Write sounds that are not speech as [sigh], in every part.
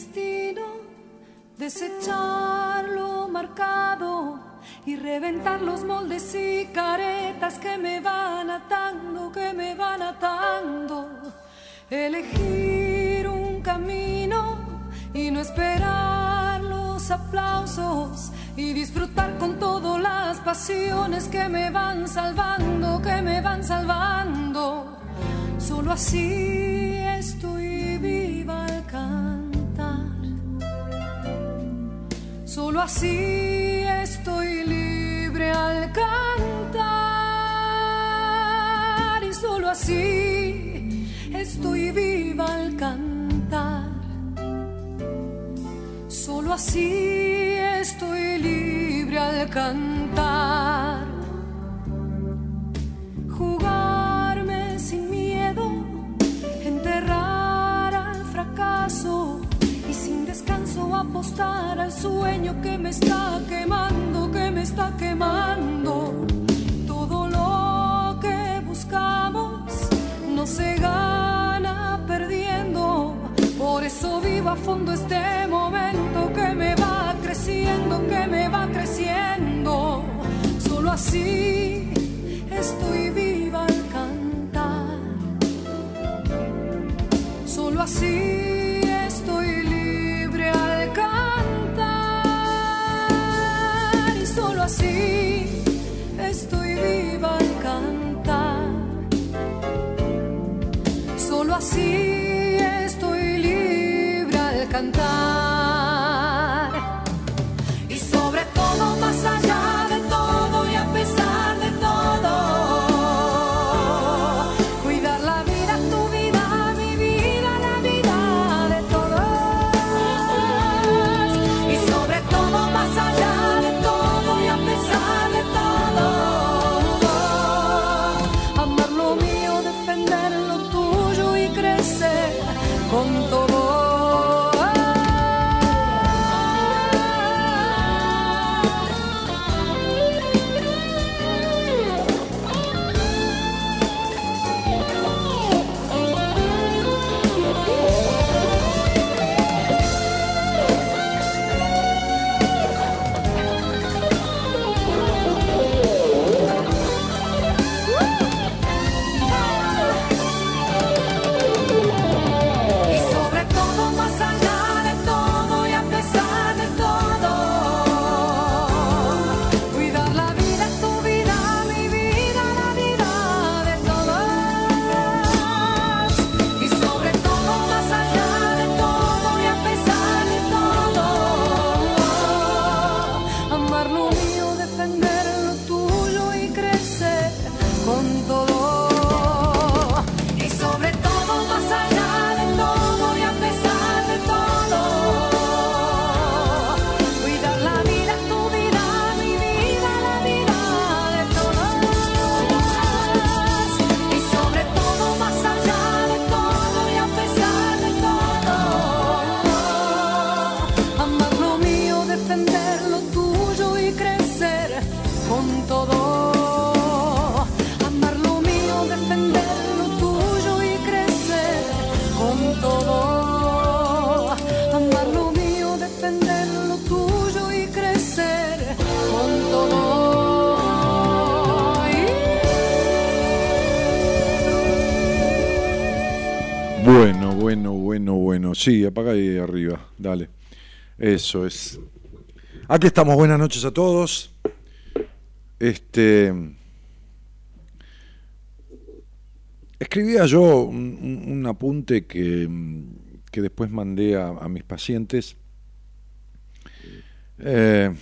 destino, desechar lo marcado y reventar los moldes y caretas que me van atando, que me van atando. Elegir un camino y no esperar los aplausos y disfrutar con todas las pasiones que me van salvando, que me van salvando. Solo así estoy viva al cantar. Solo así estoy libre al cantar. Y solo así estoy viva al cantar. Solo así estoy libre al cantar. Jugarme sin miedo, enterrar al fracaso apostar al sueño que me está quemando, que me está quemando. Todo lo que buscamos no se gana perdiendo. Por eso vivo a fondo este momento que me va creciendo, que me va creciendo. Solo así estoy viva al cantar. Solo así así estoy viva al cantar. Solo así estoy libre al cantar. Sí, apaga ahí arriba, dale. Eso es. Aquí estamos, buenas noches a todos. Este. Escribía yo un, apunte que, después mandé a, mis pacientes. Eh,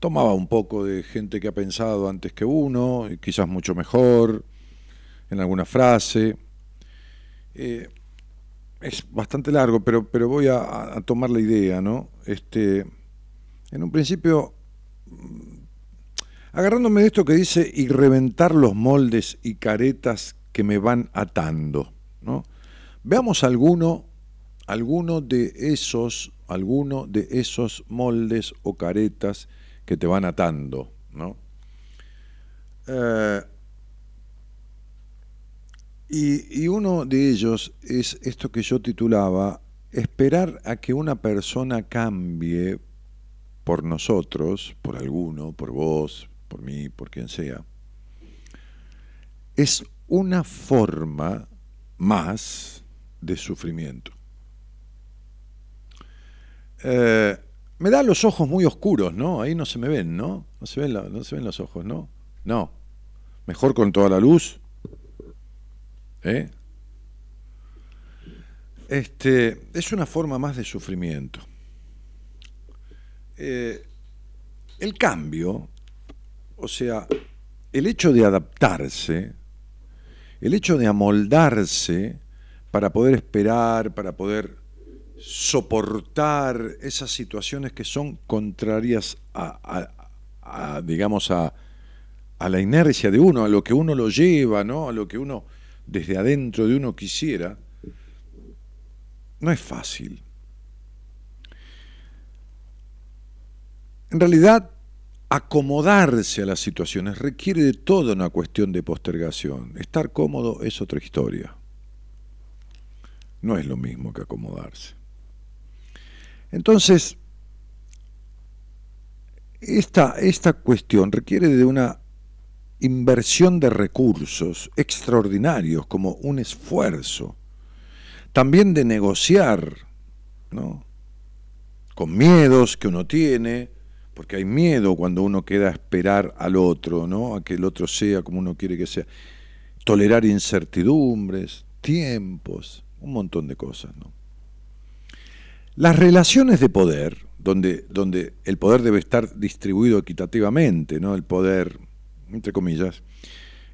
tomaba un poco de gente que ha pensado antes que uno, y quizás mucho mejor, en alguna frase. Eh, es bastante largo, pero, pero voy a, tomar la idea, ¿no? Este, en un principio, mm, agarrándome de esto que dice y reventar los moldes y caretas que me van atando, ¿no? Veamos alguno, alguno de esos, alguno de esos moldes o caretas que te van atando, ¿no? Eh, y, uno de ellos es esto que yo titulaba, esperar a que una persona cambie por nosotros, por alguno, por vos, por mí, por quien sea, es una forma más de sufrimiento. Eh, me da los ojos muy oscuros, ¿no? Ahí no se me ven, ¿no? No se ven, no se ven los ojos, ¿no? No. Mejor con toda la luz. ¿Eh? Este, es una forma más de sufrimiento. Eh, el cambio, o sea, el hecho de adaptarse, el hecho de amoldarse para poder esperar, para poder soportar esas situaciones que son contrarias a, digamos, a, a, la inercia de uno, a lo que uno lo lleva, ¿no? a lo que uno desde adentro de uno quisiera, no es fácil. En realidad, acomodarse a las situaciones requiere de toda una cuestión de postergación. Estar cómodo es otra historia. No es lo mismo que acomodarse. Entonces, esta, esta cuestión requiere de una inversión de recursos extraordinarios, como un esfuerzo, también de negociar, ¿no? con miedos que uno tiene, porque hay miedo cuando uno queda a esperar al otro, ¿no? a que el otro sea como uno quiere que sea, tolerar incertidumbres, tiempos, un montón de cosas. ¿no? Las relaciones de poder, donde, donde el poder debe estar distribuido equitativamente, ¿no? el poder entre comillas,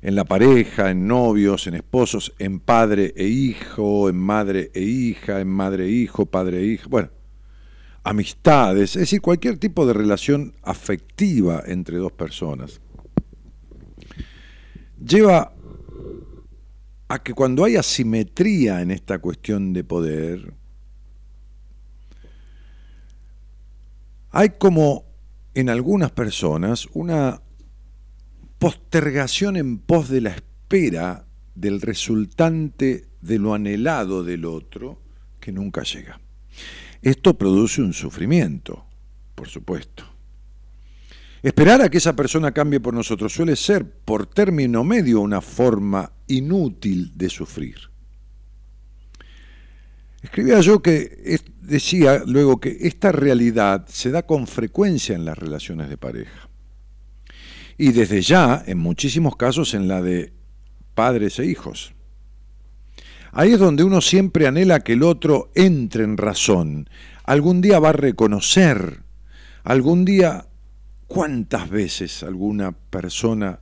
en la pareja, en novios, en esposos, en padre e hijo, en madre e hija, en madre e hijo, padre e hija, bueno, amistades, es decir, cualquier tipo de relación afectiva entre dos personas, lleva a que cuando hay asimetría en esta cuestión de poder, hay como en algunas personas una postergación en pos de la espera del resultante de lo anhelado del otro que nunca llega. Esto produce un sufrimiento, por supuesto. Esperar a que esa persona cambie por nosotros suele ser, por término medio, una forma inútil de sufrir. Escribía yo que decía luego que esta realidad se da con frecuencia en las relaciones de pareja y desde ya, en muchísimos casos, en la de padres e hijos. Ahí es donde uno siempre anhela que el otro entre en razón. Algún día va a reconocer, algún día, ¿cuántas veces alguna persona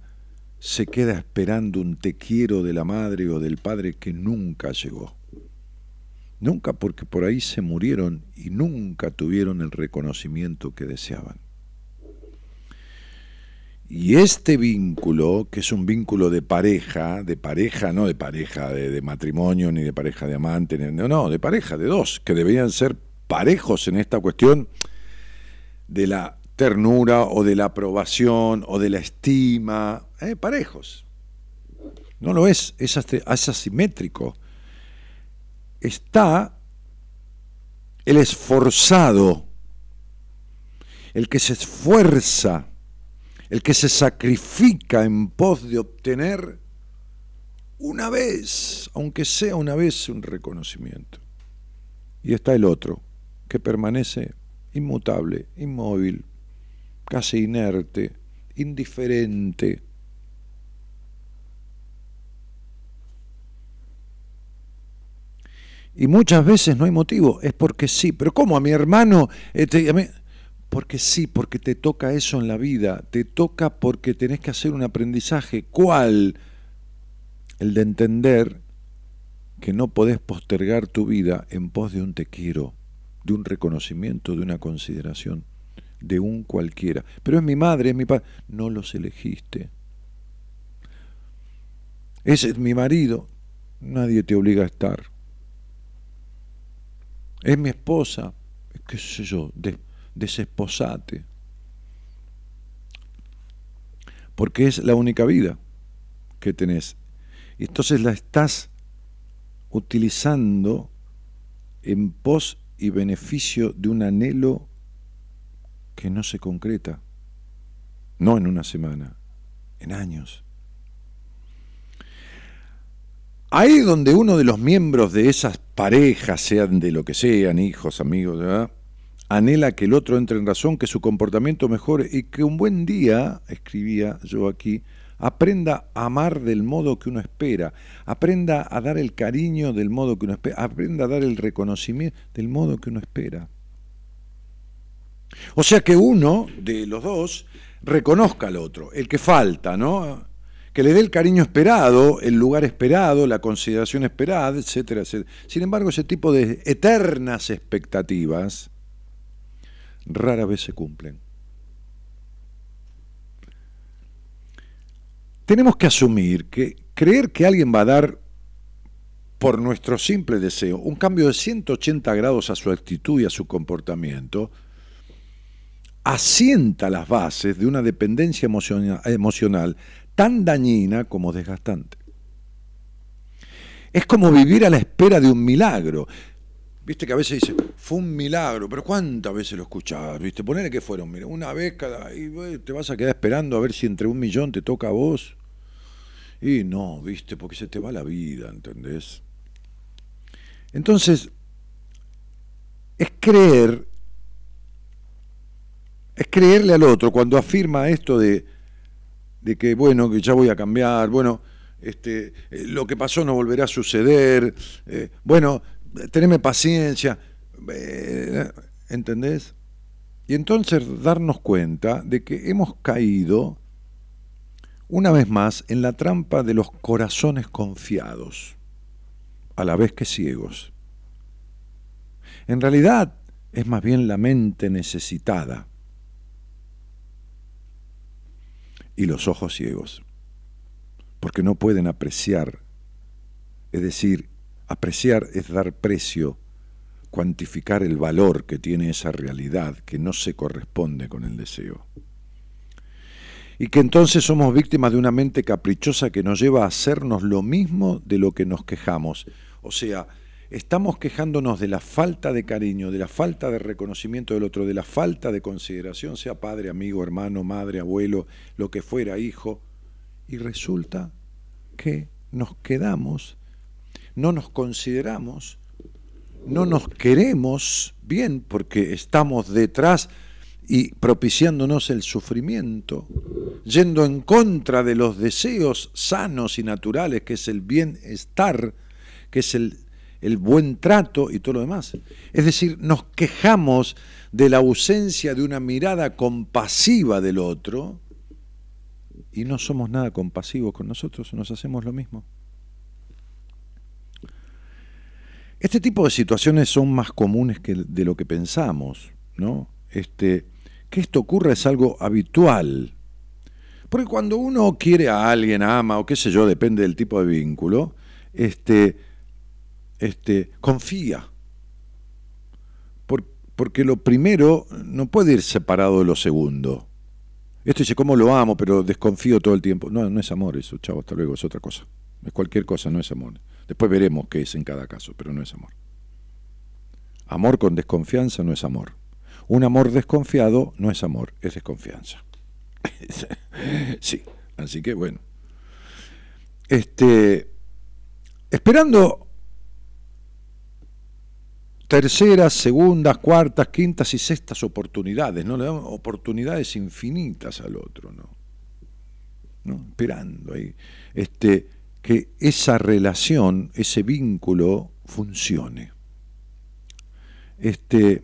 se queda esperando un te quiero de la madre o del padre que nunca llegó? Nunca porque por ahí se murieron y nunca tuvieron el reconocimiento que deseaban. Y este vínculo, que es un vínculo de pareja, de pareja, no de pareja de, matrimonio, ni de pareja de amante, no, no, de pareja, de dos, que deberían ser parejos en esta cuestión de la ternura o de la aprobación o de la estima, eh, parejos. No lo es, es asimétrico. Está el esforzado, el que se esfuerza el que se sacrifica en pos de obtener una vez, aunque sea una vez, un reconocimiento. Y está el otro, que permanece inmutable, inmóvil, casi inerte, indiferente. Y muchas veces no hay motivo, es porque sí. Pero ¿cómo a mi hermano? Este, porque sí, porque te toca eso en la vida, te toca porque tenés que hacer un aprendizaje. ¿Cuál? El de entender que no podés postergar tu vida en pos de un te quiero, de un reconocimiento, de una consideración, de un cualquiera. Pero es mi madre, es mi padre. No los elegiste. Ese es mi marido. Nadie te obliga a estar. Es mi esposa. ¿Qué sé yo? Desesposate. Porque es la única vida que tenés. Y entonces la estás utilizando en pos y beneficio de un anhelo que no se concreta, no en una semana, en años. Ahí donde uno de los miembros de esas parejas, sean de lo que sean, hijos, amigos, ¿verdad? Anhela que el otro entre en razón, que su comportamiento mejore y que un buen día, escribía yo aquí, aprenda a amar del modo que uno espera, aprenda a dar el cariño del modo que uno espera, aprenda a dar el reconocimiento del modo que uno espera. O sea que uno de los dos reconozca al otro, el que falta, ¿no? Que le dé el cariño esperado, el lugar esperado, la consideración esperada, etcétera, etcétera. Sin embargo, ese tipo de eternas expectativas rara vez se cumplen. tenemos que asumir que creer que alguien va a dar por nuestro simple deseo un cambio de 180 grados a su actitud y a su comportamiento, asienta las bases de una dependencia emocional tan dañina como desgastante. Es como vivir a la espera de un milagro. Viste que a veces dice, fue un milagro, pero ¿cuántas veces lo escuchás? ¿Viste? Ponele que fueron, mira, una vez cada. Y te vas a quedar esperando a ver si entre un millón te toca a vos. Y no, viste, porque se te va la vida, ¿entendés? Entonces, es creer, es creerle al otro cuando afirma esto de, de que, bueno, que ya voy a cambiar, bueno, este, eh, lo que pasó no volverá a suceder, eh, bueno, teneme paciencia, eh, ¿entendés? Y entonces darnos cuenta de que hemos caído una vez más en la trampa de los corazones confiados, a la vez que ciegos. En realidad es más bien la mente necesitada y los ojos ciegos, porque no pueden apreciar, es decir, apreciar es dar precio, cuantificar el valor que tiene esa realidad que no se corresponde con el deseo y que entonces somos víctimas de una mente caprichosa que nos lleva a hacernos lo mismo de lo que nos quejamos. O sea, estamos quejándonos de la falta de cariño, de la falta de reconocimiento del otro, de la falta de consideración, sea padre, amigo, hermano, madre, abuelo, lo que fuera, hijo, y resulta que nos quedamos, no nos consideramos, no nos queremos bien porque estamos detrás y propiciándonos el sufrimiento, yendo en contra de los deseos sanos y naturales, que es el bienestar, que es el, el buen trato y todo lo demás. Es decir, nos quejamos de la ausencia de una mirada compasiva del otro y no somos nada compasivos con nosotros, nos hacemos lo mismo. Este tipo de situaciones son más comunes que de lo que pensamos, ¿no? Este, que esto ocurra es algo habitual. Porque cuando uno quiere a alguien, ama o qué sé yo, depende del tipo de vínculo, este, este, confía. porque lo primero no puede ir separado de lo segundo. Esto dice, ¿cómo lo amo? Pero desconfío todo el tiempo. No, no es amor eso, chavo, hasta luego, es otra cosa. Es cualquier cosa, no es amor. Después veremos qué es en cada caso, pero no es amor. Amor con desconfianza no es amor. Un amor desconfiado no es amor, es desconfianza. [laughs] sí, así que bueno. Este, esperando terceras, segundas, cuartas, quintas y sextas oportunidades, ¿no? Le damos oportunidades infinitas al otro, ¿no? ¿No? Esperando ahí. Este, que esa relación, ese vínculo funcione. Este,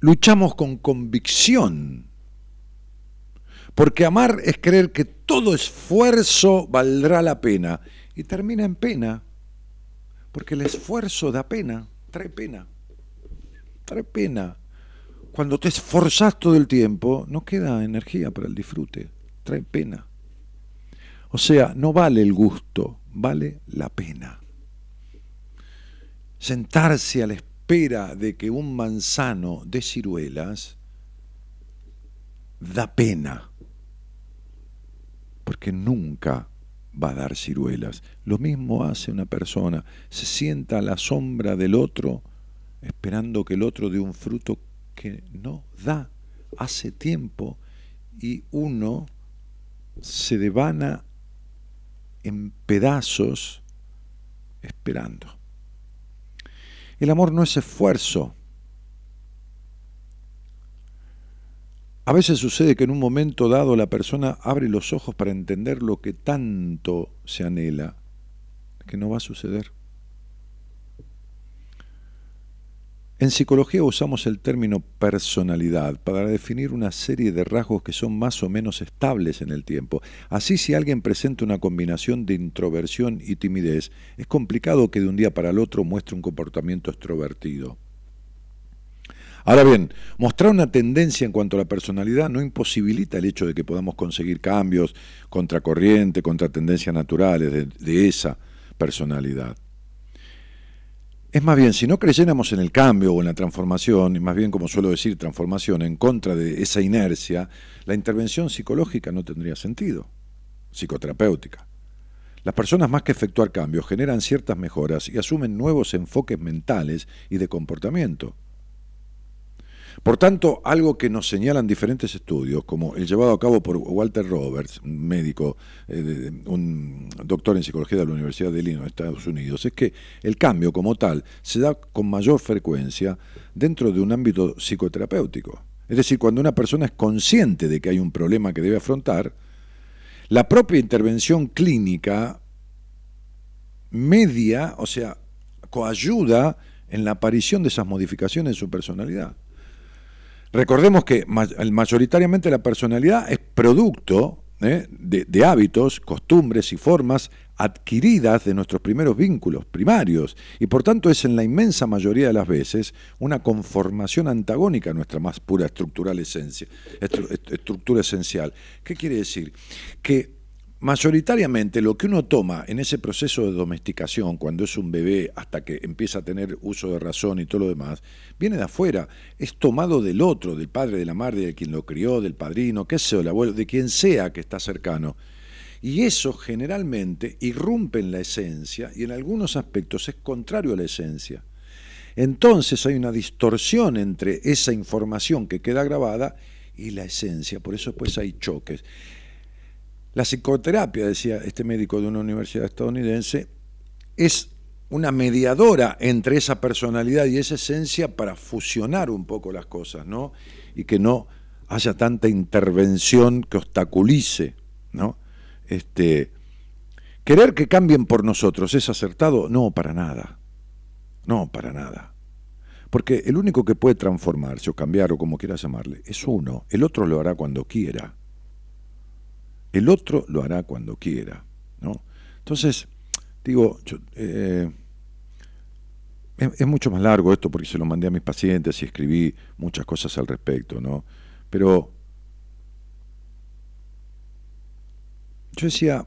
luchamos con convicción, porque amar es creer que todo esfuerzo valdrá la pena y termina en pena, porque el esfuerzo da pena, trae pena, trae pena. Cuando te esforzas todo el tiempo, no queda energía para el disfrute, trae pena. O sea, no vale el gusto, vale la pena. Sentarse a la espera de que un manzano dé ciruelas da pena, porque nunca va a dar ciruelas. Lo mismo hace una persona, se sienta a la sombra del otro esperando que el otro dé un fruto que no da hace tiempo y uno se devana en pedazos esperando. El amor no es esfuerzo. A veces sucede que en un momento dado la persona abre los ojos para entender lo que tanto se anhela, que no va a suceder. En psicología usamos el término personalidad para definir una serie de rasgos que son más o menos estables en el tiempo. Así si alguien presenta una combinación de introversión y timidez, es complicado que de un día para el otro muestre un comportamiento extrovertido. Ahora bien, mostrar una tendencia en cuanto a la personalidad no imposibilita el hecho de que podamos conseguir cambios contracorriente, contra tendencias naturales de, de esa personalidad. Es más bien, si no creyéramos en el cambio o en la transformación, y más bien como suelo decir, transformación en contra de esa inercia, la intervención psicológica no tendría sentido, psicoterapéutica. Las personas más que efectuar cambios generan ciertas mejoras y asumen nuevos enfoques mentales y de comportamiento. Por tanto, algo que nos señalan diferentes estudios, como el llevado a cabo por Walter Roberts, un médico, eh, un doctor en psicología de la Universidad de Illinois, Estados Unidos, es que el cambio como tal se da con mayor frecuencia dentro de un ámbito psicoterapéutico. Es decir, cuando una persona es consciente de que hay un problema que debe afrontar, la propia intervención clínica media, o sea, coayuda en la aparición de esas modificaciones en su personalidad. Recordemos que mayoritariamente la personalidad es producto ¿eh? de, hábitos, costumbres y formas adquiridas de nuestros primeros vínculos primarios y por tanto es en la inmensa mayoría de las veces una conformación antagónica a nuestra más pura estructural esencia, estructura esencial. ¿Qué quiere decir? Que mayoritariamente lo que uno toma en ese proceso de domesticación, cuando es un bebé hasta que empieza a tener uso de razón y todo lo demás, viene de afuera, es tomado del otro, del padre, de la madre, de quien lo crió, del padrino, qué sé, del abuelo, de quien sea que está cercano. Y eso generalmente irrumpe en la esencia y en algunos aspectos es contrario a la esencia. Entonces hay una distorsión entre esa información que queda grabada y la esencia, por eso pues hay choques. La psicoterapia, decía este médico de una universidad estadounidense, es una mediadora entre esa personalidad y esa esencia para fusionar un poco las cosas, ¿no? Y que no haya tanta intervención que obstaculice, ¿no? Este, querer que cambien por nosotros es acertado, no para nada. No, para nada. Porque el único que puede transformarse o cambiar o como quieras llamarle es uno, el otro lo hará cuando quiera. El otro lo hará cuando quiera. ¿no? Entonces, digo, eh, es, mucho más largo esto porque se lo mandé a mis pacientes y escribí muchas cosas al respecto, ¿no? Pero yo decía,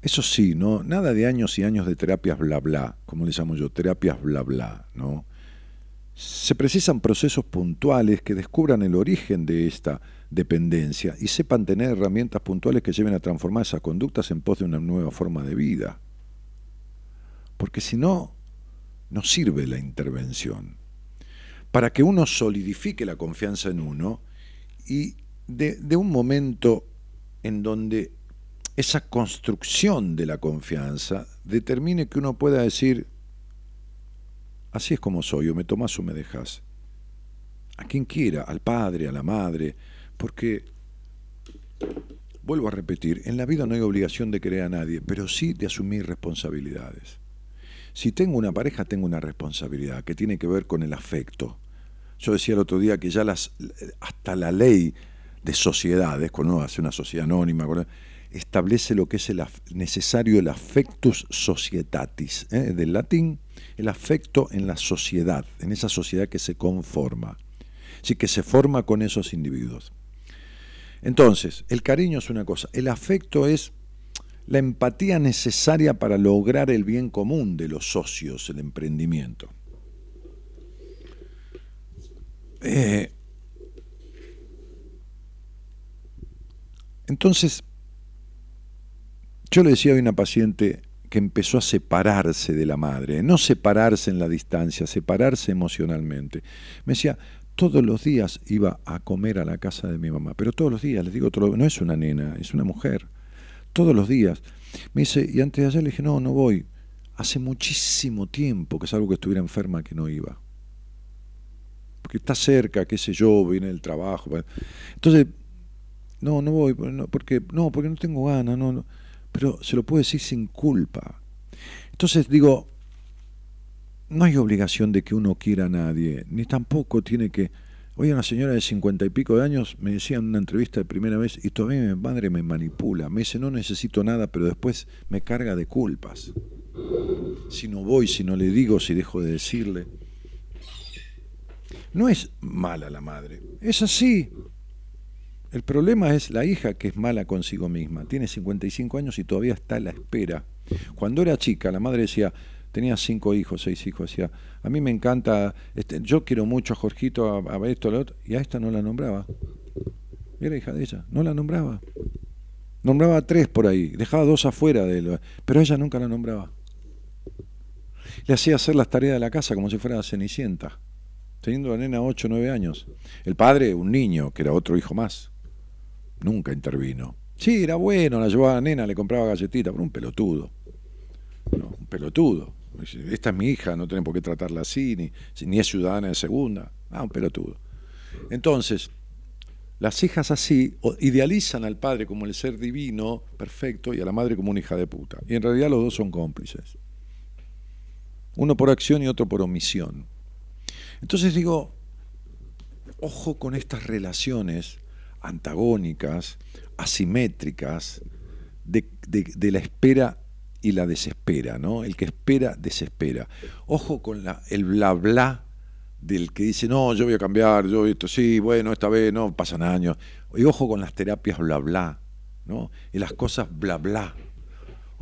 eso sí, ¿no? Nada de años y años de terapias bla bla, como le yo, terapias bla bla, ¿no? Se precisan procesos puntuales que descubran el origen de esta dependencia y sepan tener herramientas puntuales que lleven a transformar esas conductas en pos de una nueva forma de vida. Porque si no, no sirve la intervención. Para que uno solidifique la confianza en uno y de, un momento en donde esa construcción de la confianza determine que uno pueda decir, así es como soy, o me tomas o me dejas. A quien quiera, al padre, a la madre, porque, vuelvo a repetir, en la vida no hay obligación de querer a nadie, pero sí de asumir responsabilidades. Si tengo una pareja, tengo una responsabilidad que tiene que ver con el afecto. Yo decía el otro día que ya las, hasta la ley de sociedades, cuando uno hace una sociedad anónima, establece lo que es el necesario el affectus societatis, ¿eh? del latín, el afecto en la sociedad, en esa sociedad que se conforma, sí que se forma con esos individuos. Entonces, el cariño es una cosa, el afecto es la empatía necesaria para lograr el bien común de los socios, el emprendimiento. Eh, entonces, yo le decía a una paciente que empezó a separarse de la madre, no separarse en la distancia, separarse emocionalmente. Me decía, todos los días iba a comer a la casa de mi mamá, pero todos los días, les digo, no es una nena, es una mujer, todos los días. Me dice, y antes de ayer le dije, no, no voy. Hace muchísimo tiempo que es que estuviera enferma que no iba. Porque está cerca, qué sé yo, viene del trabajo. Entonces, no, no voy, porque no, porque no tengo ganas, no, no pero se lo puedo decir sin culpa. Entonces digo, no hay obligación de que uno quiera a nadie, ni tampoco tiene que... Hoy una señora de cincuenta y pico de años me decía en una entrevista de primera vez, y todavía mi madre me manipula, me dice, no necesito nada, pero después me carga de culpas. Si no voy, si no le digo, si dejo de decirle. No es mala la madre, es así. El problema es la hija que es mala consigo misma. Tiene 55 años y todavía está a la espera. Cuando era chica, la madre decía, tenía cinco hijos, seis hijos, decía, a mí me encanta, este, yo quiero mucho a Jorgito, a, a esto, a lo otro, y a esta no la nombraba. Era hija de ella, no la nombraba. Nombraba tres por ahí, dejaba dos afuera de él, pero ella nunca la nombraba. Le hacía hacer las tareas de la casa como si fuera Cenicienta, teniendo la nena 8 o 9 años. El padre, un niño, que era otro hijo más. Nunca intervino. Sí, era bueno, la llevaba a nena, le compraba galletitas, pero un pelotudo. No, un pelotudo. Esta es mi hija, no tienen por qué tratarla así, ni, ni es ciudadana de segunda. Ah, un pelotudo. Entonces, las hijas así idealizan al padre como el ser divino, perfecto, y a la madre como una hija de puta. Y en realidad los dos son cómplices. Uno por acción y otro por omisión. Entonces digo, ojo con estas relaciones antagónicas, asimétricas, de, la espera y la desespera, ¿no? El que espera, desespera. Ojo con la, el bla bla del que dice, no, yo voy a cambiar, yo esto, sí, bueno, esta vez no, pasan años. Y ojo con las terapias bla bla, ¿no? Y las cosas bla bla.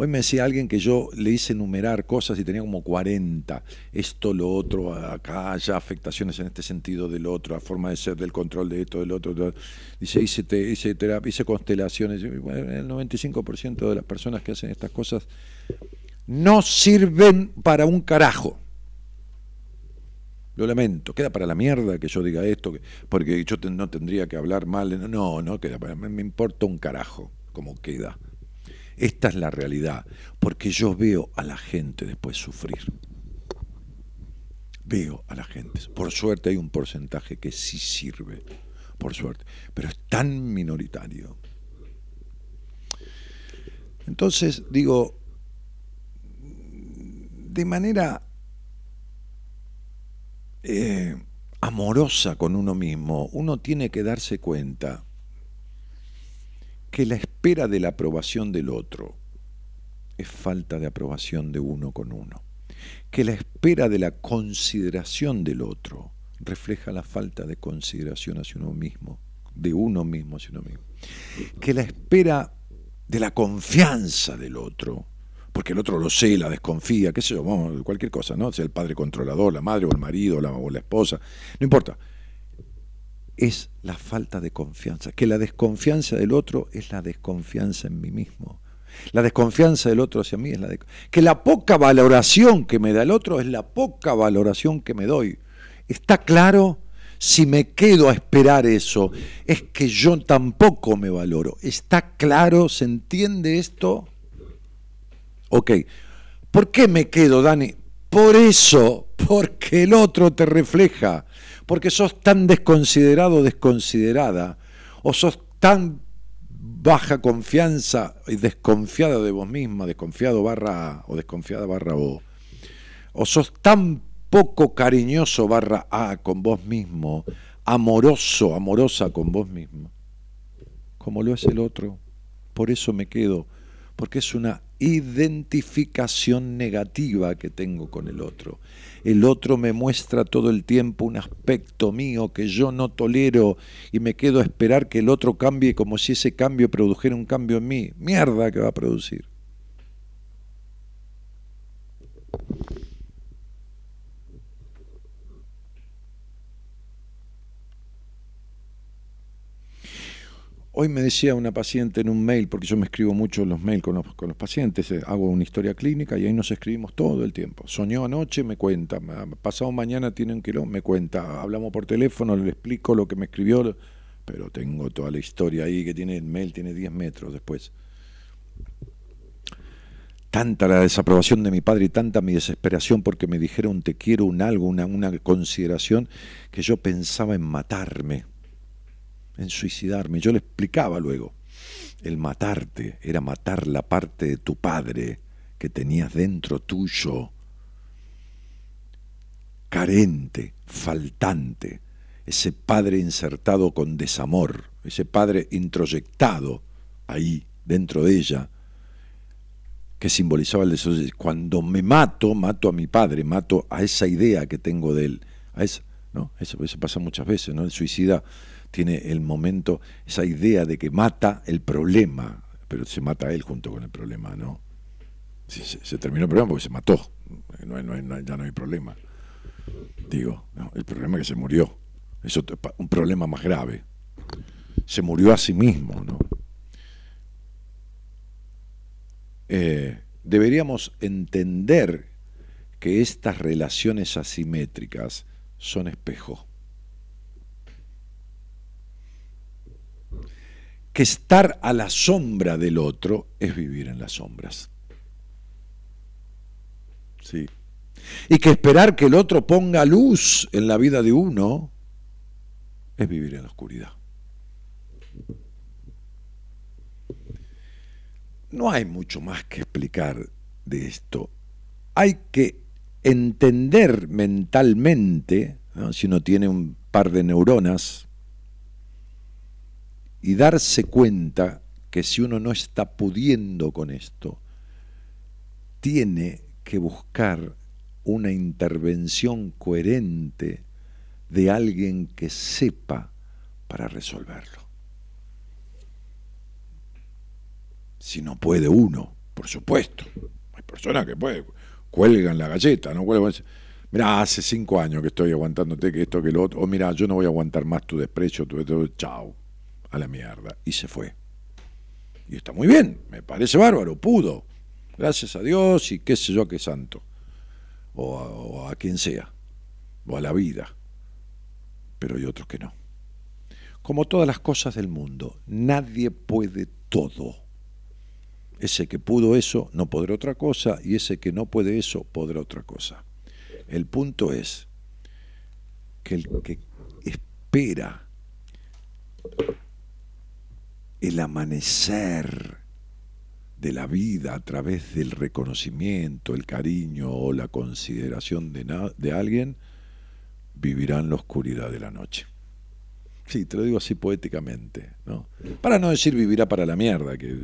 Hoy me decía alguien que yo le hice enumerar cosas y tenía como 40. Esto, lo otro, acá, ya afectaciones en este sentido del otro, la forma de ser, del control de esto, del otro. Dice, hice, hice terapia, hice constelaciones. el 95% de las personas que hacen estas cosas no sirven para un carajo. Lo lamento, queda para la mierda que yo diga esto, porque yo no tendría que hablar mal. No, no, queda para, me importa un carajo cómo queda. Esta es la realidad, porque yo veo a la gente después sufrir. Veo a la gente. Por suerte hay un porcentaje que sí sirve, por suerte, pero es tan minoritario. Entonces, digo, de manera eh, amorosa con uno mismo, uno tiene que darse cuenta que la espera de la aprobación del otro es falta de aprobación de uno con uno, que la espera de la consideración del otro refleja la falta de consideración hacia uno mismo, de uno mismo hacia uno mismo, que la espera de la confianza del otro, porque el otro lo sé, la desconfía, qué sé yo, cualquier cosa, ¿no? Sea el padre controlador, la madre o el marido la, o la esposa, no importa es la falta de confianza, que la desconfianza del otro es la desconfianza en mí mismo. La desconfianza del otro hacia mí es la de... Que la poca valoración que me da el otro es la poca valoración que me doy. ¿Está claro? si me quedo a esperar eso, es que yo tampoco me valoro. ¿Está claro? ¿Se entiende esto? Ok. ¿Por qué me quedo, Dani? Por eso, porque el otro te refleja, porque sos tan desconsiderado, desconsiderada, o sos tan baja confianza y desconfiada de vos misma, desconfiado barra o desconfiada barra O, o sos tan poco cariñoso barra A con vos mismo, amoroso, amorosa con vos mismo, como lo es el otro. Por eso me quedo, porque es una identificación negativa que tengo con el otro. El otro me muestra todo el tiempo un aspecto mío que yo no tolero y me quedo a esperar que el otro cambie como si ese cambio produjera un cambio en mí. Mierda que va a producir. Hoy me decía una paciente en un mail, porque yo me escribo mucho los mails con los, pacientes, eh, hago una historia clínica y ahí nos escribimos todo el tiempo. Soñó anoche, me cuenta, pasado mañana tienen que me cuenta, hablamos por teléfono, le explico lo que me escribió, pero tengo toda la historia ahí que tiene el mail, tiene 10 metros después. Tanta la desaprobación de mi padre y tanta mi desesperación porque me dijeron te quiero un algo, una, una consideración, que yo pensaba en matarme en suicidarme. Yo le explicaba luego, el matarte era matar la parte de tu padre que tenías dentro tuyo, carente, faltante, ese padre insertado con desamor, ese padre introyectado ahí, dentro de ella, que simbolizaba el deseo. Cuando me mato, mato a mi padre, mato a esa idea que tengo de él. A esa, ¿no? Eso, eso pasa muchas veces, ¿no? El suicida tiene el momento, esa idea de que mata el problema, pero se mata él junto con el problema, ¿no? Se, terminó el problema porque se mató, no, ya no hay problema. Digo, el problema es que se murió, es un problema más grave. Se murió a sí mismo, ¿no? Eh, deberíamos entender que estas relaciones asimétricas son espejos que estar a la sombra del otro es vivir en las sombras. Sí. Y que esperar que el otro ponga luz en la vida de uno es vivir en la oscuridad. No hay mucho más que explicar de esto. Hay que entender mentalmente, si uno tiene un par de neuronas, y darse cuenta que si uno no está pudiendo con esto, tiene que buscar una intervención coherente de alguien que sepa para resolverlo. Si no puede uno, por supuesto. Hay personas que pueden, cuelgan la galleta, no cuelgan. Mira, hace cinco años que estoy aguantándote que esto, que lo otro. O mira, yo no voy a aguantar más tu desprecio, tu, tu chao a la mierda. Y se fue. Y está muy bien, me parece bárbaro, pudo. Gracias a Dios y qué sé yo qué santo. O a, quien sea. O a la vida. Pero hay otros que no. Como todas las cosas del mundo, nadie puede todo. Ese que pudo eso no podrá otra cosa y ese que no puede eso podrá otra cosa. El punto es que el que espera el amanecer de la vida a través del reconocimiento, el cariño o la consideración de, de alguien, vivirá en la oscuridad de la noche. Sí, te lo digo así poéticamente, ¿no? Para no decir vivirá para la mierda, que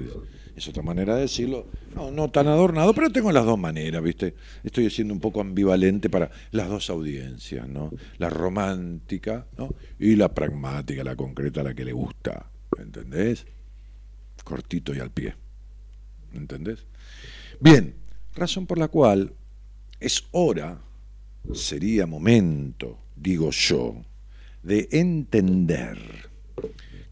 es otra manera de decirlo, no, no tan adornado, pero tengo las dos maneras, ¿viste? Estoy siendo un poco ambivalente para las dos audiencias, ¿no? La romántica, ¿no? Y la pragmática, la concreta, la que le gusta ¿entendés? Cortito y al pie, ¿entendés? Bien, razón por la cual es hora, sería momento, digo yo, de entender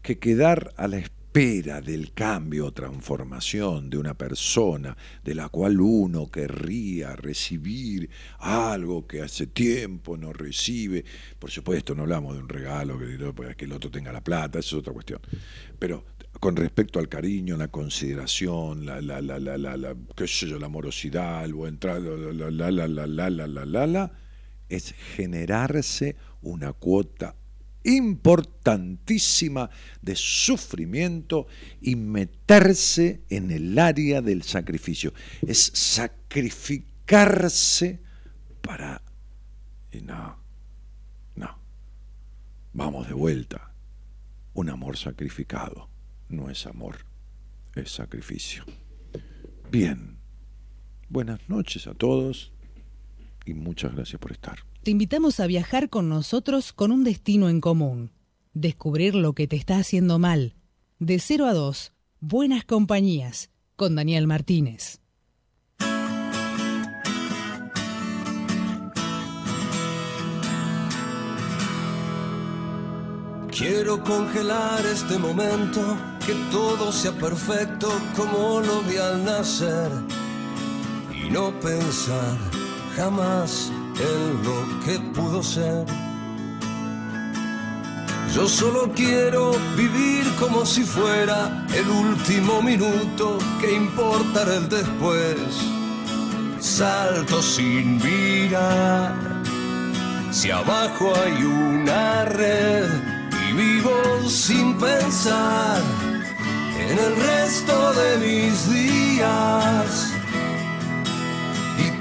que quedar a la espera espera del cambio o transformación de una persona de la cual uno querría recibir algo que hace tiempo no recibe. Por supuesto, no hablamos de un regalo que, el otro tenga la plata, eso es otra cuestión. Pero con respecto al cariño, la consideración, la, la, la, la, la, qué sé yo, la amorosidad, el buen trato, la, la, la, la, la, la, la, la, la, es generarse una cuota importantísima de sufrimiento y meterse en el área del sacrificio. Es sacrificarse para... Y no, no. Vamos de vuelta. Un amor sacrificado no es amor, es sacrificio. Bien. Buenas noches a todos y muchas gracias por estar. Te invitamos a viajar con nosotros con un destino en común. Descubrir lo que te está haciendo mal. De 0 a 2, Buenas Compañías, con Daniel Martínez. Quiero congelar este momento, que todo sea perfecto como lo vi al nacer y no pensar jamás en lo que pudo ser. Yo solo quiero vivir como si fuera el último minuto, que importará el después. Salto sin mirar, si abajo hay una red y vivo sin pensar en el resto de mis días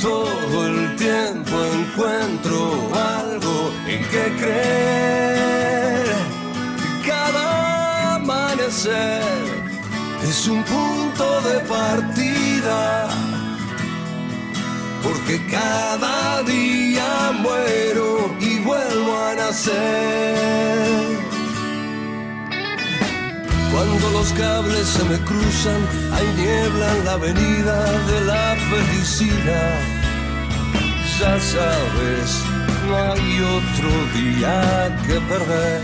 todo el tiempo encuentro algo en que creer. Cada amanecer es un punto de partida, porque cada día muero y vuelvo a nacer. Cuando los cables se me cruzan, hay niebla en la avenida de la felicidad. Ya sabes, no hay otro día que perder.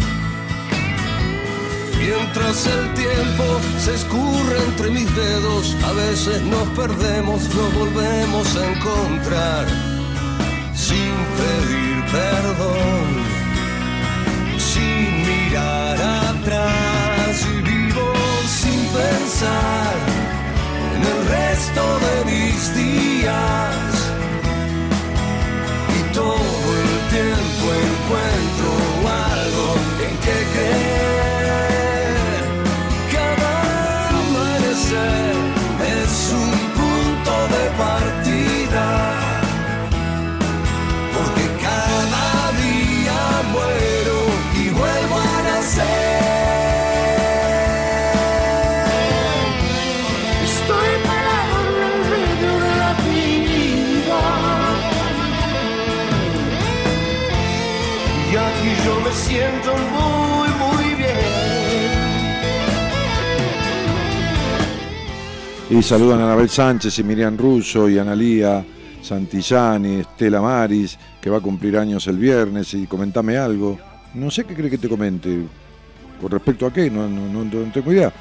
Mientras el tiempo se escurre entre mis dedos, a veces nos perdemos, nos volvemos a encontrar sin pedir perdón, sin mirar atrás pensar en el resto de mis días y todo el tiempo encuentro Y saludan a Anabel Sánchez y Miriam Russo y Analía Santillani, Estela Maris, que va a cumplir años el viernes, y comentame algo. No sé qué cree que te comente. ¿Con respecto a qué? No, no, no, tengo idea.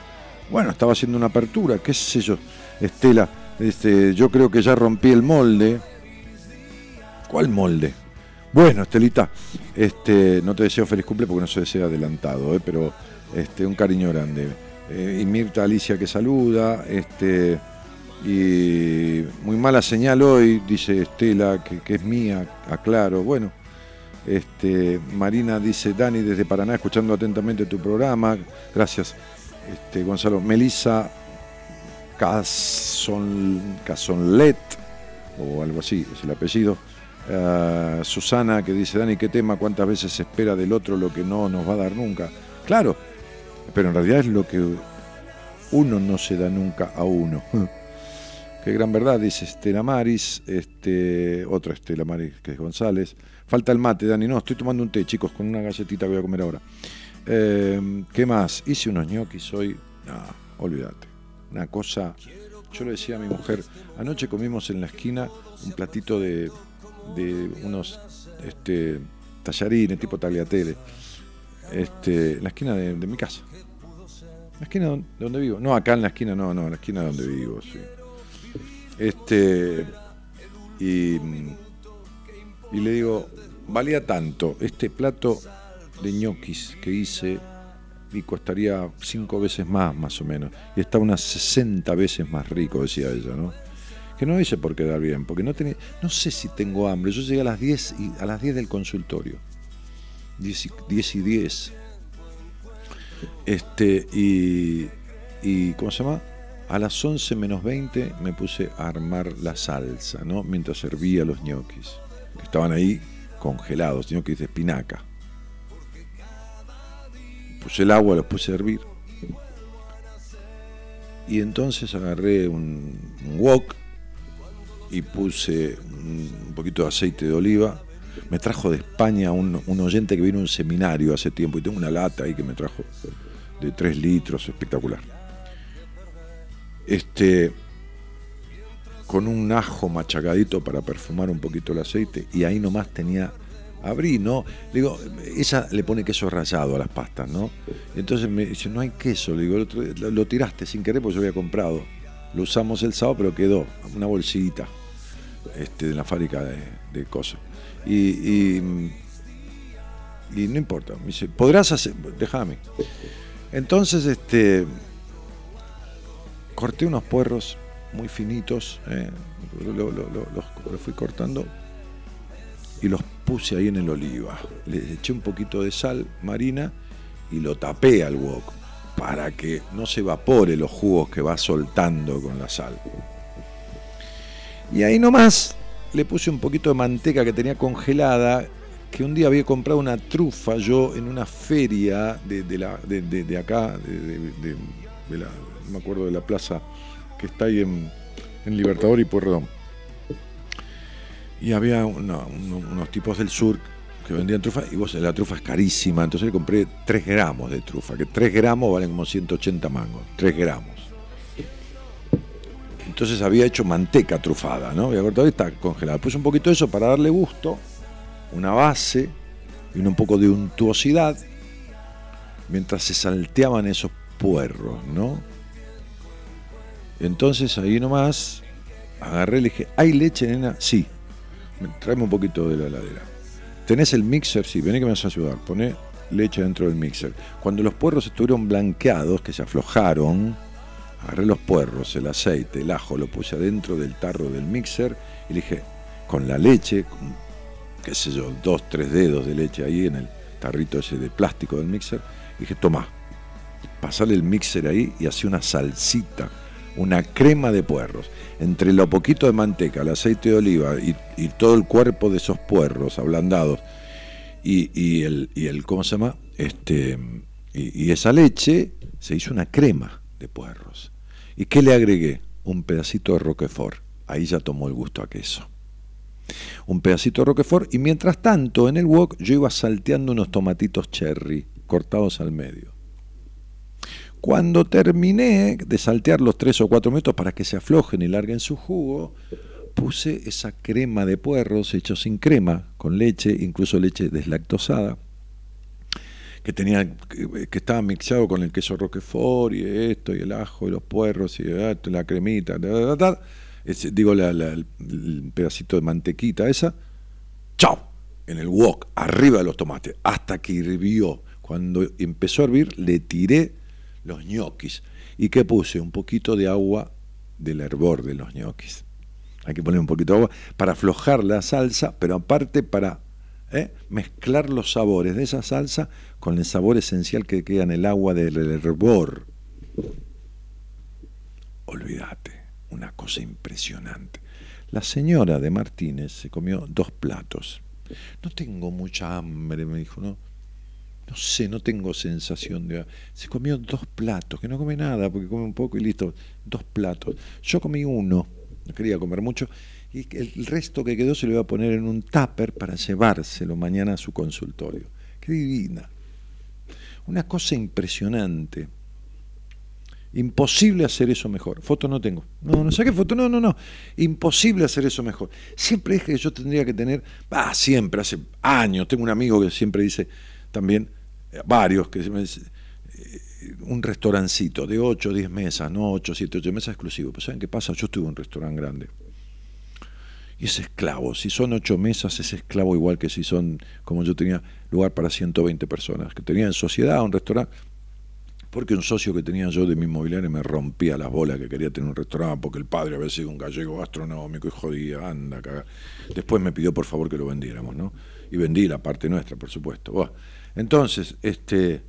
Bueno, estaba haciendo una apertura, qué sé yo. Estela, este, yo creo que ya rompí el molde. ¿Cuál molde? Bueno, Estelita, este, no te deseo feliz cumple porque no se desea adelantado, eh, pero este, un cariño grande. Eh, y Mirta Alicia que saluda, este, y muy mala señal hoy, dice Estela, que, es mía, aclaro. Bueno, este, Marina dice, Dani desde Paraná, escuchando atentamente tu programa. Gracias, este, Gonzalo. Melissa Casonlet, o algo así, es el apellido. Eh, Susana que dice, Dani, ¿qué tema? ¿Cuántas veces se espera del otro lo que no nos va a dar nunca? Claro, pero en realidad es lo que uno no se da nunca a uno. [laughs] Qué gran verdad, dice Estela Maris, este, otra Estela Maris que es González. Falta el mate, Dani. No, estoy tomando un té, chicos, con una galletita que voy a comer ahora. Eh, ¿Qué más? Hice unos ñoquis hoy. No, olvídate. Una cosa. Yo le decía a mi mujer, anoche comimos en la esquina un platito de de unos este, tallarines tipo tagliatelle este, en la esquina de, mi casa. La esquina de donde vivo. No, acá en la esquina, no, no, en la esquina donde vivo, sí. Este. Y, y le digo, valía tanto este plato de ñoquis que hice y costaría cinco veces más, más o menos. Y está unas 60 veces más rico, decía ella, ¿no? Que no hice por quedar bien, porque no tenía, no sé si tengo hambre. Yo llegué a las 10 y, a las 10 del consultorio. 10 y 10. Y 10. Este, y, y, ¿cómo se llama? A las 11 menos 20 me puse a armar la salsa, ¿no? Mientras servía los ñoquis, que estaban ahí congelados, ñoquis de espinaca. Puse el agua, los puse a hervir. Y entonces agarré un, wok y puse un, poquito de aceite de oliva. Me trajo de España un, un oyente que vino a un seminario hace tiempo y tengo una lata ahí que me trajo de 3 litros, espectacular. Este, con un ajo machacadito para perfumar un poquito el aceite y ahí nomás tenía abrí, ¿no? Digo, ella le pone queso rallado a las pastas, ¿no? entonces me dice, no hay queso, le digo, lo, tiraste sin querer porque yo había comprado. Lo usamos el sábado, pero quedó, una bolsita este, de la fábrica de, cosas. Y, y, no importa, me dice, podrás hacer, déjame. Entonces, este, corté unos puerros muy finitos, eh, los fui cortando y los puse ahí en el oliva. Le eché un poquito de sal marina y lo tapé al wok para que no se evapore los jugos que va soltando con la sal. Y ahí nomás le puse un poquito de manteca que tenía congelada, que un día había comprado una trufa yo en una feria de, la, de, acá, de, la, no me acuerdo de la plaza que está ahí en, en Libertador y Pueyrredón y había unos tipos del sur que vendían trufa y vos la trufa es carísima, entonces le compré 3 gramos de trufa, que 3 gramos valen como 180 mangos, 3 gramos. Entonces había hecho manteca trufada, ¿no? Había cortado y está congelada. Puse un poquito de eso para darle gusto, una base y un poco de untuosidad, mientras se salteaban esos puerros, ¿no? Entonces ahí nomás agarré y le dije, ¿hay leche, nena? Sí Traeme un poquito de la heladera. ¿Tenés el mixer? Sí, vení que me vas a ayudar. Poné leche dentro del mixer. Cuando los puerros estuvieron blanqueados, que se aflojaron, agarré los puerros, el aceite, el ajo, lo puse adentro del tarro del mixer y le dije, con la leche, qué sé yo, dos, tres dedos de leche ahí en el tarrito ese de plástico del mixer, y dije, toma, pasale el mixer ahí y hacía una salsita, una crema de puerros entre lo poquito de manteca, el aceite de oliva y, todo el cuerpo de esos puerros ablandados y, el, el, ¿cómo se llama? Este, y, esa leche, se hizo una crema de puerros. ¿Y qué le agregué? Un pedacito de roquefort. Ahí ya tomó el gusto a queso. Un pedacito de roquefort y mientras tanto en el wok yo iba salteando unos tomatitos cherry cortados al medio. Cuando terminé de saltear los tres o cuatro minutos para que se aflojen y larguen su jugo, puse esa crema de puerros hecho sin crema, con leche, incluso leche deslactosada, que tenía que estaba mixado con el queso roquefort y esto y el ajo y los puerros y la cremita, digo el pedacito de mantequita esa, chao, en el wok, arriba de los tomates, hasta que hirvió. Cuando empezó a hervir, le tiré los ñoquis. ¿Y qué puse? Un poquito de agua del hervor de los ñoquis. Hay que poner un poquito de agua para aflojar la salsa, pero aparte para ¿eh? mezclar los sabores de esa salsa con el sabor esencial que queda en el agua del hervor. Olvídate, una cosa impresionante. La señora de Martínez se comió dos platos. No tengo mucha hambre, me dijo, ¿no? no sé, no tengo sensación de... Se comió dos platos, que no come nada, porque come un poco y listo, dos platos. Yo comí uno, no quería comer mucho, y el resto que quedó se lo iba a poner en un tupper para llevárselo mañana a su consultorio. Qué divina. Una cosa impresionante. Imposible hacer eso mejor. Foto no tengo. No, no saqué foto. No, no, no. Imposible hacer eso mejor. Siempre es que yo tendría que tener, ah, siempre, hace años, tengo un amigo que siempre dice también, varios que eh, un restaurancito de 8 o 10 mesas, no 8, 7, 8 mesas exclusivo. Pero ¿saben qué pasa? Yo estuve en un restaurante grande. Y es esclavo. Si son 8 mesas, es esclavo igual que si son, como yo tenía, lugar para 120 personas. Que tenía en sociedad un restaurante. Porque un socio que tenía yo de mi inmobiliario me rompía las bolas que quería tener un restaurante porque el padre había sido un gallego gastronómico y jodía, anda, cagar. Después me pidió por favor que lo vendiéramos, ¿no? Y vendí la parte nuestra, por supuesto. entonces, este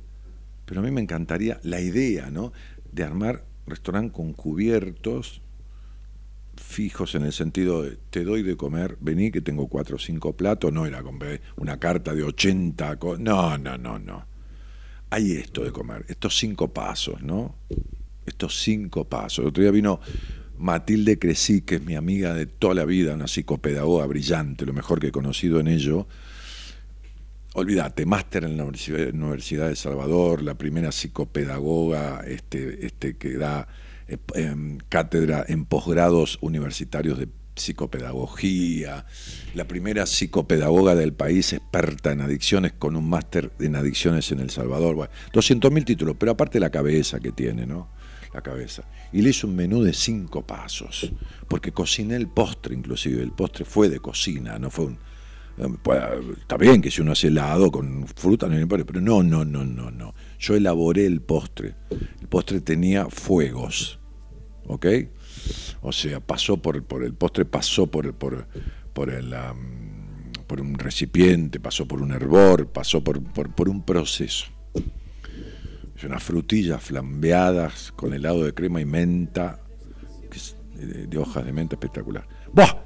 pero a mí me encantaría la idea, ¿no? De armar restaurante con cubiertos fijos en el sentido de te doy de comer, vení que tengo cuatro o cinco platos, no era con una carta de 80, no, no, no, no. Hay esto de comer, estos cinco pasos, ¿no? Estos cinco pasos. El otro día vino Matilde Crecí, que es mi amiga de toda la vida, una psicopedagoga brillante, lo mejor que he conocido en ello, olvídate, máster en la Universidad, de Salvador, la primera psicopedagoga este, este, que da eh, em, cátedra en posgrados universitarios de psicopedagogía, la primera psicopedagoga del país experta en adicciones con un máster en adicciones en El Salvador. Bueno, 200.000 títulos, pero aparte la cabeza que tiene, ¿no? La cabeza. Y le hizo un menú de cinco pasos, porque cociné el postre inclusive, el postre fue de cocina, no fue un pues, está bien que si uno hace helado con fruta, no pero no, no, no, no, no. Yo elaboré el postre. El postre tenía fuegos, ¿ok? O sea, pasó por, por el postre, pasó por, por, por, el, por un recipiente, pasó por un hervor, pasó por, por, un proceso. Unas frutillas flambeadas con helado de crema y menta, de, hojas de menta espectacular. ¡Buah!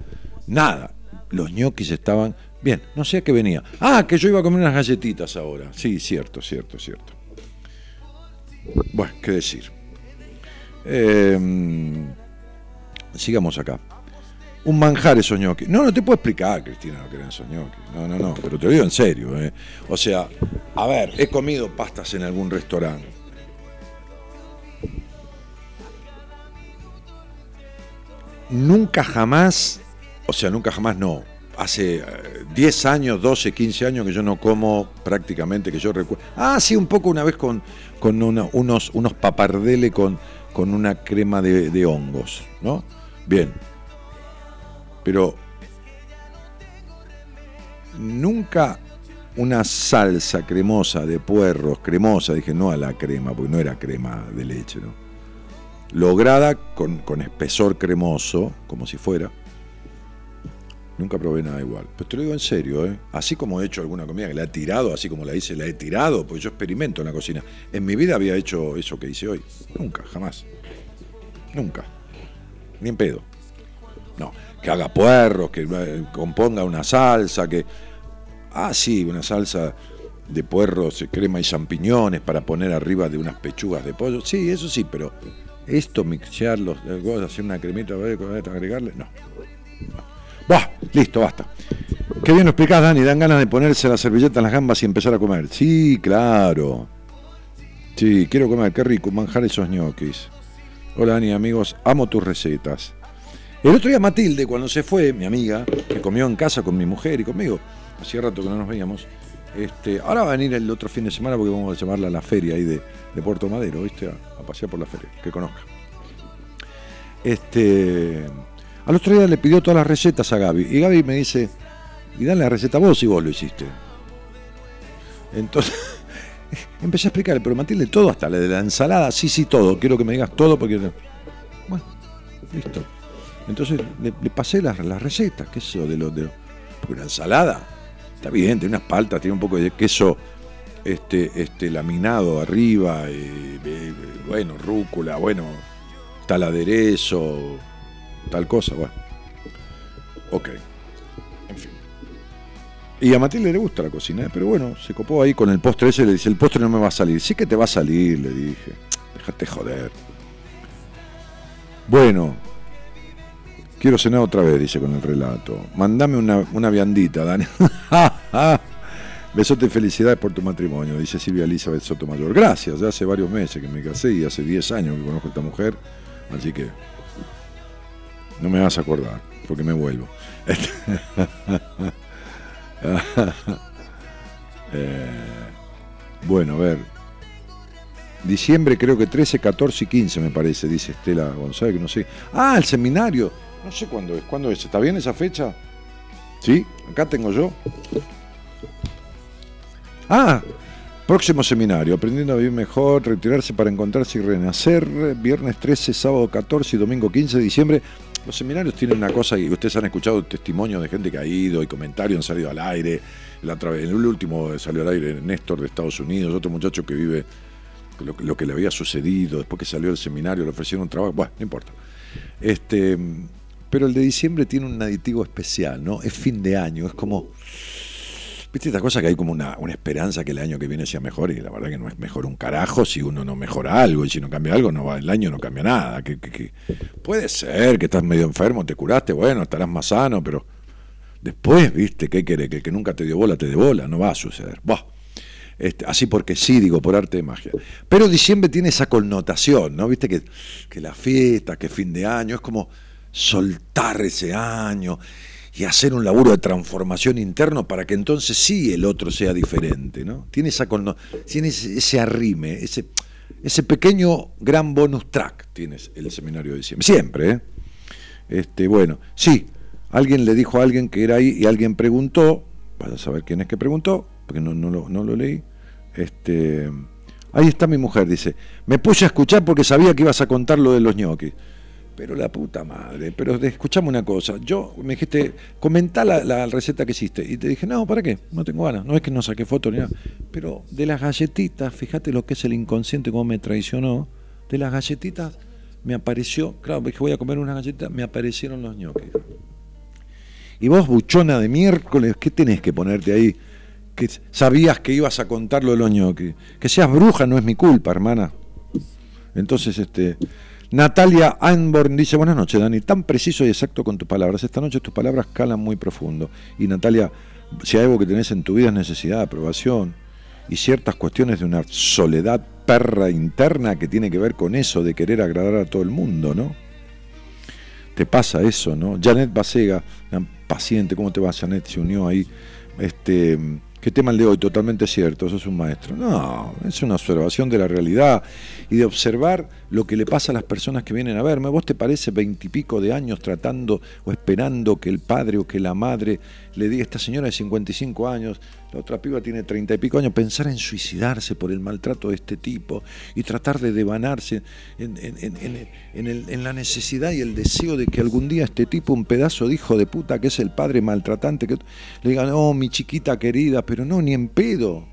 Nada, los ñoquis estaban Bien, no sé a qué venía. Ah, que yo iba a comer unas galletitas ahora. Sí, cierto, cierto, cierto. Bueno, qué decir. Em, sigamos acá. Un manjar esos ñoquis. No, no te puedo explicar, Cristina, lo que eran esos ñoquis. No, no, no, pero te lo digo en serio. ¿eh? O sea, a ver, he comido pastas en algún restaurante. Nunca jamás, o sea, nunca jamás no, hace 10 eh, años, 12, 15 años que yo no como prácticamente, que yo recuerdo. Ah, sí, un poco una vez con, con unos, unos papardeles con, con una crema de, hongos, ¿no? Bien. Pero nunca una salsa cremosa de puerros, cremosa, dije no a la crema, porque no era crema de leche, ¿no? Lograda con, con espesor cremoso, como si fuera Nunca probé nada igual. Pero te lo digo en serio, ¿eh? Así como he hecho alguna comida que la he tirado, así como la hice, la he tirado, pues yo experimento en la cocina. En mi vida había hecho eso que hice hoy. Nunca, jamás. Nunca. Ni en pedo. No. Que haga puerros, que eh, componga una salsa, que. Ah, sí, una salsa de puerros, crema y champiñones para poner arriba de unas pechugas de pollo. Sí, eso sí, pero esto, mixearlos, eh, hacer una cremita, agregarle, no. no. Bah, listo, basta. Qué bien lo explicás, Dani. Dan ganas de ponerse la servilleta en las gambas y empezar a comer. Sí, claro. Sí, quiero comer. Qué rico, manjar esos ñoquis. Hola, Dani, amigos. Amo tus recetas. El otro día Matilde, cuando se fue, mi amiga, que comió en casa con mi mujer y conmigo, hacía rato que no nos veíamos, este, ahora va a venir el otro fin de semana porque vamos a llamarla a la feria ahí de, Puerto Madero, ¿viste? A, pasear por la feria, que conozca. Este, al otro día le pidió todas las recetas a Gaby. Y Gaby me dice, y dale la receta a vos si vos lo hiciste. Entonces, [laughs] empecé a explicarle, pero Matilde, todo, hasta la de la ensalada, sí, sí, todo. Quiero que me digas todo porque... Bueno, listo. Entonces le, pasé las, recetas, qué es eso de los... De, porque una ensalada, está bien, tiene unas paltas, tiene un poco de queso este, este laminado arriba, y, bueno, rúcula, bueno, tal aderezo, tal cosa, bueno. Ok. En fin. Y a Matilde le gusta la cocina, ¿eh? pero bueno, se copó ahí con el postre ese, le dice, el postre no me va a salir. Sí que te va a salir, le dije. Déjate joder. Bueno, quiero cenar otra vez, dice con el relato. Mandame una, una viandita, Dani. [laughs] Besote y felicidades por tu matrimonio, dice Silvia Elizabeth Sotomayor. Gracias, ya hace varios meses que me casé y hace 10 años que conozco a esta mujer, así que no me vas a acordar, porque me vuelvo. [laughs] Eh, bueno, a ver. Diciembre creo que 13, 14 y 15 me parece, dice Estela González, que no sé. Ah, el seminario. No sé cuándo es. ¿Cuándo es? ¿Está bien esa fecha? ¿Sí? Acá tengo yo. Ah, próximo seminario, aprendiendo a vivir mejor, retirarse para encontrarse y renacer, viernes 13, sábado 14 y domingo 15 de diciembre. Los seminarios tienen una cosa y ustedes han escuchado testimonios de gente que ha ido y comentarios han salido al aire. En el último salió al aire Néstor de Estados Unidos, otro muchacho que vive lo, que le había sucedido, después que salió del seminario, le ofrecieron un trabajo, bueno, no importa. Este, pero el de diciembre tiene un aditivo especial, ¿no? Es fin de año, es como... ¿Viste esta cosa que hay como una, esperanza que el año que viene sea mejor? Y la verdad que no es mejor un carajo si uno no mejora algo y si no cambia algo, no va, el año no cambia nada. Que, puede ser que estás medio enfermo, te curaste, bueno, estarás más sano, pero después, ¿viste? ¿Qué quiere? Que el que nunca te dio bola te dé bola, no va a suceder. Este, así porque sí, digo, por arte de magia. Pero diciembre tiene esa connotación, ¿no? Viste que, que la fiesta, que fin de año, es como soltar ese año y hacer un laburo de transformación interno para que entonces sí el otro sea diferente, ¿no? Tiene, esa tiene ese, arrime, ese, ese pequeño gran bonus track tienes el seminario de diciembre. Siempre, ¿eh? Este, bueno, sí, alguien le dijo a alguien que era ahí y alguien preguntó, para saber quién es que preguntó, porque no, no, lo, no lo leí, este, ahí está mi mujer, dice, me puse a escuchar porque sabía que ibas a contar lo de los ñoquis. Pero la puta madre, pero escuchame una cosa, yo me dijiste, comentá la, receta que hiciste, y te dije, no, ¿para qué? No tengo ganas, no es que no saqué fotos ni nada, pero de las galletitas, fíjate lo que es el inconsciente, cómo me traicionó, de las galletitas me apareció, claro, dije voy a comer una galleta, me aparecieron los ñoquis. Y vos, buchona de miércoles, ¿qué tenés que ponerte ahí? Que sabías que ibas a contar lo de los ñoquis. Que seas bruja no es mi culpa, hermana. Entonces, este, Natalia Anborn dice, buenas noches, Dani, tan preciso y exacto con tus palabras. Esta noche tus palabras calan muy profundo. Y Natalia, si hay algo que tenés en tu vida es necesidad de aprobación y ciertas cuestiones de una soledad perra interna que tiene que ver con eso de querer agradar a todo el mundo, ¿no? Te pasa eso, ¿no? Janet Basega, paciente, ¿cómo te va Janet? Se unió ahí. Este, ¿Qué tema el de hoy? Totalmente cierto, eso es un maestro. No, es una observación de la realidad y de observar lo que le pasa a las personas que vienen a verme. ¿Vos te parece veintipico de años tratando o esperando que el padre o que la madre le diga, esta señora de 55 años, la otra piba tiene treinta y pico años, pensar en suicidarse por el maltrato de este tipo y tratar de devanarse en, la necesidad y el deseo de que algún día este tipo, un pedazo de hijo de puta que es el padre maltratante, que le diga, no, mi chiquita querida, pero no, ni en pedo,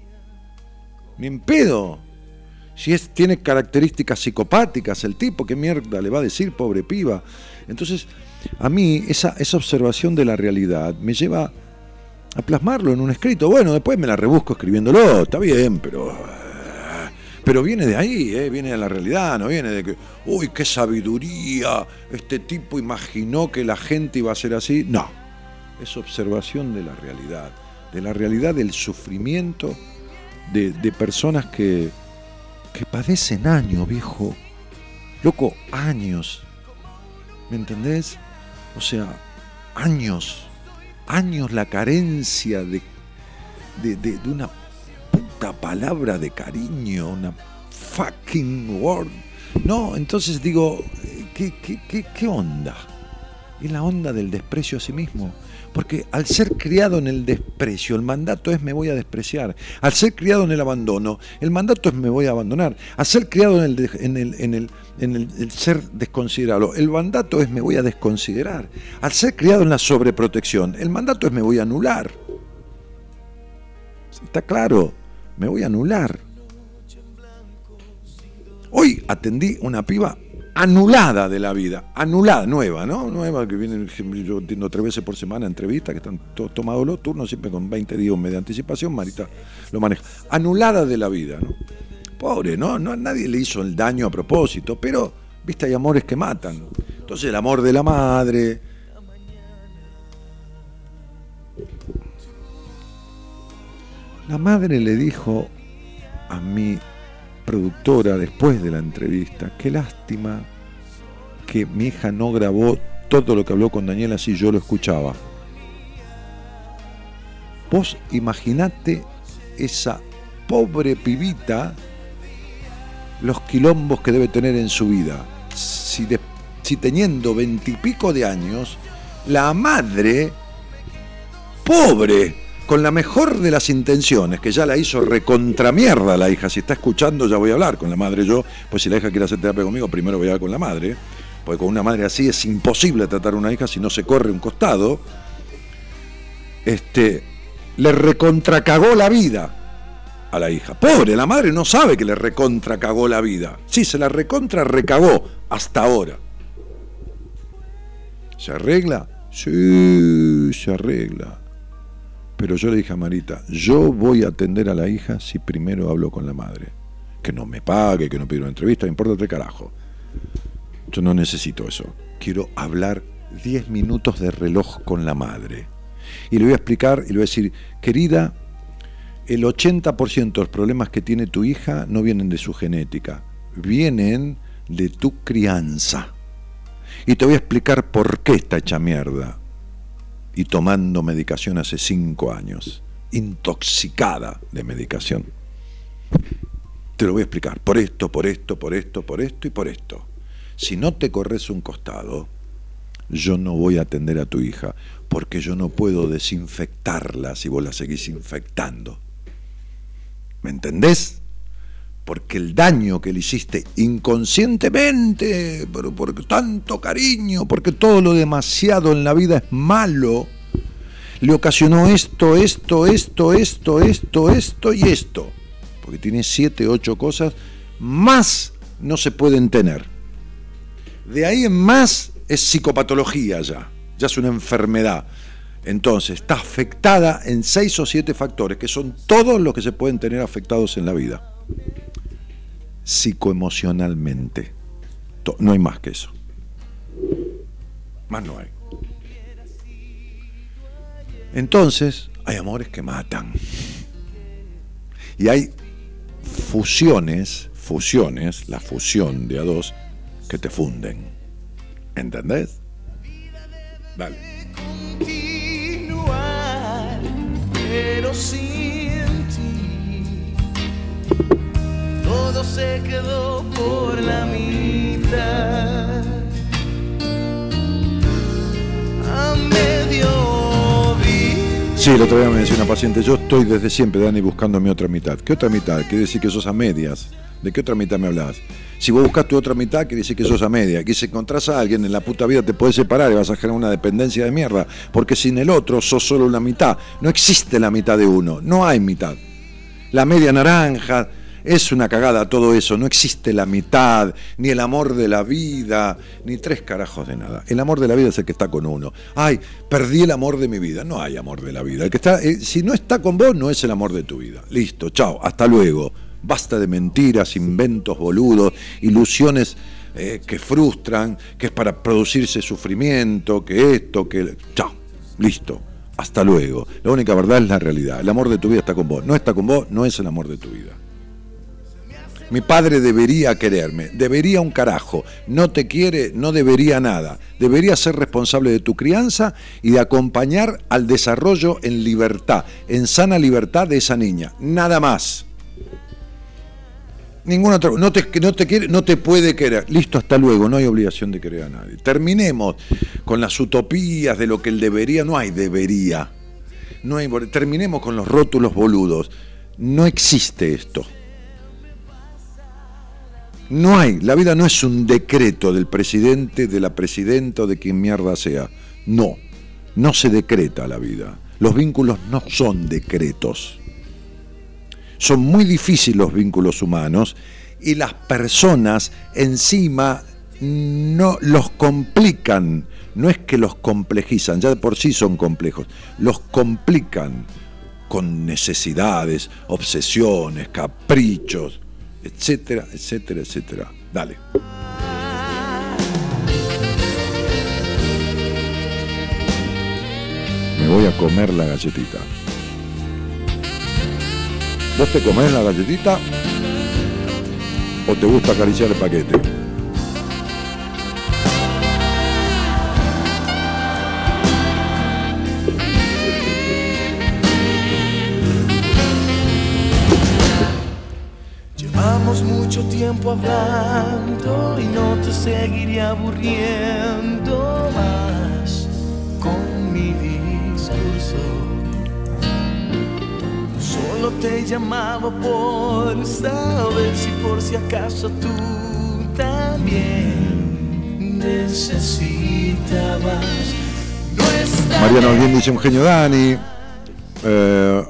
ni en pedo. Si tiene características psicopáticas el tipo, ¿qué mierda le va a decir, pobre piba? Entonces, a mí esa observación de la realidad me lleva a plasmarlo en un escrito. Bueno, después me la rebusco escribiéndolo, está bien, pero pero viene de ahí, ¿eh? viene de la realidad, no viene de que, uy, qué sabiduría, este tipo imaginó que la gente iba a ser así. No, es observación de la realidad, de la realidad del sufrimiento de, de personas que, que padecen años, viejo. Loco, años. ¿Me entendés? O sea, años. Años la carencia de, de, una puta palabra de cariño, una fucking word. No, entonces digo, ¿qué, qué, qué, qué onda? Es la onda del desprecio a sí mismo. Porque al ser criado en el desprecio, el mandato es me voy a despreciar. Al ser criado en el abandono, el mandato es me voy a abandonar. Al ser criado en el, en el, en el, en el, ser desconsiderado, el mandato es me voy a desconsiderar. Al ser criado en la sobreprotección, el mandato es me voy a anular. Está claro, me voy a anular. Hoy atendí una piba anulada de la vida, anulada, nueva, ¿no? Nueva, que viene, yo entiendo tres veces por semana entrevistas, que están todos tomados los turnos, siempre con 20 días de anticipación, Marita lo maneja. Anulada de la vida, ¿no? Pobre, ¿no? no nadie le hizo el daño a propósito, pero, viste, hay amores que matan. Entonces el amor de la madre. La madre le dijo a mi productora después de la entrevista, qué lástima que mi hija no grabó todo lo que habló con Daniela si yo lo escuchaba. Vos imaginate esa pobre pibita los quilombos que debe tener en su vida. Si, si teniendo veintipico de años, la madre, pobre, con la mejor de las intenciones, que ya la hizo recontramierda la hija, si está escuchando ya voy a hablar con la madre yo, pues si la hija quiere hacer terapia conmigo, primero voy a hablar con la madre, porque con una madre así es imposible tratar a una hija si no se corre un costado, este, le recontracagó la vida a la hija. Pobre, la madre no sabe que le recontracagó la vida. Sí, se la recontra recagó hasta ahora. ¿Se arregla? Sí, se arregla. Pero yo le dije a Marita, yo voy a atender a la hija si primero hablo con la madre. Que no me pague, que no pida una entrevista, me importa tres carajo. Yo no necesito eso. Quiero hablar 10 minutos de reloj con la madre. Y le voy a explicar y le voy a decir, querida, el 80% de los problemas que tiene tu hija no vienen de su genética, vienen de tu crianza. Y te voy a explicar por qué está hecha mierda. Y tomando medicación hace cinco años, intoxicada de medicación. Te lo voy a explicar, por esto, por esto, por esto, por esto y por esto. Si no te corres un costado, yo no voy a atender a tu hija, porque yo no puedo desinfectarla si vos la seguís infectando. ¿Me entendés? Porque el daño que le hiciste inconscientemente, pero por tanto cariño, porque todo lo demasiado en la vida es malo, le ocasionó esto, esto, esto, esto, esto, esto y esto. Porque tiene siete, ocho cosas, más no se pueden tener. De ahí en más es psicopatología ya, ya es una enfermedad. Entonces, está afectada en seis o siete factores, que son todos los que se pueden tener afectados en la vida. Psicoemocionalmente. No hay más que eso. Más no hay. Entonces, hay amores que matan. Y hay fusiones, fusiones, la fusión de a dos, que te funden. ¿Entendés? Vale. pero se quedó por la mitad. A medio Sí, el otro día me decía una paciente, yo estoy desde siempre, Dani, buscando mi otra mitad. ¿Qué otra mitad? Quiere decir que sos a medias. ¿De qué otra mitad me hablas? Si vos buscas tu otra mitad, quiere decir que sos a media. Que si encontrás a alguien en la puta vida te puedes separar y vas a generar una dependencia de mierda. Porque sin el otro sos solo la mitad. No existe la mitad de uno. No hay mitad. La media naranja, es una cagada todo eso, no existe la mitad, ni el amor de la vida, ni tres carajos de nada. El amor de la vida es el que está con uno. Ay, perdí el amor de mi vida. No hay amor de la vida. El que está, eh, si no está con vos, no es el amor de tu vida. Listo, chao, hasta luego. Basta de mentiras, inventos boludos, ilusiones eh, que frustran, que es para producirse sufrimiento, que esto, que... Chao, listo, hasta luego. La única verdad es la realidad. El amor de tu vida está con vos. No está con vos, no es el amor de tu vida. Mi padre debería quererme, debería un carajo, no te quiere, no debería nada, debería ser responsable de tu crianza y de acompañar al desarrollo en libertad, en sana libertad de esa niña, nada más. Ningún otro, no te, no te quiere, no te puede querer. Listo, hasta luego, no hay obligación de querer a nadie. Terminemos con las utopías de lo que él debería, no hay debería. No hay, terminemos con los rótulos boludos. No existe esto. No hay, la vida no es un decreto del presidente, de la presidenta o de quien mierda sea. No, no se decreta la vida. Los vínculos no son decretos. Son muy difíciles los vínculos humanos y las personas encima no los complican, no es que los complejizan, ya de por sí son complejos, los complican con necesidades, obsesiones, caprichos, etcétera, etcétera, etcétera. Dale. Me voy a comer la galletita. ¿Vos te comés la galletita o te gusta acariciar el paquete? Llevamos mucho tiempo hablando y no te seguiré aburriendo más con mi discurso. Solo te llamaba por saber si por si acaso tú también necesitabas. No Mariano bien dice un genio Dani. Eh,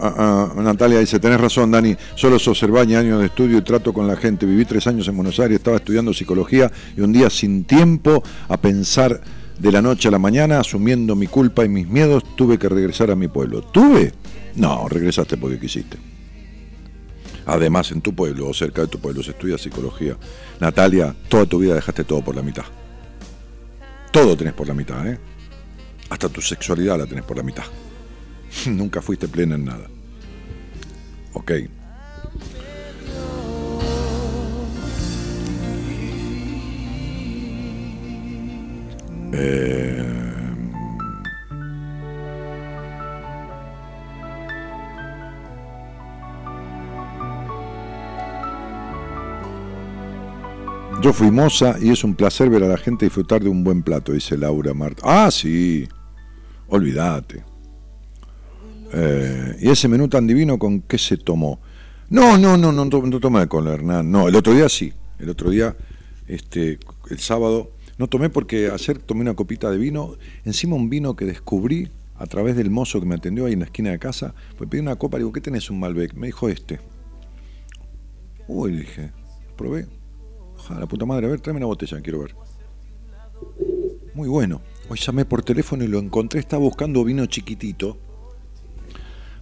Natalia dice, tenés razón Dani, solo observaña años de estudio y trato con la gente. Viví tres años en Buenos Aires, estaba estudiando psicología y un día sin tiempo a pensar de la noche a la mañana, asumiendo mi culpa y mis miedos, tuve que regresar a mi pueblo. ¿Tuve? No, regresaste porque quisiste. Además, en tu pueblo o cerca de tu pueblo se estudia psicología. Natalia, toda tu vida dejaste todo por la mitad. Todo tenés por la mitad, ¿eh? Hasta tu sexualidad la tenés por la mitad. [laughs] Nunca fuiste plena en nada. Ok. Eh, Yo fui moza y es un placer ver a la gente disfrutar de un buen plato, dice Laura Marta. Ah, sí. Olvídate. Eh, ¿Y ese menú tan divino con qué se tomó? No, no, no, no, no, no tomé con Hernán. No, el otro día sí. El otro día, este, el sábado, no tomé porque ayer tomé una copita de vino. Encima un vino que descubrí a través del mozo que me atendió ahí en la esquina de casa. Pues pedí una copa, le digo, ¿qué tenés un Malbec? Me dijo este. Uy, le dije, probé. Ojalá, la puta madre, a ver, tráeme una botella, quiero ver. Muy bueno. Hoy llamé por teléfono y lo encontré, estaba buscando vino chiquitito.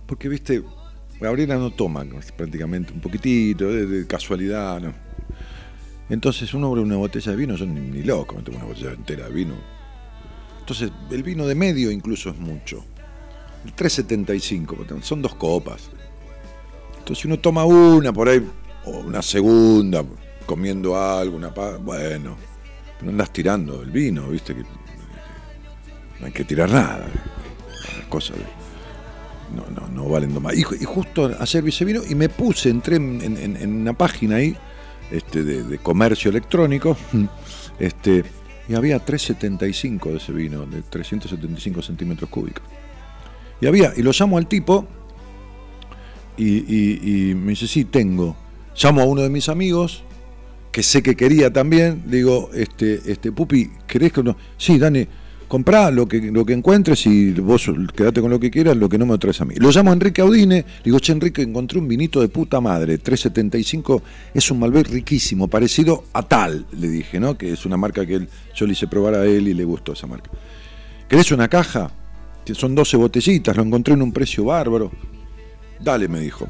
Porque, viste, Gabriela no toma prácticamente un poquitito, de, de casualidad, ¿no? Entonces uno abre una botella de vino, yo ni, ni loco, me tomo una botella entera de vino. Entonces, el vino de medio incluso es mucho. El 3.75, son dos copas. Entonces uno toma una por ahí, o una segunda, comiendo algo, una bueno, no andas tirando el vino, viste que no hay que tirar nada. Las cosas no, no, no valen más. Y, y justo ayer ese vino y me puse, entré en, una página ahí este, de, de comercio electrónico, [laughs] este, y había 375 de ese vino, de 375 centímetros cúbicos. Y había, y lo llamo al tipo, y, y- y me dice, sí, tengo. Llamo a uno de mis amigos, que sé que quería también, digo, este, este, Pupi, ¿querés que no? Sí, Dani, comprá lo que, lo que encuentres y vos quedate con lo que quieras, lo que no me traes a mí. Lo llamo Enrique Audine, le digo, che, Enrique, encontré un vinito de puta madre, 375, es un Malbec riquísimo, parecido a tal, le dije, ¿no? Que es una marca que yo le hice probar a él y le gustó esa marca. ¿Querés una caja? Son 12 botellitas, lo encontré en un precio bárbaro. Dale, me dijo.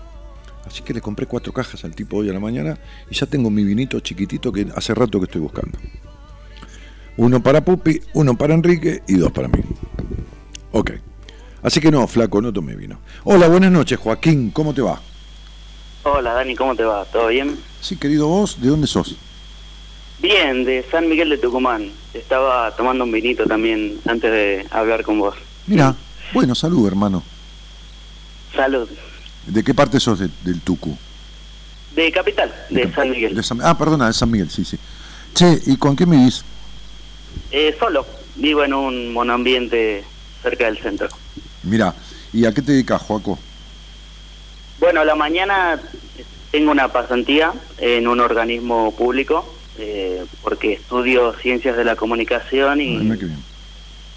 Así que le compré cuatro cajas al tipo hoy a la mañana y ya tengo mi vinito chiquitito que hace rato que estoy buscando. Uno para Pupi, uno para Enrique y dos para mí. Ok. Así que no, flaco, no tomé vino. Hola, buenas noches, Joaquín, ¿cómo te va? Hola Dani, ¿cómo te va? ¿Todo bien? Sí, querido vos, ¿de dónde sos? Bien, de San Miguel de Tucumán. Estaba tomando un vinito también antes de hablar con vos. Mira, bueno, salud, hermano. Salud. ¿De qué parte sos de- del Tucu? De Capital, de San Miguel. De San- ah, perdona, de San Miguel, sí, sí. Che, ¿y con qué me vivís? Eh, solo. Vivo en un monoambiente cerca del centro. Mira, ¿y a qué te dedicas, Joaco? Bueno, a la mañana tengo una pasantía en un organismo público eh, porque estudio ciencias de la comunicación y,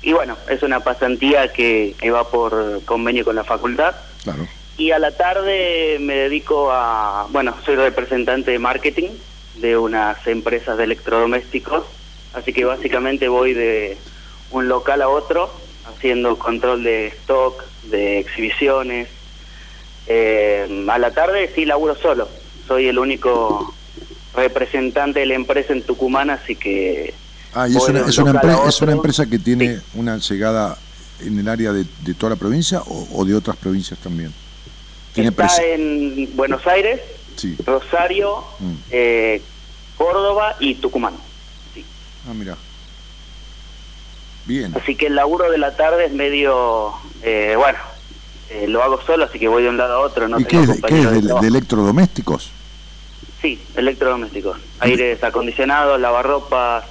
y bueno, es una pasantía que, que va por convenio con la facultad. Claro. Y a la tarde me dedico a, bueno, soy representante de marketing de unas empresas de electrodomésticos, así que básicamente voy de un local a otro haciendo control de stock, de exhibiciones. Eh, a la tarde sí laburo solo, soy el único representante de la empresa en Tucumán, así que Ah, y es una, es, es empresa que tiene Sí. una llegada en el área de, de toda la provincia o, o de otras provincias también. Tiene está en Buenos Aires, Sí. Rosario, Mm. eh, Córdoba y Tucumán. Ah, mira. Bien. Así que el laburo de la tarde es medio, eh, bueno, eh, lo hago solo, así que voy de un lado a otro, no ¿Y qué es, de- qué es de electrodomésticos? Sí, electrodomésticos. Aires acondicionados, lavarropas,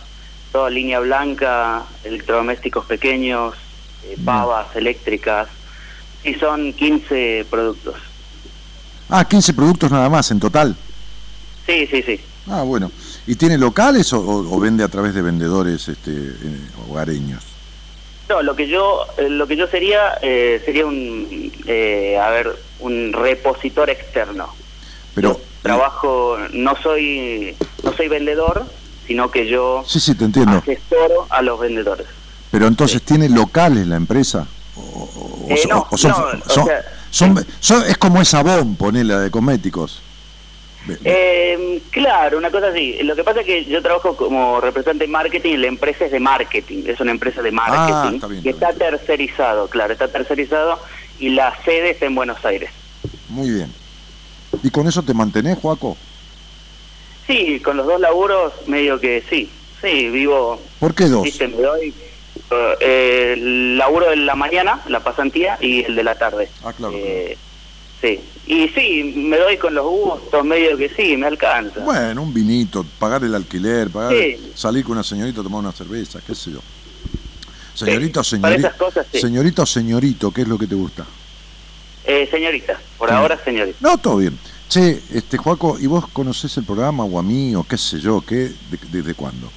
toda línea blanca, electrodomésticos pequeños, eh, pavas eléctricas. Y son 15 productos. Ah, 15 productos nada más en total. Sí, sí, sí. Ah, bueno. ¿Y tiene locales o, o- o vende a través de vendedores este, eh, hogareños? No, lo que yo eh, lo que yo sería eh, sería un eh, a ver un repositor externo. Pero, Yo trabajo no soy no soy vendedor, sino que yo Sí, sí, te entiendo. asesoro a los vendedores. Pero entonces, ¿tiene locales la empresa? O, son- son- es como esa bomba, ponela de cosméticos. Eh, claro, una cosa así. Lo que pasa es que yo trabajo como representante de marketing y la empresa es de marketing. Es una empresa de marketing Ah, está bien, que está está tercerizado, claro, está tercerizado y la sede está en Buenos Aires. Muy bien. ¿Y con eso te mantenés, Joaco? Sí, con los dos laburos medio que sí. Sí, vivo ¿Por qué dos? Me doy eh, el laburo de la mañana, la pasantía, y el de la tarde. Ah, claro, Eh, Sí, y sí, me doy con los gustos, medio que sí, me alcanza. Bueno, un vinito, pagar el alquiler, pagar, Sí. salir con una señorita a tomar una cerveza, qué sé yo. Señorita Sí, señorita, cosas, sí. señorita o señorito, ¿qué es lo que te gusta? Eh, señorita, por ahora señorita. No, todo bien. Che, este, Joaco, ¿y vos conocés el programa o a mí o qué sé yo? ¿Qué? ¿De- ¿Desde cuándo?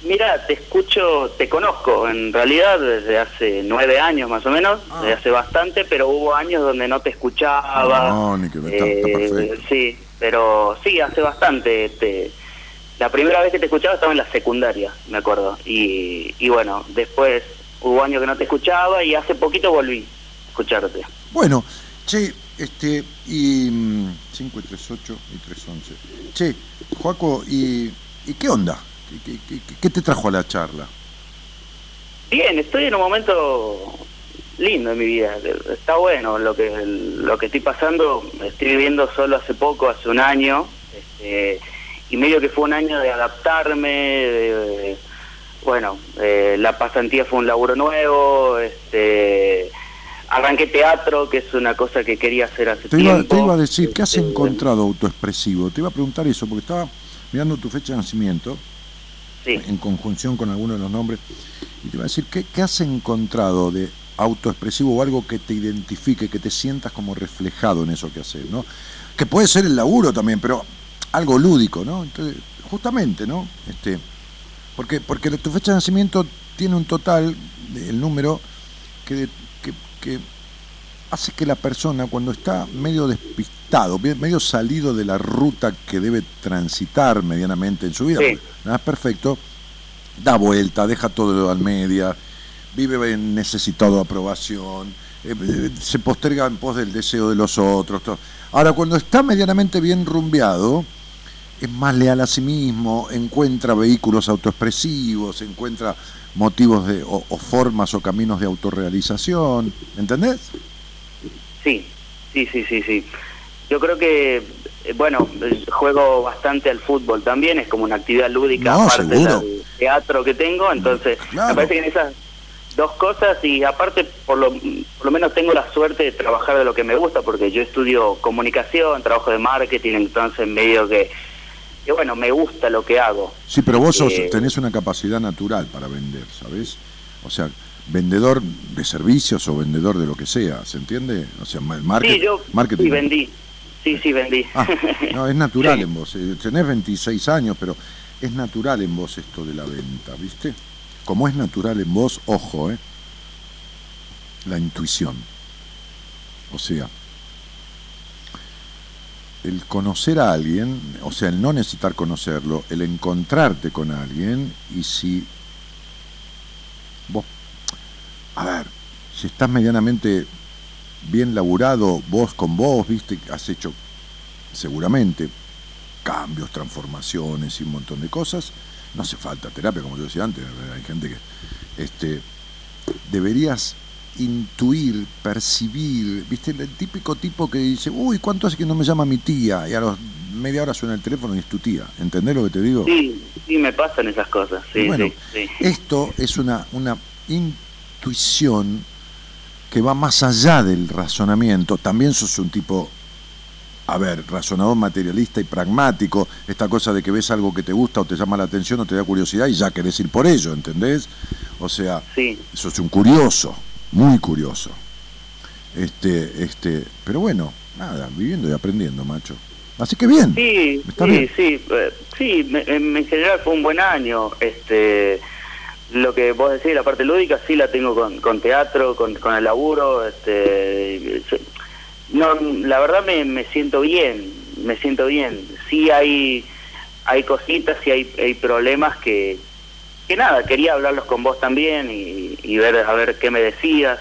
Mira, te escucho, te conozco en realidad desde hace nueve años más o menos, Ah. desde hace bastante, pero hubo años donde no te escuchaba. No, ni que ver, está- está Eh, perfecto. Sí, pero sí, hace bastante. Te, la primera vez que te escuchaba estaba en la secundaria, me acuerdo. Y, y bueno, después hubo años que no te escuchaba y hace poquito volví a escucharte. Bueno, che, este, y mm, 5 y 3, 8 y 3, 11. Che, Joaco, ¿y, y qué onda? ¿Qué, qué- qué- qué te trajo a la charla? Bien, estoy en un momento lindo en mi vida. Está bueno lo que lo que estoy pasando. Estoy viviendo solo hace poco, hace un año, este, y medio que fue un año de adaptarme. de- de- bueno, eh, la pasantía fue un laburo nuevo. Este, arranqué teatro, que es una cosa que quería hacer hace Te iba, tiempo. te iba a decir, ¿qué has Este, encontrado autoexpresivo? Te iba a preguntar eso, porque estaba mirando tu fecha de nacimiento, En conjunción con alguno de los nombres, y te iba a decir, ¿qué, qué has encontrado de autoexpresivo o algo que te identifique, que te sientas como reflejado en eso que haces, ¿no? Que puede ser el laburo también, pero algo lúdico, ¿no? Entonces, justamente, ¿no? Este, porque, porque tu fecha de nacimiento tiene un total, el número, que, que, que hace que la persona cuando está medio despistado, medio salido de la ruta que debe transitar medianamente en su vida, Sí. nada es perfecto, da vuelta, deja todo al media, vive necesitado de aprobación, eh, eh, se posterga en pos del deseo de los otros. todo. Ahora, cuando está medianamente bien rumbeado, es más leal a sí mismo, encuentra vehículos autoexpresivos, encuentra motivos de, o, o formas o caminos de autorrealización, ¿entendés? Sí, sí, sí, sí, sí. Yo creo que, eh, bueno, juego bastante al fútbol también, es como una actividad lúdica No, aparte seguro. del teatro que tengo, entonces Claro. me parece que en esas dos cosas y aparte por lo, por lo menos tengo la suerte de trabajar de lo que me gusta, porque yo estudio comunicación, trabajo de marketing, entonces medio que, que bueno, me gusta lo que hago. Sí, pero vos sos- Eh, tenés una capacidad natural para vender, ¿sabés? O sea, vendedor de servicios o vendedor de lo que sea, ¿se entiende? O sea, ma- market- sí, yo marketing. vendí, sí, sí vendí. Ah, no, es natural [laughs] Sí. en vos. eh, Tenés 26 años, pero es natural en vos esto de la venta, ¿viste? Como es natural en vos, ojo, ¿eh? La intuición. O sea, el conocer a alguien, o sea, el no necesitar conocerlo, el encontrarte con alguien y si vos, a ver, si estás medianamente bien laburado vos con vos, viste, has hecho seguramente cambios, transformaciones y un montón de cosas, no hace falta terapia, como yo decía antes, hay gente que este, deberías intuir, percibir, viste, el típico tipo que dice, uy, ¿cuánto hace que no me llama mi tía? Y a los media hora suena el teléfono y es tu tía, ¿entendés lo que te digo? Sí, sí me pasan esas cosas, sí, bueno, sí, sí. esto es una, una intuición que va más allá del razonamiento. También sos un tipo a ver, razonador materialista y pragmático, esta cosa de que ves algo que te gusta o te llama la atención o te da curiosidad y ya querés ir por ello, ¿entendés? O sea, Sí. es un curioso, muy curioso. Este, este, pero bueno, nada, viviendo y aprendiendo, macho. Así que bien. Sí, sí, bien. sí, eh, sí, me- en general fue un buen año. Este, lo que vos decís, la parte lúdica, sí la tengo con, con teatro, con, con el laburo. Este, no, la verdad me, me siento bien, me siento bien. Sí hay, hay cositas, sí hay, hay problemas que, que nada, quería hablarlos con vos también y, y ver a ver qué me decías.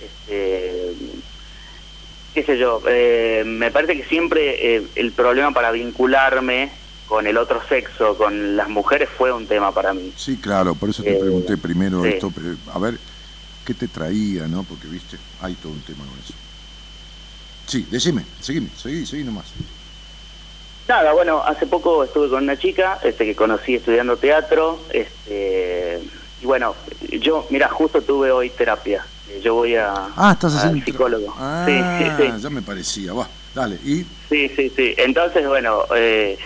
Este, qué sé yo, eh, me parece que siempre eh, el problema para vincularme con el otro sexo, con las mujeres, fue un tema para mí. Sí, claro, por eso te Eh, pregunté primero sí. esto, pero, a ver, ¿qué te traía, no? Porque, viste, hay todo un tema con eso. Sí, decime, seguime, seguí, seguí nomás. Nada, bueno, hace poco estuve con una chica este, que conocí estudiando teatro, este, y bueno, yo, mira, justo tuve hoy terapia. Eh, Yo voy a Ah, estás haciendo... psicólogo. Ah, Sí, sí, sí. ya me parecía, va, dale, y... Sí, sí, sí. Entonces, bueno, eh,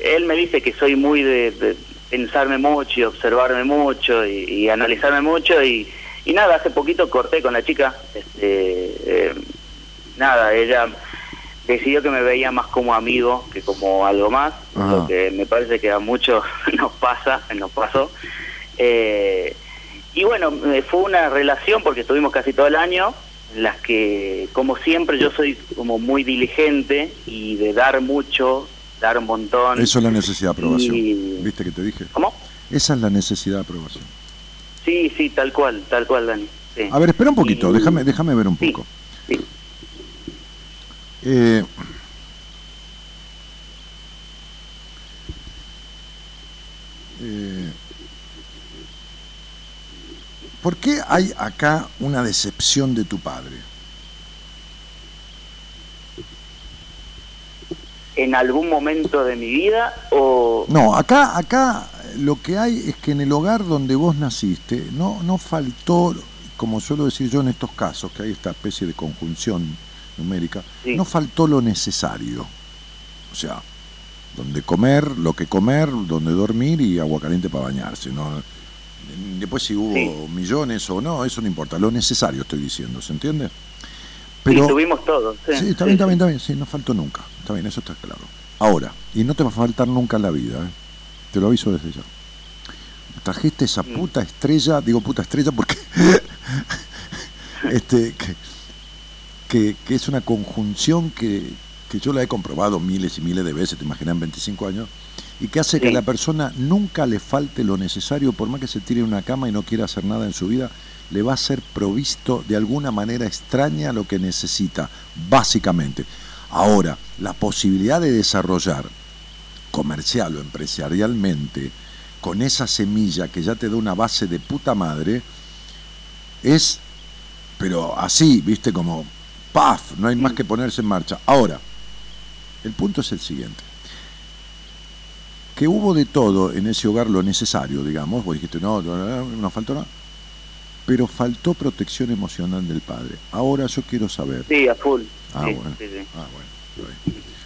él me dice que soy muy de, de pensarme mucho y observarme mucho y, y analizarme mucho y, y nada, hace poquito corté con la chica. Este, eh, nada, ella decidió que me veía más como amigo que como algo más, Ajá. lo que me parece que a muchos [laughs] nos pasa, nos pasó. Eh, y bueno, eh, fue una relación porque estuvimos casi todo el año en las que, como siempre, yo soy como muy diligente y de dar mucho, dar un montón. Eso es la necesidad de aprobación. Y- ¿Viste que te dije? ¿Cómo? Esa es la necesidad de aprobación. Sí, sí, tal cual, tal cual, Dani. sí. A ver, espera un poquito, Y- déjame, déjame ver un Sí, poco. sí. Eh, eh, ¿Por qué hay acá una decepción de tu padre? ¿En algún momento de mi vida o...? No, acá, acá lo que hay es que en el hogar donde vos naciste no, no faltó, como suelo decir yo en estos casos, que hay esta especie de conjunción numérica, Sí. no faltó lo necesario. O sea, donde comer, lo que comer, donde dormir y agua caliente para bañarse. ¿no? Después si hubo Sí. millones o no, eso no importa. Lo necesario estoy diciendo, ¿se entiende? Sí, tuvimos todo. Sí, Sí, está bien, está bien, está bien, sí, no faltó nunca. Está bien, eso está claro. Ahora, y no te va a faltar nunca en la vida, ¿eh? te lo aviso desde ya. Trajiste esa Mm. puta estrella, digo puta estrella porque [laughs] este que, que, que es una conjunción que, que yo la he comprobado miles y miles de veces, te imaginas en 25 años, y que hace que a la persona nunca le falte lo necesario, por más que se tire en una cama y no quiera hacer nada en su vida, le va a ser provisto de alguna manera extraña lo que necesita, básicamente. Ahora, la posibilidad de desarrollar comercial o empresarialmente con esa semilla que ya te da una base de puta madre es, pero así, viste, como paf, no hay más que ponerse en marcha. Ahora, el punto es el siguiente. Que hubo de todo en ese hogar lo necesario, digamos, vos dijiste, no, no, no, no faltó nada, pero faltó protección emocional del padre. Ahora yo quiero saber, Sí, a full. Ah, sí, bueno. sí, sí. Ah.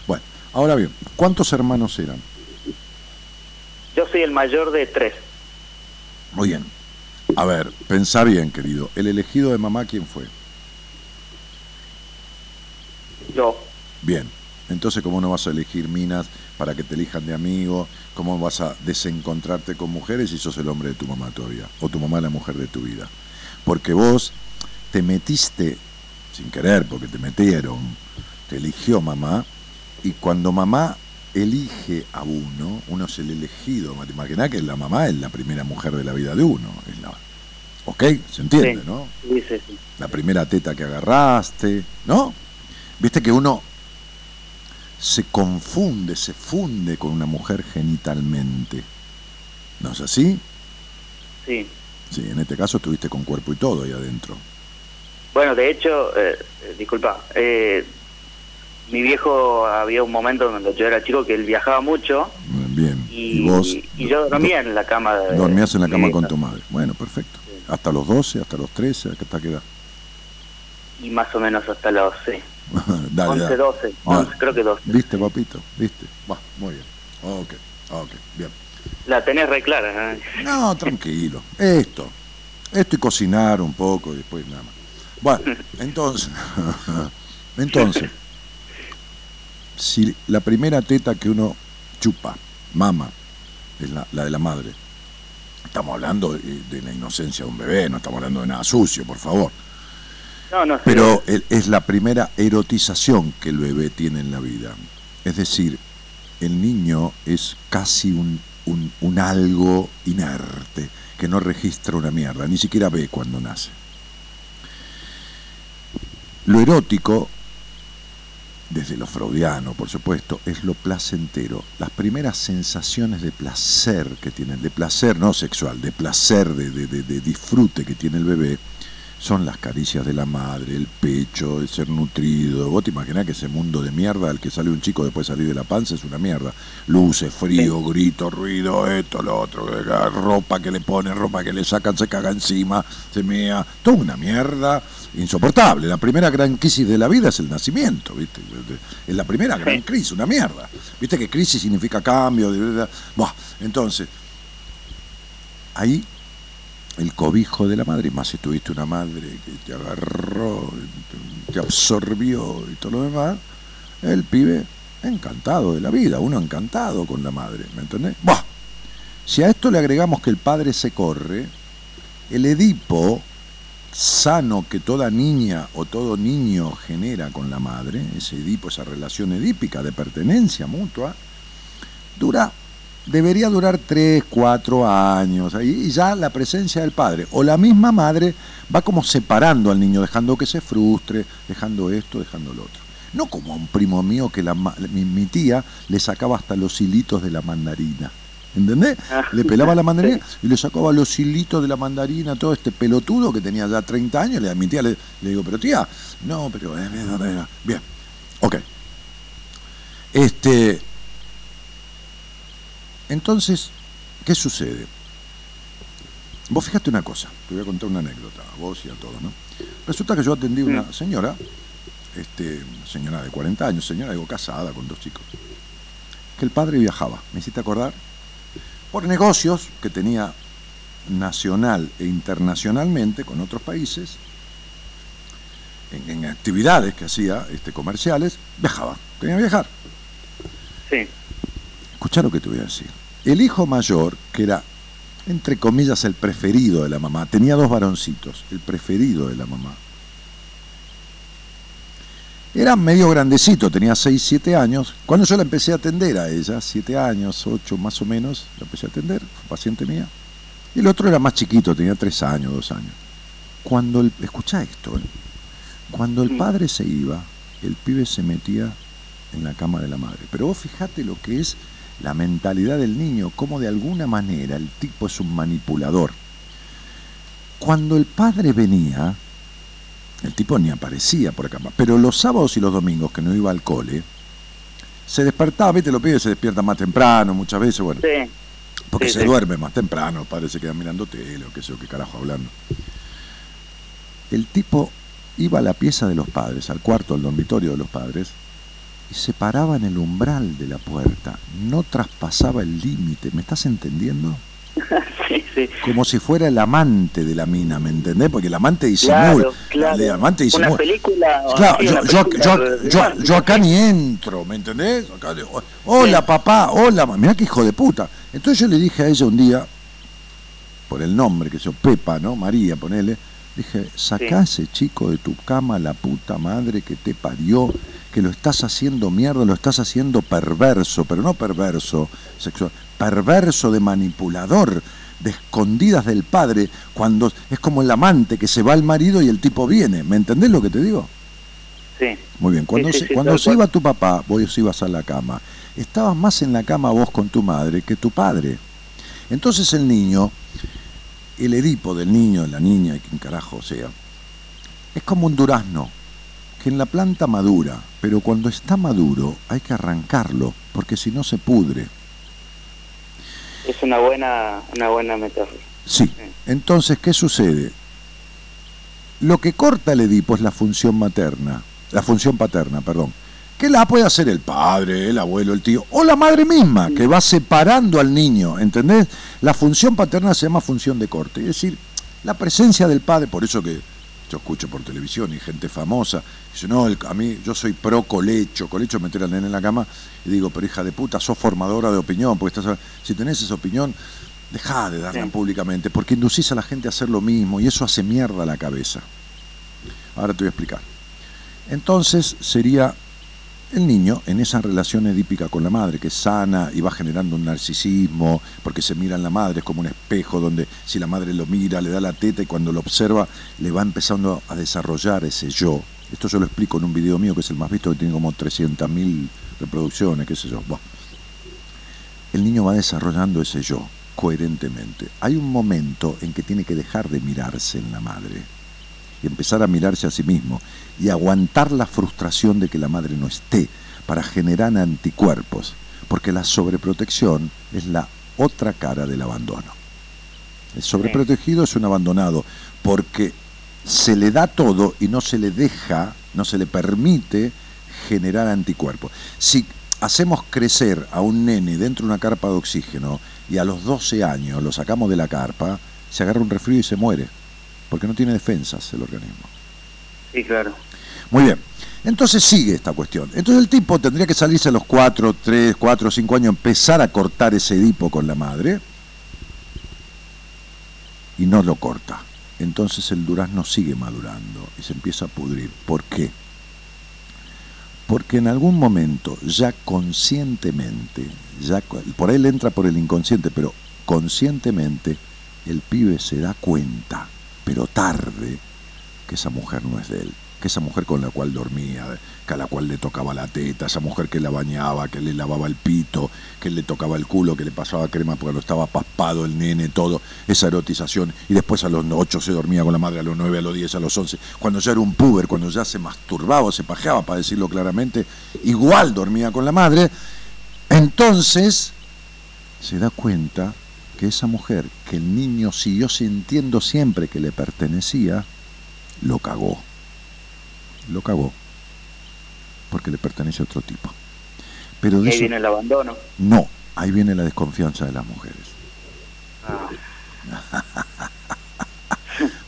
Bueno, ahora bien, ¿cuántos hermanos eran? Yo soy el mayor de tres. Muy bien. A ver, pensá bien, querido. ¿El elegido de mamá quién fue? Yo. Bien. Entonces, ¿cómo no vas a elegir minas para que te elijan de amigo? ¿Cómo vas a desencontrarte con mujeres si sos el hombre de tu mamá todavía? O tu mamá la mujer de tu vida. Porque vos te metiste, sin querer, porque te metieron, te eligió mamá, y cuando mamá elige a uno, uno es el elegido. ¿Te imaginás que la mamá es la primera mujer de la vida de uno? Es la... ¿Ok? ¿Se entiende, Sí. no? Sí, sí, sí. la primera teta que agarraste, ¿no? Viste que uno se confunde, se funde con una mujer genitalmente. ¿No es así? sí. Sí, en este caso estuviste con cuerpo y todo ahí adentro. Bueno, de hecho, eh, disculpa, eh, mi viejo había un momento cuando yo era chico que él viajaba mucho Bien. y, Y, vos y yo dormía en la cama de... dormías en la cama con tu madre. Bueno, perfecto. Sí. Hasta los 12, hasta los 13, ¿hasta qué edad? Y más o menos hasta los... Sí. [laughs] dale, 11, dale. 12, Ah, 11, creo que 12. ¿Viste, papito? ¿Viste? Va, muy bien. Ok, ok, bien. La tenés re clara. ¿eh? No, tranquilo. Esto. Esto y cocinar un poco y después nada más. Bueno, [laughs] entonces, [laughs] entonces, si la primera teta que uno chupa, mama, es la, la de la madre, estamos hablando de, de la inocencia de un bebé, no estamos hablando de nada sucio, por favor. No, no. Pero es la primera erotización que el bebé tiene en la vida. Es decir, el niño es casi un, un- algo inerte, que no registra una mierda, ni siquiera ve cuando nace. Lo erótico, desde lo freudiano, por supuesto, es lo placentero. Las primeras sensaciones de placer que tienen, de placer no sexual, de placer, de disfrute que tiene el bebé, son las caricias de la madre, el pecho, el ser nutrido. Vos te imaginás que ese mundo de mierda al que sale un chico después de salir de la panza es una mierda. Luces, frío, grito, ruido, esto, lo otro, ropa que le ponen, ropa que le sacan, se caga encima, se mea. Toda una mierda insoportable. La primera gran crisis de la vida es el nacimiento, ¿viste? Es la primera gran crisis, una mierda. ¿Viste que crisis significa cambio? de verdad? Buah, entonces, ahí el cobijo de la madre, más si tuviste una madre que te agarró, te absorbió y todo lo demás, el pibe encantado de la vida, uno encantado con la madre, ¿me entendés? Buah. Si a esto le agregamos que el padre se corre, el Edipo sano que toda niña o todo niño genera con la madre, ese Edipo, esa relación edípica de pertenencia mutua, dura debería durar 3, 4 años, ahí, y ya la presencia del padre o la misma madre va como separando al niño, dejando que se frustre, dejando esto, dejando lo otro. No como a un primo mío que la, mi, mi tía le sacaba hasta los hilitos de la mandarina. ¿Entendés? Ah. Le pelaba la mandarina y le sacaba los hilitos de la mandarina, todo este pelotudo que tenía ya 30 años. Le, a mi tía le, le digo, pero tía, no, pero... eh, eh, eh, Bien, ok. Este, entonces, ¿qué sucede? Vos fíjate una cosa, te voy a contar una anécdota a vos y a todos, ¿no? Resulta que yo atendí a una señora, este, señora de 40 años, señora digo casada con dos chicos, que el padre viajaba, me hiciste acordar, por negocios que tenía nacional e internacionalmente con otros países, en, en actividades que hacía este, comerciales, viajaba, tenía que viajar. Sí. Escuchá lo que te voy a decir. El hijo mayor, que era, entre comillas, el preferido de la mamá, tenía dos varoncitos, el preferido de la mamá. Era medio grandecito, tenía 6, 7 años. Cuando yo la empecé a atender a ella, 7 años, 8 más o menos, la empecé a atender, fue paciente mía. Y el otro era más chiquito, tenía 3 años, 2 años. Cuando el, escuchá esto, ¿eh? cuando el padre se iba, el pibe se metía en la cama de la madre. Pero vos fijate lo que es la mentalidad del niño, cómo de alguna manera el tipo es un manipulador. Cuando el padre venía, el tipo ni aparecía por acá, pero los sábados y los domingos que no iba al cole, se despertaba, viste, los pibes se despiertan más temprano muchas veces, bueno, Sí. porque Sí, se sí. duerme más temprano, los padres se quedan mirando tele o qué sé yo, qué carajo hablando. El tipo iba a la pieza de los padres, al cuarto, al dormitorio de los padres, y se paraba en el umbral de la puerta, no traspasaba el límite, ¿me estás entendiendo? [laughs] sí, sí. Como si fuera el amante de la mina, ¿me entendés? Porque el amante Claro, disimula. claro. El amante Una película. Claro, sí, yo, una yo, película yo, yo- yo acá ni entro, ¿me entendés? Acá de- hola papá, hola, mirá que hijo de puta. Entonces yo le dije a ella un día, por el nombre que yo, Pepa, ¿no? María, ponele, dije, sacá ese chico de tu cama, la puta madre que te parió, que lo estás haciendo mierda, lo estás haciendo perverso, pero no perverso sexual, perverso de manipulador, de escondidas del padre, cuando es como el amante que se va al marido y el tipo viene. ¿Me entendés lo que te digo? Sí. Muy bien, cuando, Sí, sí, se, sí, cuando se iba tu papá, vos ibas a la cama. Estabas más en la cama vos con tu madre que tu padre. Entonces el niño, el Edipo del niño, de la niña, y quien carajo sea, es como un durazno, que en la planta madura, pero cuando está maduro hay que arrancarlo, porque si no se pudre. Es una buena, una buena metáfora. Sí. Entonces, ¿qué sucede? Lo que corta el Edipo es la función materna. la función paterna, perdón, que la puede hacer el padre, el abuelo, el tío, o la madre misma, que va separando al niño, ¿entendés? La función paterna se llama función de corte, es decir, la presencia del padre, por eso que yo escucho por televisión y gente famosa, dice, no, a mí yo soy pro colecho, colecho meter al nene en la cama, y digo, pero hija de puta, sos formadora de opinión, porque estás, si tenés esa opinión, dejá de darla públicamente, porque inducís a la gente a hacer lo mismo y eso hace mierda la cabeza. Ahora te voy a explicar. Entonces sería el niño en esa relación edípica con la madre, que es sana y va generando un narcisismo, porque se mira en la madre, es como un espejo donde si la madre lo mira, le da la teta y cuando lo observa le va empezando a desarrollar ese yo. Esto yo lo explico en un video mío que es el más visto, que tiene como 300.000 reproducciones, qué sé yo. El niño va desarrollando ese yo coherentemente. Hay un momento en que tiene que dejar de mirarse en la madre y empezar a mirarse a sí mismo y aguantar la frustración de que la madre no esté para generar anticuerpos, porque la sobreprotección es la otra cara del abandono. El sobreprotegido es un abandonado porque se le da todo y no se le deja, no se le permite generar anticuerpos. Si hacemos crecer a un nene dentro de una carpa de oxígeno y a los 12 años lo sacamos de la carpa, se agarra un resfrío y se muere porque no tiene defensas el organismo. Sí, claro. Muy bien. Entonces sigue esta cuestión. Entonces el tipo tendría que salirse a los 4, 3, 4, 5 años, empezar a cortar ese Edipo con la madre y no lo corta. Entonces el durazno sigue madurando y se empieza a pudrir. ¿Por qué? Porque en algún momento, ya conscientemente, ya por él entra por el inconsciente, pero conscientemente el pibe se da cuenta pero tarde, que esa mujer no es de él, que esa mujer con la cual dormía, que a la cual le tocaba la teta, esa mujer que la bañaba, que le lavaba el pito, que le tocaba el culo, que le pasaba crema porque no estaba paspado el nene, todo, esa erotización, y después a los 8 se dormía con la madre, a los 9, a los 10, a los 11, cuando ya era un puber, cuando ya se masturbaba, se pajeaba, para decirlo claramente, igual dormía con la madre, entonces se da cuenta que esa mujer, que el niño siguió sintiendo siempre que le pertenecía, lo cagó. Lo cagó. Porque le pertenece a otro tipo. Pero ahí viene el abandono. No, ahí viene la desconfianza de las mujeres. Ah.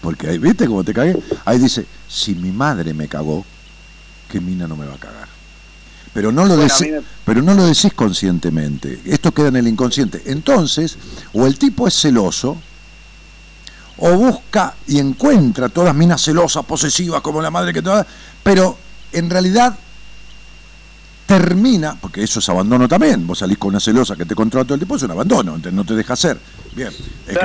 porque ahí, ¿viste cómo te cagué? Ahí dice, si mi madre me cagó, ¿qué mina no me va a cagar? pero no lo decís, pero no lo decís conscientemente. Esto queda en el inconsciente. Entonces, o el tipo es celoso, o busca y encuentra todas minas celosas, posesivas, como la madre que toda, pero en realidad termina, porque eso es abandono también, vos salís con una celosa que te controla todo el tiempo, es un abandono, no te deja hacer. Bien, el,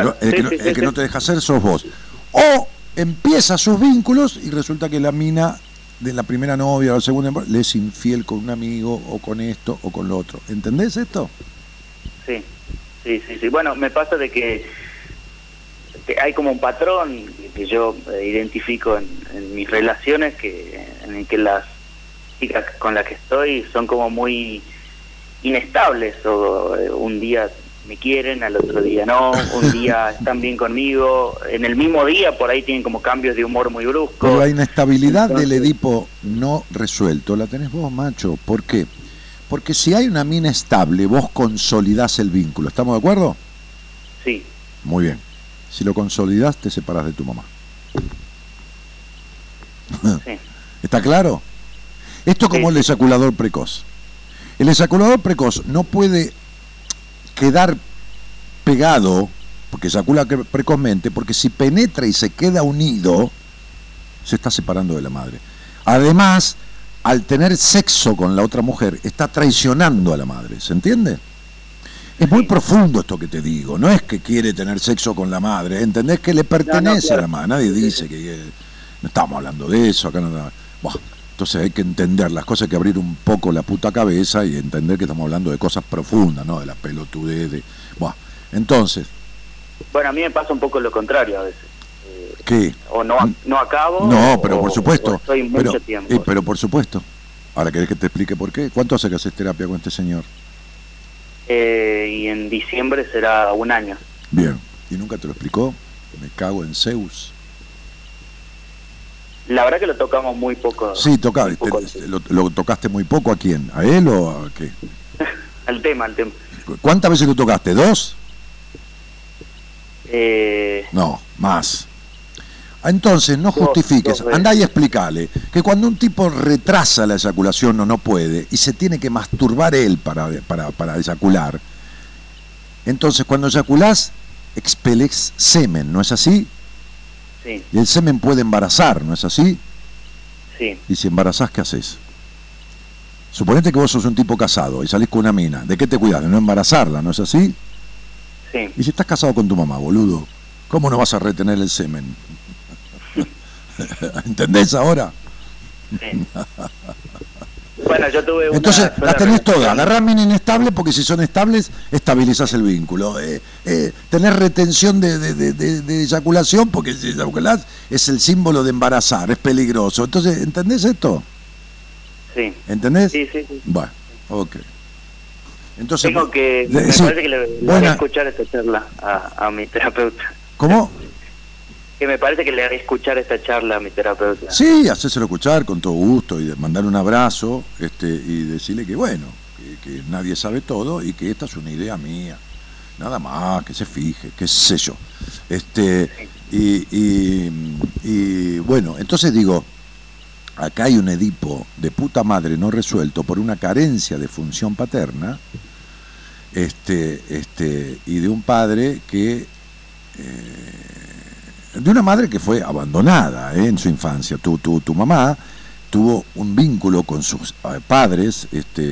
que, no, te deja hacer sos vos. O empieza sus vínculos y resulta que la mina de la primera novia o la segunda, le es infiel con un amigo o con esto o con lo otro. ¿Entendés esto? Sí, sí, sí, sí. Bueno, me pasa de que, hay como un patrón que yo eh, identifico en, mis relaciones que en que las chicas con las que estoy son como muy inestables o eh, un día me quieren, al otro día no, un [laughs] día están bien conmigo, en el mismo día por ahí tienen como cambios de humor muy bruscos. Pero la inestabilidad del Edipo no resuelto la tenés vos, macho. ¿Por qué? Porque si hay una mina estable, vos consolidás el vínculo. ¿Estamos de acuerdo? Sí. Muy bien. Si lo consolidás, te separás de tu mamá. Sí. [laughs] ¿Está claro? Esto como el ejaculador precoz. El ejaculador precoz no puede quedar pegado, porque eyacula precozmente, porque si penetra y se queda unido, se está separando de la madre. Además, al tener sexo con la otra mujer, está traicionando a la madre, ¿se entiende? Es muy profundo esto que te digo, no es que quiere tener sexo con la madre, ¿entendés que le pertenece a la madre? Nadie dice que, no estamos hablando de eso, acá no... Entonces hay que entender las cosas, hay que abrir un poco la puta cabeza y entender que estamos hablando de cosas profundas, ¿no? De la pelotudez, de... Bueno, entonces... Bueno, a mí me pasa un poco lo contrario a veces. Eh, ¿Qué? O no, no acabo. No, pero por supuesto. estoy mucho pero, tiempo. pero por supuesto. Ahora, ¿querés que te explique por qué? ¿Cuánto hace que haces terapia con este señor? Eh, y en diciembre será un año. Bien. ¿Y nunca te lo explicó? Me cago en Zeus. La verdad que lo tocamos muy poco. Sí, toca, muy poco te- lo, lo tocaste muy poco a quién? ¿A él o a qué? [laughs] al tema, al tema. ¿Cuántas veces lo tocaste? ¿Dos? Eh, No, más. Entonces, no justifiques, andá y explicale que cuando un tipo retrasa la eyaculación o no puede y se tiene que masturbar él para, para, para eyacular, entonces cuando eyaculás expeles semen, ¿no es así? sí, Y el semen puede embarazar, ¿no es así? sí, Y si embarazás, ¿qué haces? Suponete que vos sos un tipo casado y salís con una mina. ¿De qué te cuidas? De no embarazarla, ¿no es así? sí. Y si estás casado con tu mamá, boludo, ¿cómo no vas a retener el semen? [laughs] ¿Entendés ahora? sí. bueno, yo tuve una Entonces, las tenés todas. Agarrás mina inestable porque si son estables, estabilizás el vínculo. Eh, eh, tenés retención de, de- de- de- eyaculación porque si eyaculás es el símbolo de embarazar, es peligroso. Entonces, ¿entendés esto? Sí, ¿Entendés? sí, sí. sí. Bueno, ok. Entonces, Tengo que, me sí, parece que le, le voy a escuchar esta charla a, a mi terapeuta. ¿Cómo? Que me parece que le haré escuchar esta charla a mi terapeuta. Sí, hacéselo escuchar con todo gusto y mandarle un abrazo este, y decirle que bueno, que, nadie sabe todo y que esta es una idea mía. Nada más, que se fije, qué sé yo. Este, y, y- y, bueno, entonces digo, acá hay un Edipo de puta madre no resuelto por una carencia de función paterna este, este, y de un padre que de una madre que fue abandonada ¿eh? en su infancia. Tu, tu, tu mamá tuvo un vínculo con sus eh, padres este,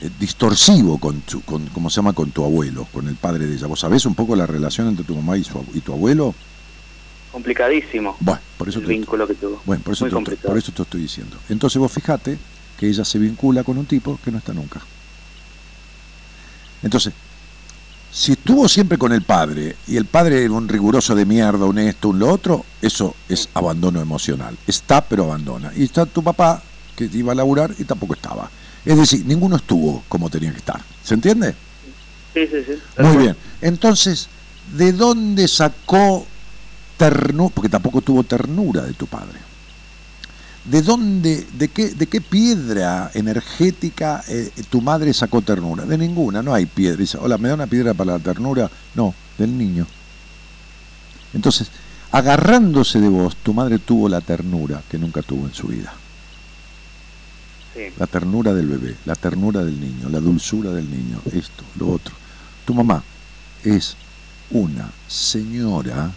eh, distorsivo, con, su- con, ¿cómo se llama? Con tu abuelo, con el padre de ella. ¿Vos sabés un poco la relación entre tu mamá y, su, y tu abuelo? Complicadísimo Bueno, por eso el te, vínculo que tuvo. bueno, por eso, Muy te, complicado. por eso te estoy diciendo. Entonces vos fijate que ella se vincula con un tipo que no está nunca. Entonces, si estuvo siempre con el padre y el padre era un riguroso de mierda, un esto, un lo otro, eso es abandono emocional. Está, pero abandona. Y está tu papá, que iba a laburar y tampoco estaba. Es decir, ninguno estuvo como tenía que estar. ¿Se entiende? Sí, sí, sí. Muy bien. Entonces, ¿de dónde sacó ternura? Porque tampoco tuvo ternura de tu padre. ¿De dónde, de qué, de qué piedra energética eh, tu madre sacó ternura? De ninguna, no hay piedra. Dice, hola, ¿me da una piedra para la ternura? No, del niño. Entonces, agarrándose de vos, tu madre tuvo la ternura que nunca tuvo en su vida. Sí. La ternura del bebé, la ternura del niño, la dulzura del niño, esto, lo otro. Tu mamá es una señora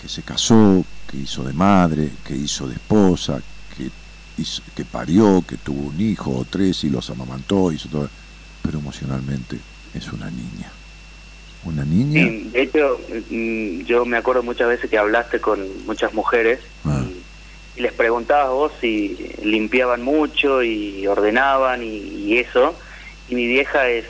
que se casó, que hizo de madre, que hizo de esposa, que, hizo- que parió, que tuvo un hijo o tres y los amamantó, hizo todo, pero emocionalmente es una niña. Una niña. Sí, de hecho, mm, yo me acuerdo muchas veces que hablaste con muchas mujeres Ah. y, y les preguntabas vos si limpiaban mucho y ordenaban y, y eso. Y mi vieja es,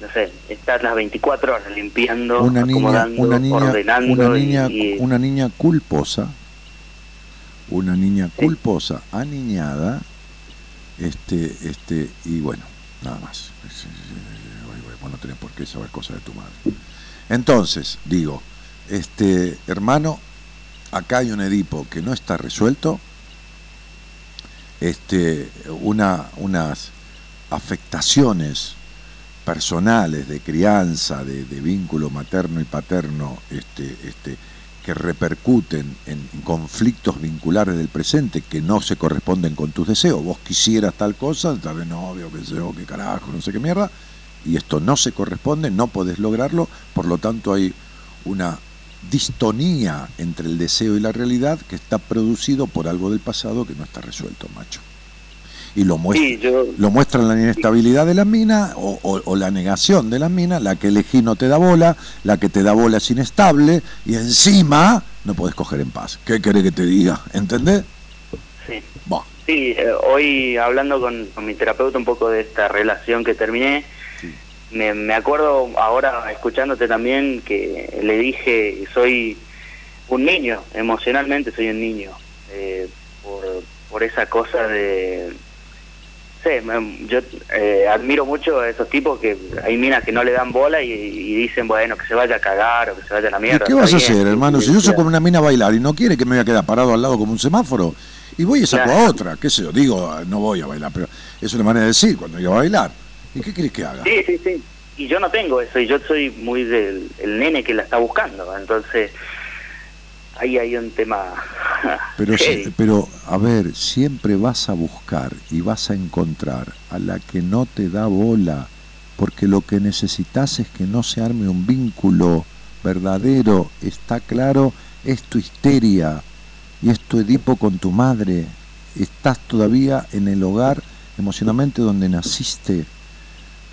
no sé, está las 24 horas limpiando, una niña, acomodando, una niña, ordenando. una niña, y- una niña culposa, una niña culposa, aniñada, este, este, y bueno, nada más. Vos no tenés por qué saber cosas de tu madre. Entonces, digo, este, hermano, acá hay un Edipo que no está resuelto, este, una, unas afectaciones personales de crianza, de, vínculo materno y paterno, este, este, que repercuten en, en conflictos vinculares del presente que no se corresponden con tus deseos. Vos quisieras tal cosa, tal vez novio, qué sé yo, qué carajo, no sé qué mierda, y esto no se corresponde, no podés lograrlo, por lo tanto hay una distonía entre el deseo y la realidad que está producido por algo del pasado que no está resuelto, macho. Y lo muestra, Sí, yo, lo muestra la inestabilidad de la mina o, o- o la negación de la mina, la que elegí no te da bola, la que te da bola es inestable y encima no podés coger en paz. ¿Qué querés que te diga? ¿Entendés? sí. Bah, Sí, eh, hoy hablando con, con mi terapeuta un poco de esta relación que terminé, me, me acuerdo ahora escuchándote también que le dije, soy un niño, emocionalmente soy un niño, eh, por, por esa cosa de... sé, yo eh, admiro mucho a esos tipos que hay minas que no le dan bola y, dicen, bueno, que se vaya a cagar o que se vaya a la mierda. ¿Qué vas a hacer, hermano? Si yo soy como una mina a bailar y no quiere que me vaya a quedar parado al lado como un semáforo, y voy y saco a otra, qué sé yo, digo, no voy a bailar, pero es una manera de decir cuando yo a bailar. ¿Y qué querés que haga? Sí, sí, sí. Y yo no tengo eso, y yo soy muy del el nene que la está buscando, entonces ahí hay un tema. [laughs] Pero, pero, a ver, siempre vas a buscar y vas a encontrar a la que no te da bola, porque lo que necesitas es que no se arme un vínculo verdadero, está claro, es tu histeria y es tu Edipo con tu madre. Estás todavía en el hogar emocionalmente donde naciste.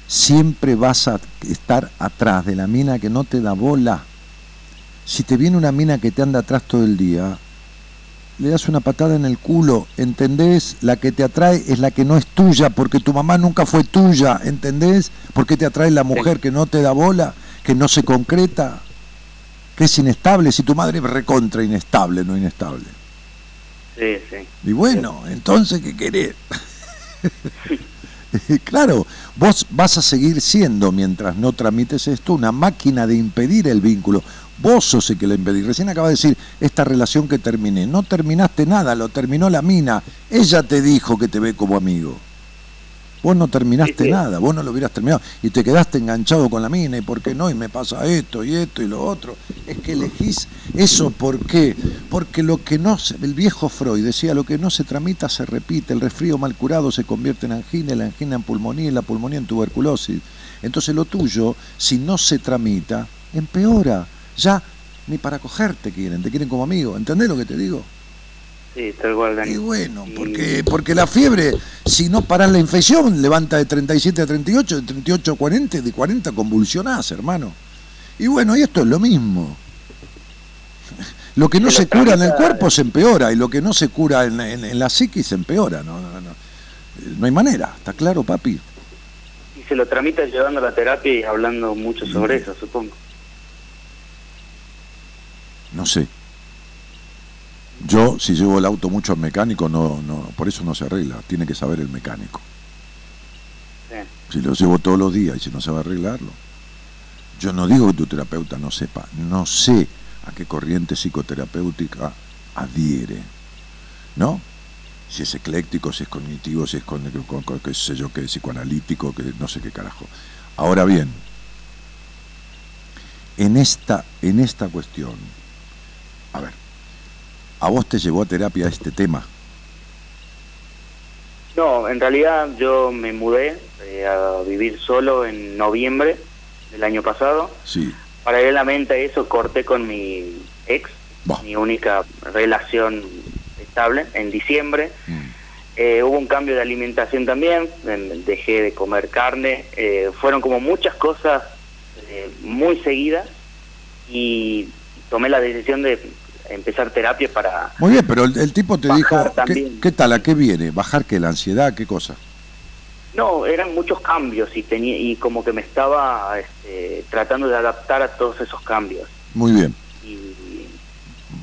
Siempre vas a estar atrás de la mina que no te da bola si te viene una mina que te anda atrás todo el día, le das una patada en el culo, ¿entendés? La que te atrae es la que no es tuya, porque tu mamá nunca fue tuya, ¿entendés? ¿Por qué te atrae la mujer que no te da bola, que no se concreta, que es inestable? Si tu madre es recontra inestable, no inestable. Sí, sí. Y bueno, entonces, ¿qué querés? [laughs] claro, vos vas a seguir siendo, mientras no tramites esto, una máquina de impedir el vínculo. Vos sos el que la impedís. Recién acaba de decir, esta relación que terminé. No terminaste nada, lo terminó la mina. Ella te dijo que te ve como amigo. Vos no terminaste nada, vos no lo hubieras terminado. Y te quedaste enganchado con la mina, y por qué no, y me pasa esto, y esto, y lo otro. Es que elegís eso, ¿por qué? Porque lo que no se, el viejo Freud decía, lo que no se tramita se repite, el resfrío mal curado se convierte en angina, la angina en pulmonía, y la pulmonía en tuberculosis. Entonces lo tuyo, si no se tramita, empeora ya ni para cogerte quieren, te quieren como amigo, ¿entendés lo que te digo? Sí, tal cual, Y bueno, porque, porque la fiebre, si no paras la infección, levanta de 37 a 38, de 38 a 40, de 40 convulsionás, hermano. Y bueno, y esto es lo mismo. Lo que no se cura en el cuerpo se empeora y lo que no se cura en, en, la psiquis se empeora. No, no, no. no hay manera, ¿está claro, papi? Y se lo tramita llevando la terapia y hablando mucho sobre eso, supongo. No sé. Yo, si llevo el auto mucho al mecánico, no, no, por eso no se arregla. Tiene que saber el mecánico. Si lo llevo todos los días y si no sabe arreglarlo. Yo no digo que tu terapeuta no sepa, no sé a qué corriente psicoterapéutica adhiere. ¿No? Si es ecléctico, si es cognitivo, si es con, qué sé yo, qué psicoanalítico, que no sé qué carajo. Ahora bien, en esta, en esta cuestión, ¿a vos te llevó a terapia este tema? No, en realidad yo me mudé eh, a vivir solo en noviembre del año pasado. Sí. Paralelamente a eso corté con mi ex, mi única relación estable, en diciembre. Mm. Eh, hubo un cambio de alimentación también, dejé de comer carne, eh, fueron como muchas cosas muy seguidas y tomé la decisión de empezar terapia para... Muy bien, pero el, tipo te dijo, ¿qué, tal? ¿A qué viene? ¿Bajar qué? ¿La ansiedad? ¿Qué cosa? No, eran muchos cambios y, tenía, y como que me estaba este, tratando de adaptar a todos esos cambios. Muy bien. Y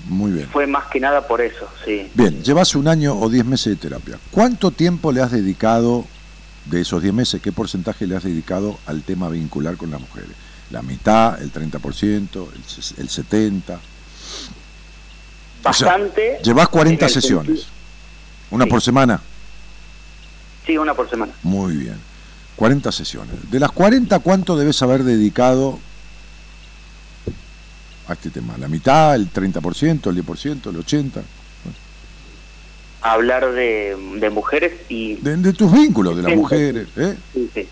Muy bien. Fue más que nada por eso, sí. Bien, llevas un año o diez meses de terapia. ¿Cuánto tiempo le has dedicado de esos diez meses? ¿Qué porcentaje le has dedicado al tema vincular con las mujeres? ¿La mitad, el 30%, el, el 70%? Bastante. llevas 40 sesiones. ¿Una por semana? Sí, una por semana. Muy bien. 40 sesiones. De las 40, ¿cuánto debes haber dedicado a este tema? ¿La mitad, el 30%, el 10%, el 80%? Hablar de, de mujeres y... De, tus vínculos, de las mujeres. ¿eh? Sí, sí.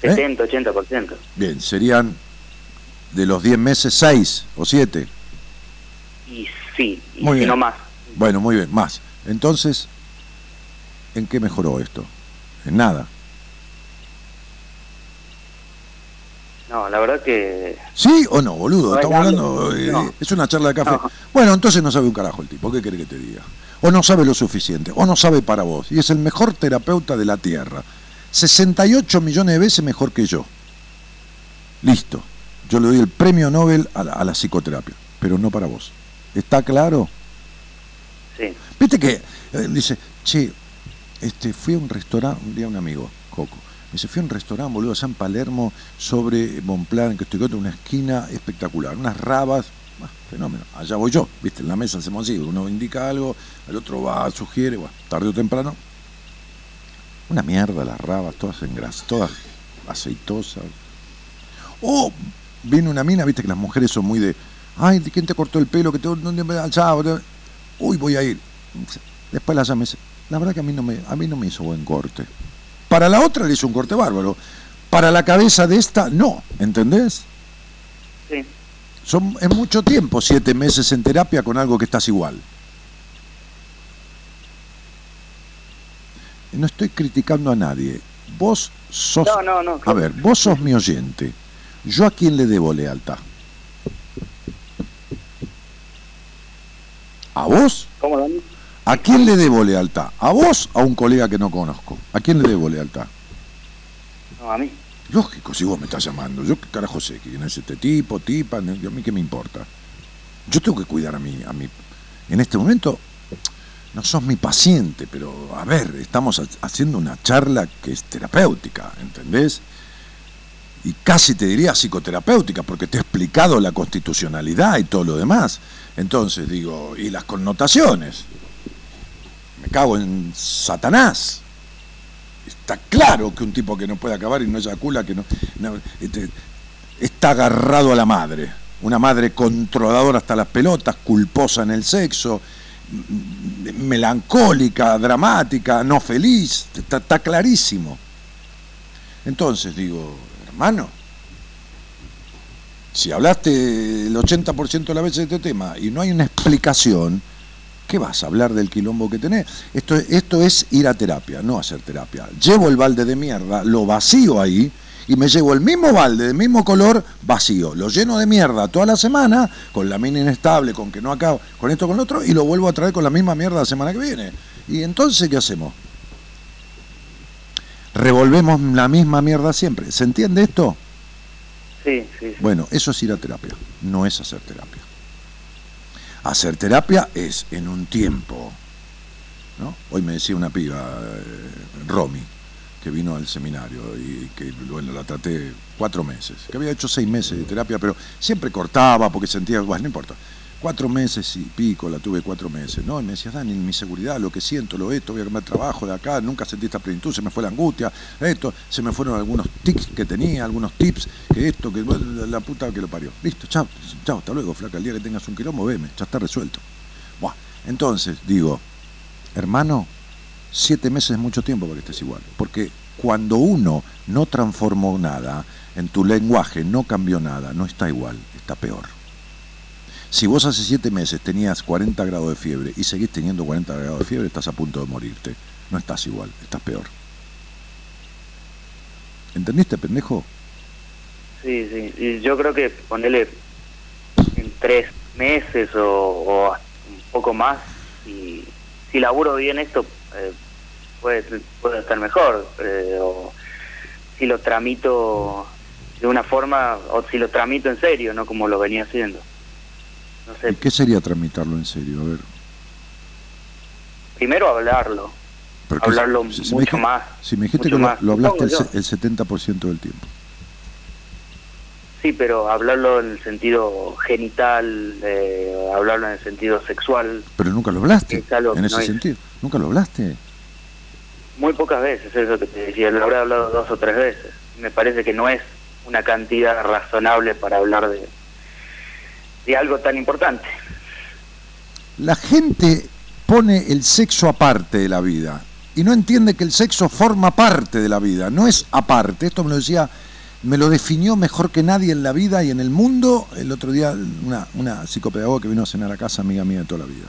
70, ¿Eh? 80%. Bien, serían de los 10 meses 6 o 7. Y sí, y muy no más. Bueno, muy bien, más. Entonces, ¿en qué mejoró esto? En nada. No, la verdad que... ¿Sí o no, boludo? Estamos hablando... Eh, es una charla de café. Bueno, entonces no sabe un carajo el tipo. ¿Qué quiere que te diga? O no sabe lo suficiente, o no sabe para vos. Y es el mejor terapeuta de la Tierra. 68 millones de veces mejor que yo. Listo. Yo le doy el premio Nobel a la, a la psicoterapia, pero no para vos. ¿Está claro? Sí. Viste que eh, dice, che, este, fui a un restaurante, un día un amigo, Coco, me dice, fui a un restaurante, boludo, allá en Palermo, sobre Bonplan, que estoy en una esquina espectacular, unas rabas, ah, fenómeno, allá voy yo, viste, en la mesa hacemos así, uno indica algo, el otro va, sugiere, bueno, tarde o temprano, una mierda las rabas, todas en grasa, todas aceitosas. O viene una mina, viste que las mujeres son muy de, ay, ¿quién te cortó el pelo? que te, ¿Dónde me Uy, voy a ir. Después la llama la verdad que a mí no me, a mí no me hizo buen corte. Para la otra le hizo un corte bárbaro. Para la cabeza de esta, no, ¿entendés? Sí. Son, es mucho tiempo, siete meses en terapia con algo que estás igual. No estoy criticando a nadie. Vos sos... No, no, no. A ver, vos sos mi oyente. ¿Yo a quién le debo lealtad? ¿A vos? ¿Cómo, Dani? ¿A quién le debo lealtad? ¿A vos o a un colega que no conozco? ¿A quién le debo lealtad? No, a mí. Lógico, si vos me estás llamando. Yo qué carajo sé quién es este tipo, tipa, a mí qué me importa. Yo tengo que cuidar a mí, a mí. En este momento, no sos mi paciente, pero a ver, estamos haciendo una charla que es terapéutica, ¿entendés? Y casi te diría psicoterapéutica, porque te he explicado la constitucionalidad y todo lo demás. Entonces, digo, y las connotaciones me cago en Satanás. Está claro que un tipo que no puede acabar y no eyacula, que no, este, está agarrado a la madre. Una madre controladora hasta las pelotas, culposa en el sexo, melancólica, dramática, no feliz. Está, está clarísimo. Entonces digo, hermano, si hablaste el 80% de la veces de este tema y no hay una explicación, ¿Qué vas a hablar del quilombo que tenés? Esto, esto es ir a terapia, no hacer terapia. Llevo el balde de mierda, lo vacío ahí y me llevo el mismo balde del mismo color vacío. Lo lleno de mierda toda la semana, con la mina inestable, con que no acabo, con esto, con lo otro, y lo vuelvo a traer con la misma mierda la semana que viene. ¿Y entonces qué hacemos? Revolvemos la misma mierda siempre. ¿Se entiende esto? Sí. Bueno, eso es ir a terapia, no es hacer terapia. Hacer terapia es en un tiempo. ¿no? Hoy me decía una piba, eh, Romy, que vino al seminario y que bueno, la traté cuatro meses, que había hecho seis meses de terapia, pero siempre cortaba porque sentía, bueno, no importa cuatro meses y pico, la tuve cuatro meses, ¿no? Y me decía, Dani, mi seguridad, lo que siento, lo esto, voy a cambiar trabajo de acá, nunca sentí esta plenitud, se me fue la angustia, esto, se me fueron algunos tics que tenía, algunos tips, que esto, que la puta que lo parió. Listo, chao, chao, hasta luego, flaca, el día que tengas un quilombo, veme, ya está resuelto. Buah. Entonces, digo, hermano, siete meses es mucho tiempo para que estés igual, porque cuando uno no transformó nada, en tu lenguaje no cambió nada, no está igual, está peor. Si vos hace siete meses tenías 40 grados de fiebre y seguís teniendo 40 grados de fiebre, estás a punto de morirte. No estás igual, estás peor. ¿Entendiste, pendejo? Sí, sí. Y yo creo que ponerle en tres meses o, un poco más, y si laburo bien esto, eh, puede, puede estar mejor. Eh, o si lo tramito de una forma, o si lo tramito en serio, no como lo venía haciendo. ¿Y qué sería tramitarlo en serio? A ver. Primero hablarlo. hablarlo mucho más. Si me dijiste que lo, hablaste el, 70% del tiempo. Sí, pero hablarlo en el sentido genital, eh, hablarlo en el sentido sexual. Pero nunca lo hablaste en ese sentido. ¿Nunca lo hablaste? Muy pocas veces, eso que te decía. Lo habré hablado dos o tres veces. Me parece que no es una cantidad razonable para hablar de, de algo tan importante. La gente pone el sexo aparte de la vida y no entiende que el sexo forma parte de la vida, no es aparte. Esto me lo decía, me lo definió mejor que nadie en la vida y en el mundo el otro día una, una psicopedagoga que vino a cenar a casa, amiga mía de toda la vida.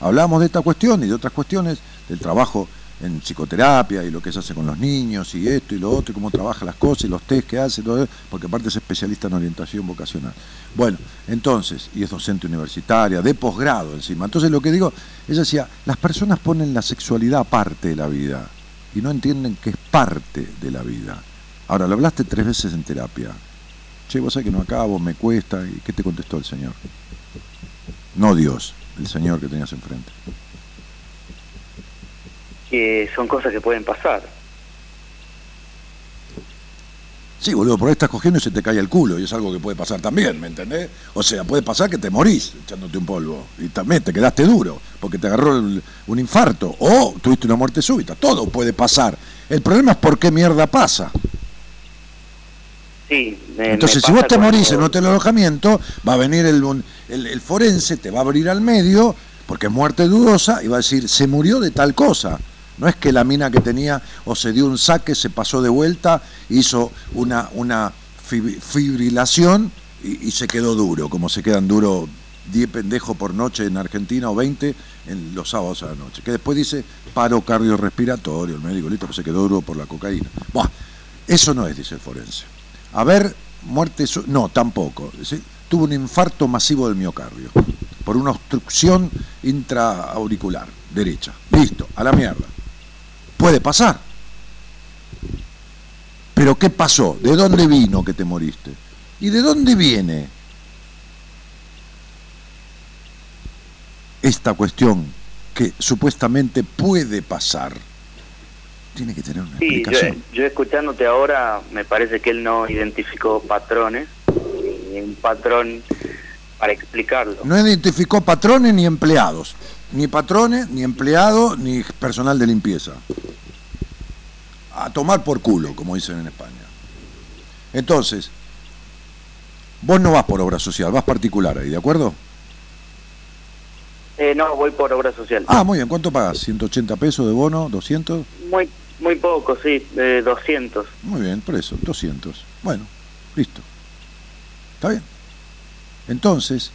Hablamos de esta cuestión y de otras cuestiones, del trabajo en psicoterapia y lo que se hace con los niños y esto y lo otro y cómo trabaja las cosas y los test que hace, todo porque aparte es especialista en orientación vocacional. Bueno, entonces, y es docente universitaria, de posgrado encima. Entonces lo que digo, ella decía, las personas ponen la sexualidad aparte de la vida y no entienden que es parte de la vida. Ahora, lo hablaste tres veces en terapia. Che, vos sabés que no acabo, me cuesta. ¿Y qué te contestó el Señor? No Dios, el Señor que tenías enfrente que son cosas que pueden pasar. Sí, boludo, por ahí estás cogiendo y se te cae el culo, y es algo que puede pasar también, ¿me entendés? O sea, puede pasar que te morís echándote un polvo, y también te quedaste duro, porque te agarró el- un infarto, o tuviste una muerte súbita, todo puede pasar. El problema es por qué mierda pasa. Sí, me- Entonces, me si vos te morís en hotel alojamiento, va a venir el, el- el forense, te va a abrir al medio, porque es muerte dudosa, y va a decir, se murió de tal cosa. No es que la mina que tenía o se dio un saque, se pasó de vuelta, hizo una, una fib- fibrilación y, se quedó duro, como se quedan duros 10 pendejos por noche en Argentina o 20 en los sábados a la noche. Que después dice paro cardiorrespiratorio, el médico, listo, pues se quedó duro por la cocaína. Buah, eso no es, dice el forense. A ver, muerte, no, tampoco. Tuvo un infarto masivo del miocardio por una obstrucción intraauricular derecha. Listo, a la mierda. Puede pasar. Pero ¿qué pasó? ¿De dónde vino que te moriste? ¿Y de dónde viene esta cuestión que supuestamente puede pasar? Tiene que tener una Sí, yo, explicación. yo escuchándote ahora, me parece que él no identificó patrones, ni un patrón para explicarlo. No identificó patrones ni empleados. Ni patrones, ni empleados, ni personal de limpieza. A tomar por culo, como dicen en España. Entonces, vos no vas por obra social, vas particular ahí, ¿de acuerdo? Eh, no, voy por obra social. Ah, muy bien, ¿cuánto pagas? ¿180 pesos de bono? ¿200? Muy muy poco, sí, eh, 200. Muy bien, por eso, 200. Bueno, listo. ¿Está bien? Entonces,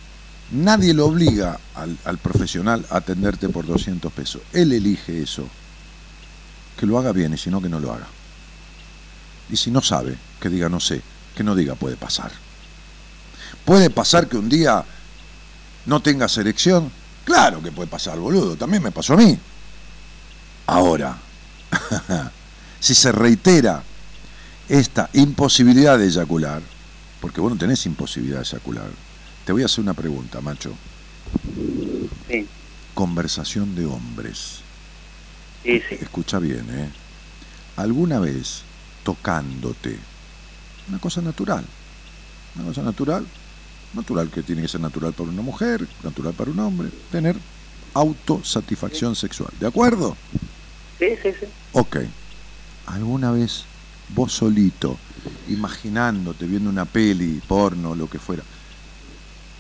nadie lo obliga al, al profesional a atenderte por 200 pesos. Él elige eso. Que lo haga bien y si no, que no lo haga. Y si no sabe, que diga no sé, que no diga puede pasar. Puede pasar que un día no tengas erección. Claro que puede pasar, boludo. También me pasó a mí. Ahora, [laughs] si se reitera esta imposibilidad de eyacular, porque vos no tenés imposibilidad de eyacular, te voy a hacer una pregunta, macho. Sí, Conversación de hombres. sí, sí. Escucha bien, ¿eh? ¿Alguna vez tocándote? Una cosa natural. Una cosa natural. Natural que tiene que ser natural para una mujer, natural para un hombre. Tener autosatisfacción sexual. ¿De acuerdo? Sí, sí, sí. Ok. ¿Alguna vez vos solito, imaginándote, viendo una peli, porno, lo que fuera,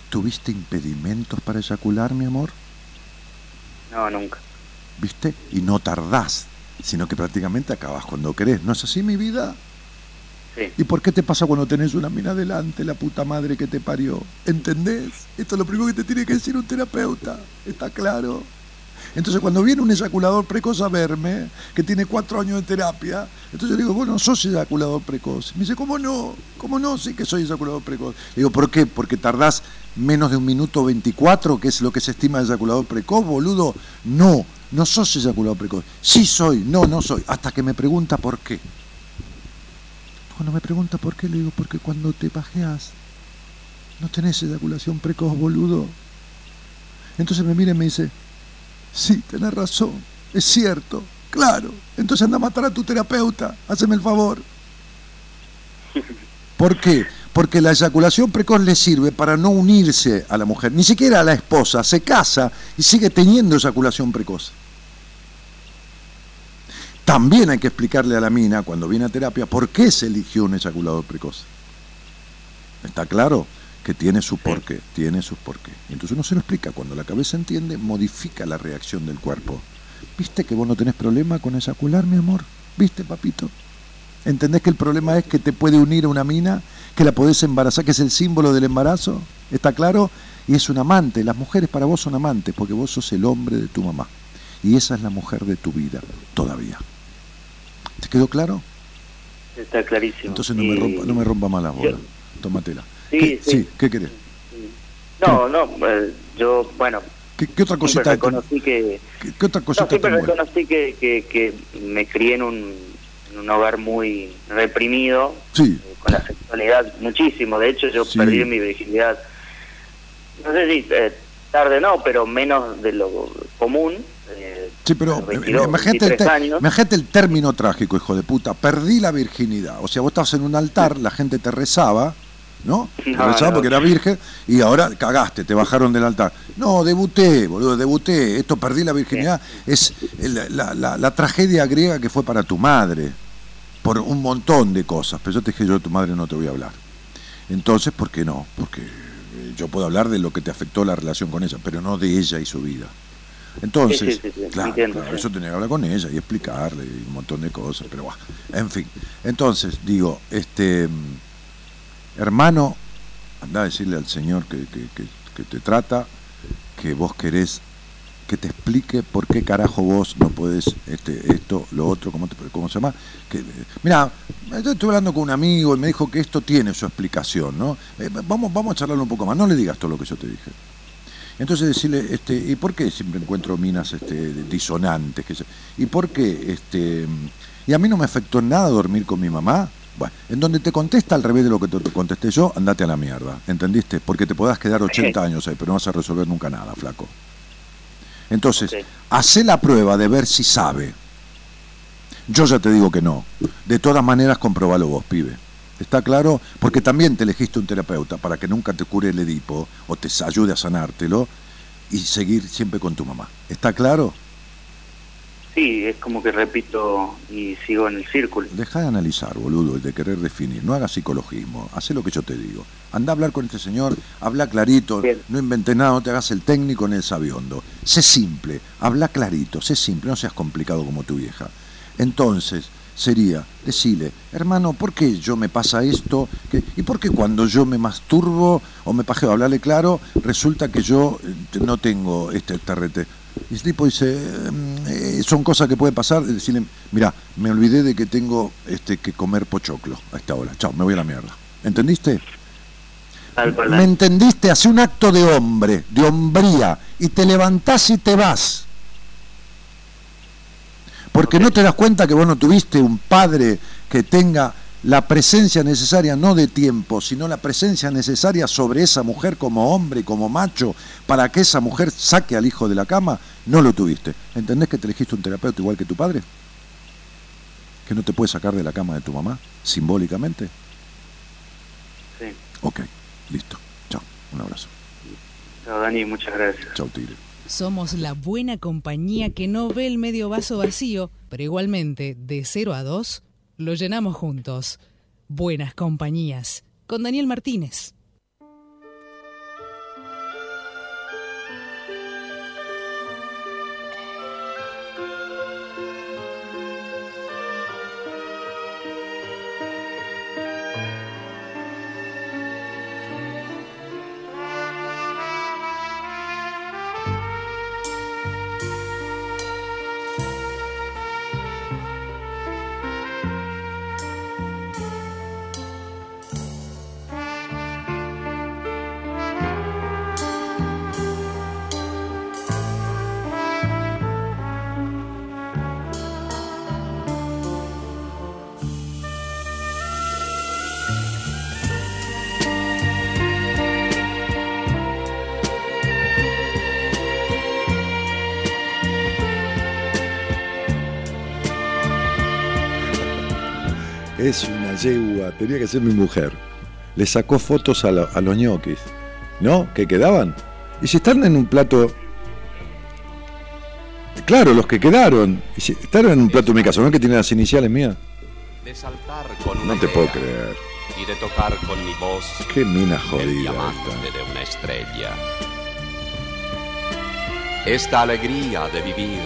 tuviste impedimentos para eyacular, mi amor? No, nunca. ¿Viste? Y no tardás, sino que prácticamente acabas cuando querés. ¿No es así, mi vida? Sí. ¿Y por qué te pasa cuando tenés una mina delante, la puta madre que te parió? ¿Entendés? Esto es lo primero que te tiene que decir un terapeuta. ¿Está claro? Entonces cuando viene un eyaculador precoz a verme, que tiene cuatro años de terapia, entonces yo le digo, vos no sos eyaculador precoz. Me dice, ¿cómo no? ¿Cómo no? Sí que soy eyaculador precoz. Le digo, ¿por qué? Porque tardás menos de un minuto 24, que es lo que se estima de eyaculador precoz, boludo. No, no sos eyaculador precoz. Sí soy, no, no soy. Hasta que me pregunta por qué. Cuando me pregunta por qué, le digo, porque cuando te pajeas, no tenés eyaculación precoz, boludo. Entonces me mira y me dice, sí, tenés razón, es cierto, claro. Entonces anda a matar a tu terapeuta, hazme el favor. ¿Por qué? Porque la eyaculación precoz le sirve para no unirse a la mujer, ni siquiera a la esposa, se casa y sigue teniendo eyaculación precoz. También hay que explicarle a la mina cuando viene a terapia por qué se eligió un eyaculador precoz. ¿Está claro? Que tiene su porqué, tiene sus porqué. Y entonces uno se lo explica. Cuando la cabeza entiende, modifica la reacción del cuerpo. ¿Viste que vos no tenés problema con eyacular, mi amor? ¿Viste, papito? ¿Entendés que el problema es que te puede unir a una mina, que la podés embarazar, que es el símbolo del embarazo? ¿Está claro? Y es un amante. Las mujeres para vos son amantes, porque vos sos el hombre de tu mamá. Y esa es la mujer de tu vida, todavía. ¿Te quedó claro? Está clarísimo. Entonces no me rompa, no me rompa más la bola. Yo- Tómatela. Sí, ¿Qué, sí. ¿qué querés? No, no, eh, yo, bueno, ¿Qué, qué otra siempre cosita te- reconocí que... qué, qué otra cosita No, siempre reconocí que, que, que me crié en un, en un hogar muy reprimido, Sí, eh, con la sexualidad muchísimo. De hecho, yo Sí. perdí mi virginidad, no sé si eh, tarde no, pero menos de lo común. eh, Sí, pero imagínate el, término trágico, hijo de puta. Perdí la virginidad. O sea, vos estabas en un altar, la gente te rezaba, ¿no? Te rezaba porque era virgen y ahora cagaste, te bajaron del altar. No, debuté, boludo, debuté. Esto perdí la virginidad. Es la, la, tragedia griega que fue para tu madre, por un montón de cosas. Pero yo te dije, yo de tu madre no te voy a hablar. Entonces, ¿por qué no? Porque yo puedo hablar de lo que te afectó la relación con ella, pero no de ella y su vida. Entonces, claro, eso tenía que hablar con ella y explicarle un montón de cosas, pero bueno, en fin. Entonces, digo, este hermano, anda a decirle al Señor que, que, te trata, que vos querés que te explique por qué carajo vos no puedes este, esto, lo otro, ¿cómo, cómo se llama? Que, mira, yo estuve hablando con un amigo y me dijo que esto tiene su explicación, ¿no? Eh, vamos, vamos a charlarlo un poco más, no le digas todo lo que yo te dije. Entonces decirle, este, ¿y por qué siempre encuentro minas este, disonantes? ¿Y por qué? Este, y a mí no me afectó nada dormir con mi mamá. Bueno, en donde te contesta al revés de lo que te contesté yo, andate a la mierda, ¿entendiste? Porque te podás quedar 80 años ahí, pero no vas a resolver nunca nada, flaco. Entonces, hace la prueba de ver si sabe. Yo ya te digo que no. De todas maneras, comprobalo vos, pibe. ¿Está claro? Porque también te elegiste un terapeuta para que nunca te cure el Edipo o te ayude a sanártelo y seguir siempre con tu mamá. ¿Está claro? Sí, es como que repito y sigo en el círculo. Deja de analizar, boludo, y de querer definir. No hagas psicologismo. Haz lo que yo te digo. Anda a hablar con este señor, habla clarito, no inventes nada, no te hagas el técnico en el sabiondo. Sé simple, habla clarito, sé simple, no seas complicado como tu vieja. Entonces, sería decirle, hermano, ¿por qué yo me pasa esto? ¿Y por qué cuando yo me masturbo o me pajeo, hablarle claro, resulta que yo eh, no tengo este terrete? Y tipo dice, mm, eh, son cosas que pueden pasar, decirle, mira, me olvidé de que tengo este que comer pochoclo a esta hora, chao, me voy a la mierda. ¿Entendiste? ¿Me entendiste? Hace un acto de hombre, de hombría, y te levantás y te vas. Porque no te das cuenta que vos no tuviste un padre que tenga la presencia necesaria, no de tiempo, sino la presencia necesaria sobre esa mujer como hombre, como macho, para que esa mujer saque al hijo de la cama, no lo tuviste. ¿Entendés que te elegiste un terapeuta igual que tu padre? ¿Que no te puede sacar de la cama de tu mamá, simbólicamente? Sí. Ok, listo. Chao, un abrazo. Chao, Dani, muchas gracias. Chao, Tigre. Somos la buena compañía que no ve el medio vaso vacío, pero igualmente, de 0 a 2, lo llenamos juntos. Buenas compañías. Con Daniel Martínez. Tenía que ser mi mujer. Le sacó fotos a, los ñoquis, ¿no? Que quedaban. Y si están en un plato. Claro, los que quedaron. Y si están en un plato de mi casa, ¿no? Que tiene las iniciales mías. De saltar con no te puedo creer. Y de tocar con mi voz. Qué mina jodida. El de una estrella. Esta alegría de vivir.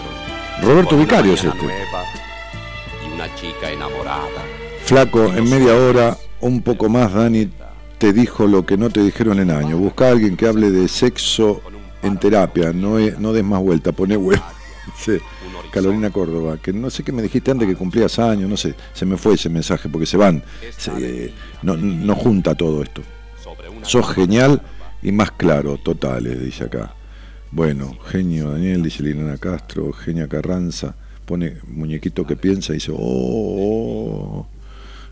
Roberto Vicario es este. y una chica enamorada Flaco, en media hora, un poco más, Dani te dijo lo que no te dijeron en año. Busca a alguien que hable de sexo en terapia, no, no des más vuelta, pone huevo. Carolina Córdoba, que no sé qué me dijiste antes que cumplías años, no sé, se me fue ese mensaje porque se van, no, no, junta todo esto. Sos genial y más claro, totales, dice acá. Bueno, genio Daniel, dice Liliana Castro, genia Carranza, pone muñequito que piensa y dice, oh, oh, oh".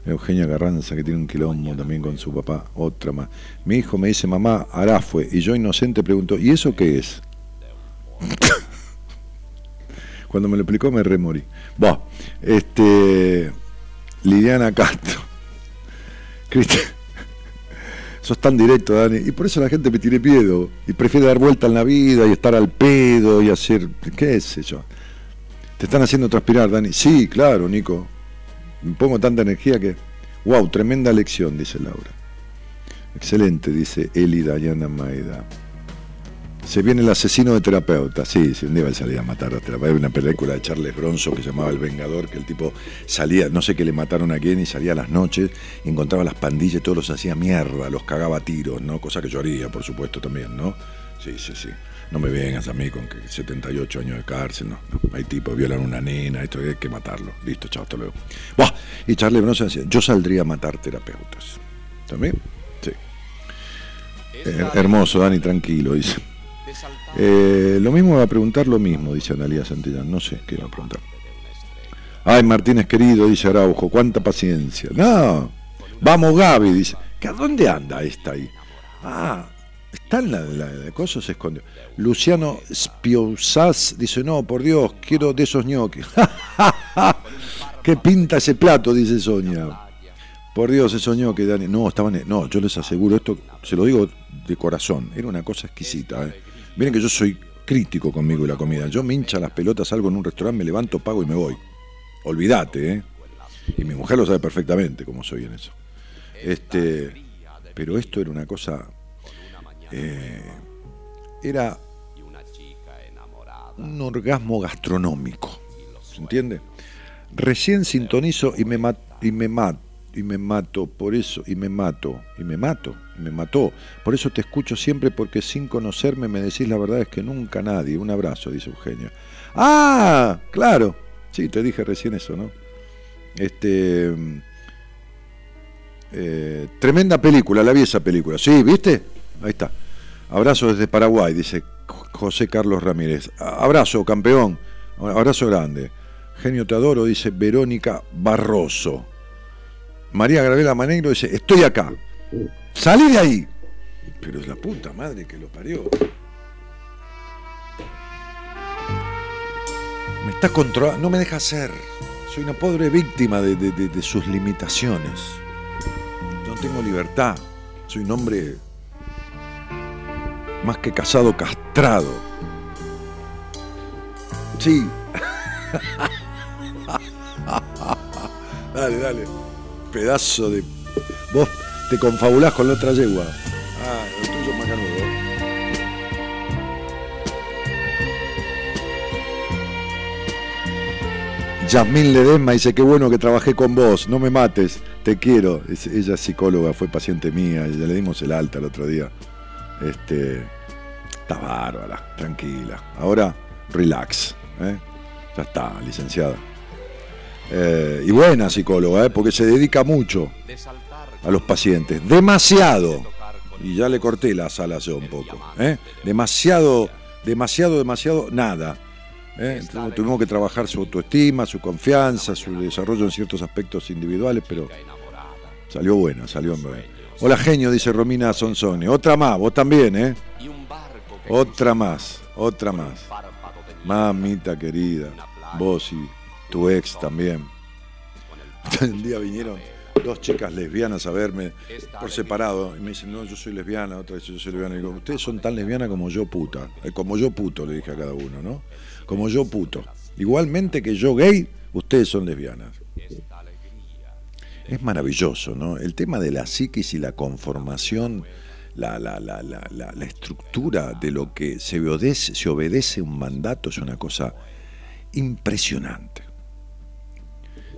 Eugenia Carranza, que tiene un quilombo también con su papá, otra más. Mi hijo me dice, mamá, fue y yo inocente pregunto, ¿y eso qué es? [laughs] Cuando me lo explicó me remorí. Buah, este. Liliana Castro. [laughs] Cristian. [laughs] Sos tan directo, Dani. Y por eso la gente me tiene miedo. Y prefiere dar vuelta en la vida y estar al pedo y hacer. ¿Qué sé yo? Te están haciendo transpirar, Dani. Sí, claro, Nico. Pongo tanta energía que. ¡Wow! Tremenda lección, dice Laura. Excelente, dice Eli Dayana Maeda. Se viene el asesino de terapeuta. Sí, sí, un día va a salir a matar a terapeuta. Hay una película de Charles Bronson que se llamaba El Vengador, que el tipo salía, no sé qué le mataron a quién, y salía a las noches, y encontraba las pandillas, y todos los hacía mierda, los cagaba a tiros, ¿no? Cosa que yo haría, por supuesto, también, ¿no? Sí, sí, sí. No me vengas a mí con que 78 años de cárcel, no. no. Hay tipos violan a una nena, esto hay que matarlo. Listo, chao, hasta luego. Buah, y Charles Bronson decía, yo saldría a matar terapeutas. ¿También? Sí. Eh, hermoso, Dani, tranquilo, dice. Eh, lo mismo va a preguntar lo mismo, dice Analia Santillán. No sé qué va a preguntar. Ay, Martínez querido, dice Araujo, cuánta paciencia. No, vamos Gaby, dice. ¿Que ¿A dónde anda esta ahí? Ah, está en la, la, la cosa, se escondió. Luciano Spiousas dice, no, por Dios, quiero de esos ñoquis. [laughs] ¿Qué pinta ese plato? Dice Sonia. Por Dios, ese ñoquis, Dani. No, estaban, no, yo les aseguro, esto se lo digo de corazón, era una cosa exquisita. ¿eh? Miren que yo soy crítico conmigo y la comida. Yo me hincha las pelotas, salgo en un restaurante, me levanto, pago y me voy. Olvídate, ¿eh? Y mi mujer lo sabe perfectamente cómo soy en eso. Este, pero esto era una cosa. Eh, era un orgasmo gastronómico. ¿Se entiende? Recién sintonizo y me, mat, y me mato y me mato, por eso, y me mato, y me mato, y me mató. Por eso te escucho siempre porque sin conocerme me decís la verdad es que nunca nadie. Un abrazo, dice Eugenio. Ah, claro. Sí, te dije recién eso, ¿no? Este. Eh, tremenda película, la vi esa película. Sí, ¿viste? Ahí está. Abrazo desde Paraguay, dice José Carlos Ramírez. Abrazo, campeón. Abrazo grande. Genio te adoro, dice Verónica Barroso. María Gravela Manegro dice, estoy acá. Salí de ahí. Pero es la puta madre que lo parió. Me está controlando, no me deja ser. Soy una pobre víctima de, de, sus limitaciones. No tengo libertad. Soy un hombre más que casado, castrado. Sí. dale, dale pedazo de. Vos te confabulás con la otra yegua. Ah, el tuyo es macanudo. Yasmín Ledesma dice, qué bueno que trabajé con vos, no me mates, te quiero. Ella es psicóloga, fue paciente mía, ya le dimos el alta el otro día. Este, está bárbara, tranquila. Ahora, relax. ¿eh? Ya está, licenciada. Eh, y buena psicóloga, ¿eh? porque se dedica mucho a los pacientes. Demasiado. Y ya le corté las alas yo un poco. Demasiado, demasiado, demasiado, nada. Entonces, tuvimos que trabajar su autoestima, su confianza, su desarrollo en ciertos aspectos individuales, pero salió buena, salió buena. Hola genio, dice Romina Sonsoni. Otra más, vos también, ¿eh? Otra más, otra más. Mamita querida, vos y tu ex también. [laughs] Un día vinieron dos chicas lesbianas a verme por separado y me dicen, no, yo soy lesbiana, otra vez yo soy lesbiana. Y digo, ustedes son tan lesbianas como yo puta. Como yo puto, le dije a cada uno, ¿no? Como yo puto. Igualmente que yo gay, ustedes son lesbianas. Es maravilloso, ¿no? El tema de la psiquis y la conformación, la, la, la, la, estructura de lo que se obedece, se obedece un mandato es una cosa impresionante.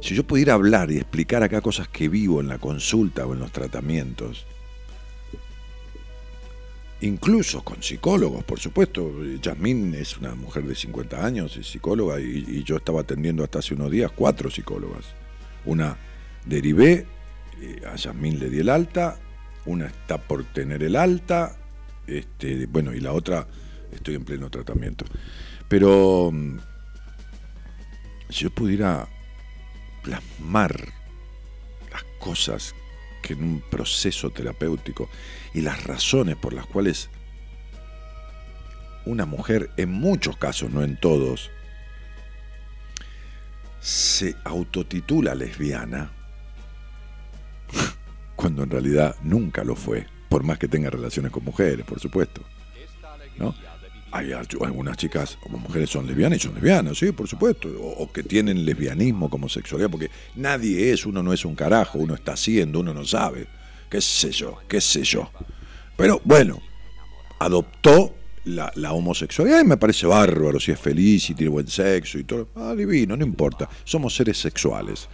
Si yo pudiera hablar y explicar acá cosas que vivo en la consulta o en los tratamientos, incluso con psicólogos, por supuesto. Yasmín es una mujer de 50 años, es psicóloga, y, y yo estaba atendiendo hasta hace unos días cuatro psicólogas. Una derivé, eh, a Yasmín le di el alta, una está por tener el alta, este, bueno, y la otra estoy en pleno tratamiento. Pero mm, si yo pudiera plasmar las cosas que en un proceso terapéutico y las razones por las cuales una mujer, en muchos casos, no en todos, se autotitula lesbiana cuando en realidad nunca lo fue, por más que tenga relaciones con mujeres, por supuesto. ¿no? Hay algunas chicas como mujeres son lesbianas y son lesbianas, sí, por supuesto, o, que tienen lesbianismo como sexualidad, porque nadie es, uno no es un carajo, uno está haciendo, uno no sabe, qué sé yo, qué sé yo. Pero bueno, adoptó la, homosexualidad y me parece bárbaro si es feliz y tiene buen sexo y todo. Ah, no importa. Somos seres sexuales.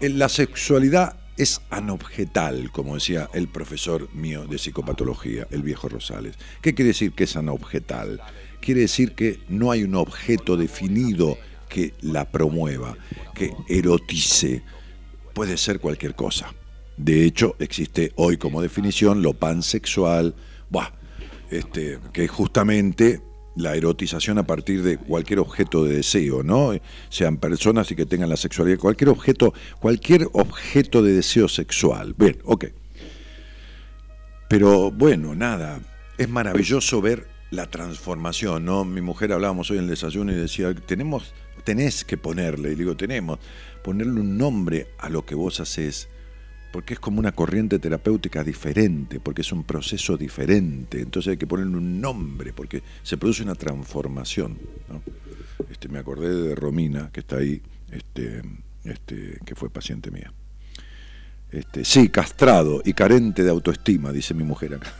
La sexualidad es anobjetal, como decía el profesor mío de psicopatología, el viejo Rosales. ¿Qué quiere decir que es anobjetal? Quiere decir que no hay un objeto definido que la promueva, que erotice. Puede ser cualquier cosa. De hecho, existe hoy como definición lo pansexual, este, que justamente la erotización a partir de cualquier objeto de deseo, ¿no? Sean personas y que tengan la sexualidad, cualquier objeto, cualquier objeto de deseo sexual. Bien, ok. Pero bueno, nada, es maravilloso ver la transformación, ¿no? Mi mujer hablábamos hoy en el desayuno y decía, tenemos, tenés que ponerle, y digo, tenemos, ponerle un nombre a lo que vos haces porque es como una corriente terapéutica diferente, porque es un proceso diferente, entonces hay que ponerle un nombre, porque se produce una transformación. Este, me acordé de Romina, que está ahí, este, este, que fue paciente mía. Este, sí, castrado y carente de autoestima, dice mi mujer acá.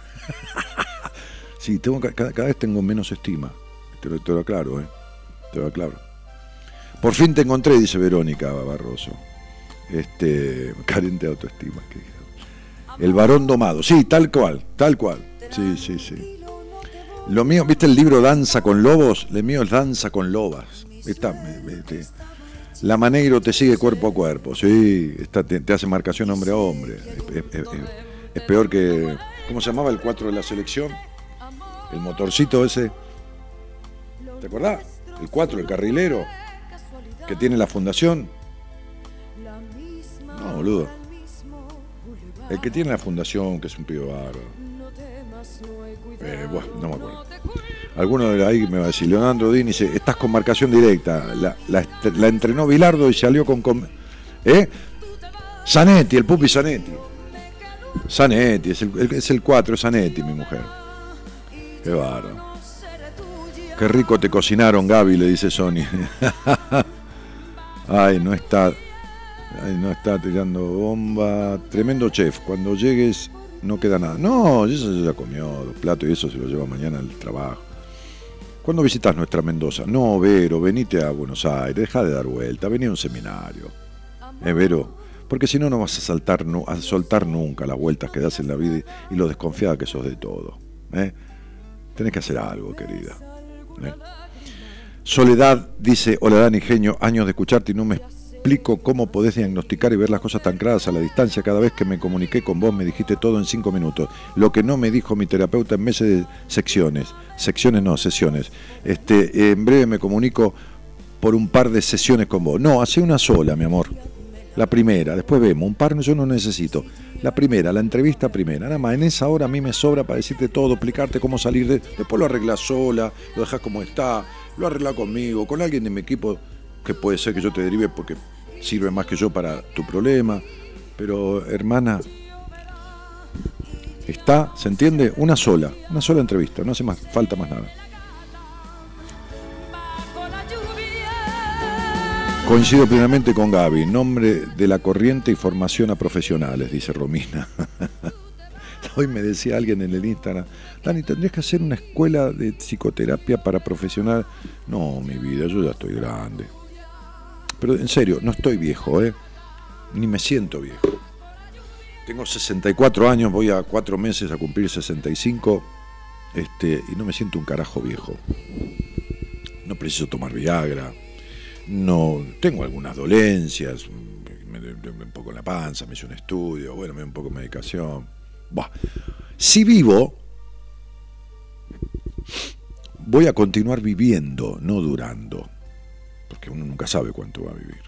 [laughs] sí, tengo, cada, vez tengo menos estima, te lo, te aclaro, ¿eh? te lo aclaro. Por fin te encontré, dice Verónica Barroso este, [laughs] carente de autoestima. El varón domado, sí, tal cual, tal cual. Sí, sí, sí. Lo mío, ¿viste el libro Danza con Lobos? El mío es Danza con Lobas. Está, la Maneiro te sigue cuerpo a cuerpo, sí, está, te, hace marcación hombre a hombre. Es, peor que. ¿Cómo se llamaba el 4 de la selección? El motorcito ese. ¿Te acordás? El 4, el carrilero, que tiene la fundación. No, boludo. El que tiene la fundación, que es un pibe bárbaro. Eh, bueno, no me acuerdo. Alguno de ahí me va a decir, Leonardo Dini dice, estás con marcación directa. La, entrenó Bilardo y salió con... ¿Eh? Zanetti, el pupi Zanetti. Zanetti, es el, es el 4, es Zanetti, mi mujer. Qué bárbaro. Qué rico te cocinaron, Gaby, le dice Sony. [laughs] Ay, no está no está tirando bomba. Tremendo chef. Cuando llegues no queda nada. No, eso ya comió, los platos y eso se lo lleva mañana al trabajo. ¿Cuándo visitas nuestra Mendoza? No, Vero, venite a Buenos Aires, deja de dar vuelta, vení a un seminario. ¿Eh, Vero? Porque si no, no vas a, saltar, a soltar nunca las vueltas que das en la vida y lo desconfiada que sos de todo. ¿eh? Tenés que hacer algo, querida. ¿eh? Soledad dice, hola Dani Genio, años de escucharte y no me explico cómo podés diagnosticar y ver las cosas tan claras a la distancia. Cada vez que me comuniqué con vos me dijiste todo en cinco minutos. Lo que no me dijo mi terapeuta en meses de secciones. Secciones no, sesiones. Este, en breve me comunico por un par de sesiones con vos. No, hace una sola, mi amor. La primera, después vemos. Un par yo no necesito. La primera, la entrevista primera. Nada más, en esa hora a mí me sobra para decirte todo, explicarte cómo salir de... Después lo arreglas sola, lo dejas como está, lo arreglas conmigo, con alguien de mi equipo que puede ser que yo te derive porque sirve más que yo para tu problema, pero hermana, está, ¿se entiende? Una sola, una sola entrevista, no hace más, falta más nada. Coincido plenamente con Gaby, nombre de la corriente y formación a profesionales, dice Romina. [laughs] Hoy me decía alguien en el Instagram, Dani, tendrías que hacer una escuela de psicoterapia para profesionales. No, mi vida, yo ya estoy grande. Pero en serio, no estoy viejo, ¿eh? Ni me siento viejo. Tengo 64 años, voy a cuatro meses a cumplir 65 este, y no me siento un carajo viejo. No preciso tomar Viagra, no tengo algunas dolencias, me, me, un poco en la panza, me hice un estudio, bueno, me doy un poco de medicación. Si vivo, voy a continuar viviendo, no durando porque uno nunca sabe cuánto va a vivir.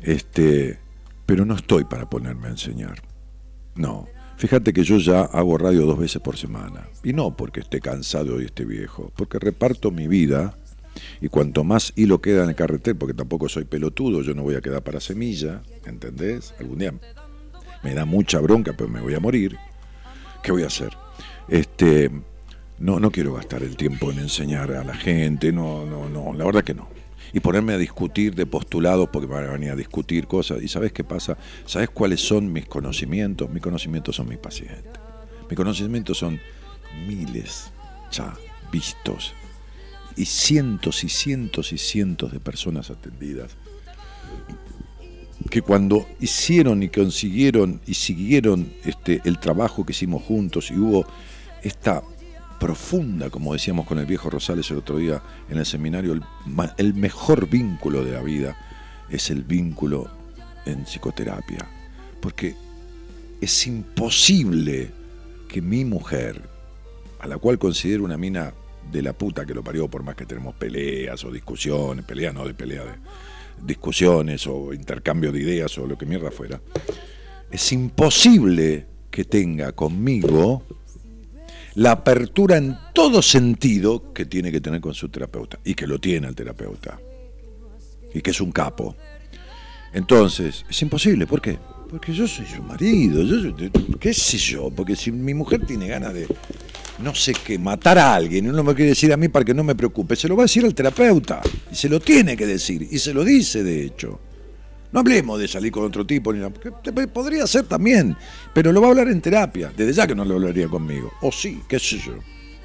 Este, pero no estoy para ponerme a enseñar. No. Fíjate que yo ya hago radio dos veces por semana. Y no porque esté cansado y esté viejo, porque reparto mi vida Y cuanto más hilo queda en el carretel, porque tampoco soy pelotudo, yo no voy a quedar para semilla, ¿entendés? Algún día me da mucha bronca, pero me voy a morir. ¿Qué voy a hacer? Este, no, no quiero gastar el tiempo en enseñar a la gente, no, no, no, la verdad que no. Y ponerme a discutir de postulados, porque van a venir a discutir cosas. ¿Y sabes qué pasa? ¿Sabes cuáles son mis conocimientos? Mis conocimientos son mis pacientes. Mis conocimientos son miles ya vistos y cientos y cientos y cientos de personas atendidas que cuando hicieron y consiguieron y siguieron este, el trabajo que hicimos juntos y hubo esta profunda, como decíamos con el viejo Rosales el otro día en el seminario, el, mejor vínculo de la vida es el vínculo en psicoterapia. Porque es imposible que mi mujer, a la cual considero una mina de la puta que lo parió, por más que tenemos peleas o discusiones, peleas no de pelea, de discusiones o intercambio de ideas o lo que mierda fuera, es imposible que tenga conmigo la apertura en todo sentido que tiene que tener con su terapeuta y que lo tiene el terapeuta y que es un capo. Entonces, es imposible, ¿por qué? Porque yo soy su marido, qué sé yo, porque si mi mujer tiene ganas de, no sé qué, matar a alguien, y no me quiere decir a mí para que no me preocupe, se lo va a decir al terapeuta, y se lo tiene que decir, y se lo dice de hecho. No hablemos de salir con otro tipo, ni nada, podría ser también, pero lo va a hablar en terapia, desde ya que no lo hablaría conmigo, o sí, qué sé yo,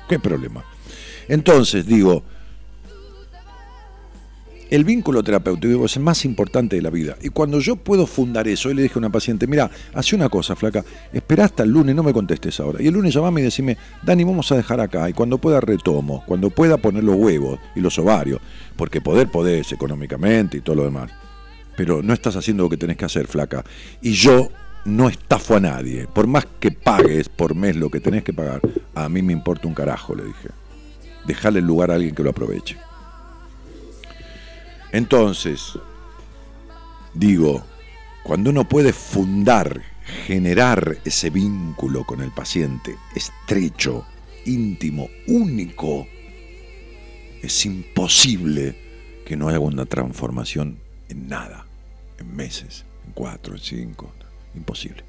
qué problema. Entonces, digo, el vínculo terapéutico es el más importante de la vida. Y cuando yo puedo fundar eso, hoy le dije a una paciente, mira, hace una cosa, flaca, espera hasta el lunes, no me contestes ahora. Y el lunes llamame y decime, Dani, vamos a dejar acá. Y cuando pueda retomo, cuando pueda poner los huevos y los ovarios, porque poder podés económicamente y todo lo demás. Pero no estás haciendo lo que tenés que hacer, flaca. Y yo no estafo a nadie. Por más que pagues por mes lo que tenés que pagar, a mí me importa un carajo, le dije. Dejarle el lugar a alguien que lo aproveche. Entonces, digo, cuando uno puede fundar, generar ese vínculo con el paciente estrecho, íntimo, único, es imposible que no haya una transformación en nada, en meses, en cuatro, en cinco, imposible.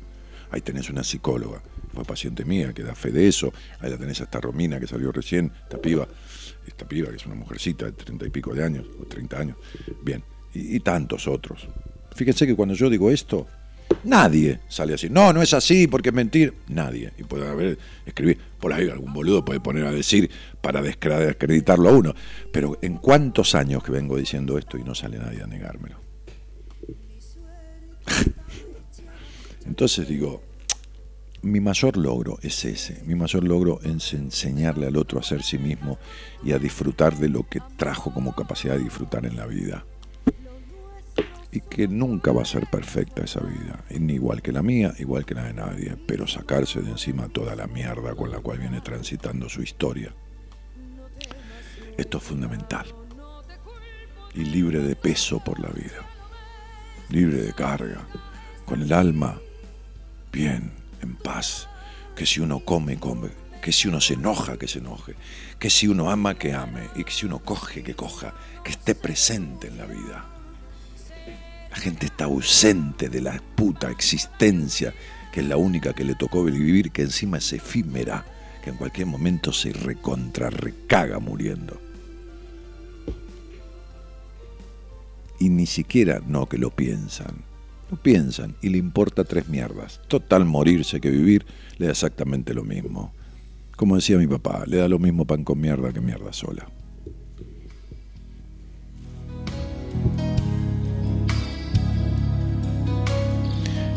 Ahí tenés una psicóloga, fue paciente mía, que da fe de eso. Ahí la tenés a esta Romina que salió recién, esta piba esta piba, que es una mujercita de treinta y pico de años, o treinta años, bien, y, tantos otros. Fíjense que cuando yo digo esto, nadie sale así. No, no es así porque es mentir. Nadie. Y puede haber, escribir, por ahí algún boludo puede poner a decir para desacreditarlo a uno. Pero ¿en cuántos años que vengo diciendo esto y no sale nadie a negármelo? [laughs] Entonces digo, mi mayor logro es ese, mi mayor logro es enseñarle al otro a ser sí mismo y a disfrutar de lo que trajo como capacidad de disfrutar en la vida. Y que nunca va a ser perfecta esa vida, ni igual que la mía, igual que la de nadie, pero sacarse de encima toda la mierda con la cual viene transitando su historia. Esto es fundamental. Y libre de peso por la vida, libre de carga, con el alma bien en paz, que si uno come, come, que si uno se enoja, que se enoje, que si uno ama, que ame, y que si uno coge, que coja, que esté presente en la vida. La gente está ausente de la puta existencia, que es la única que le tocó vivir, que encima es efímera, que en cualquier momento se recontra recaga muriendo. Y ni siquiera no que lo piensan no piensan y le importa tres mierdas. Total morirse que vivir le da exactamente lo mismo. Como decía mi papá, le da lo mismo pan con mierda que mierda sola.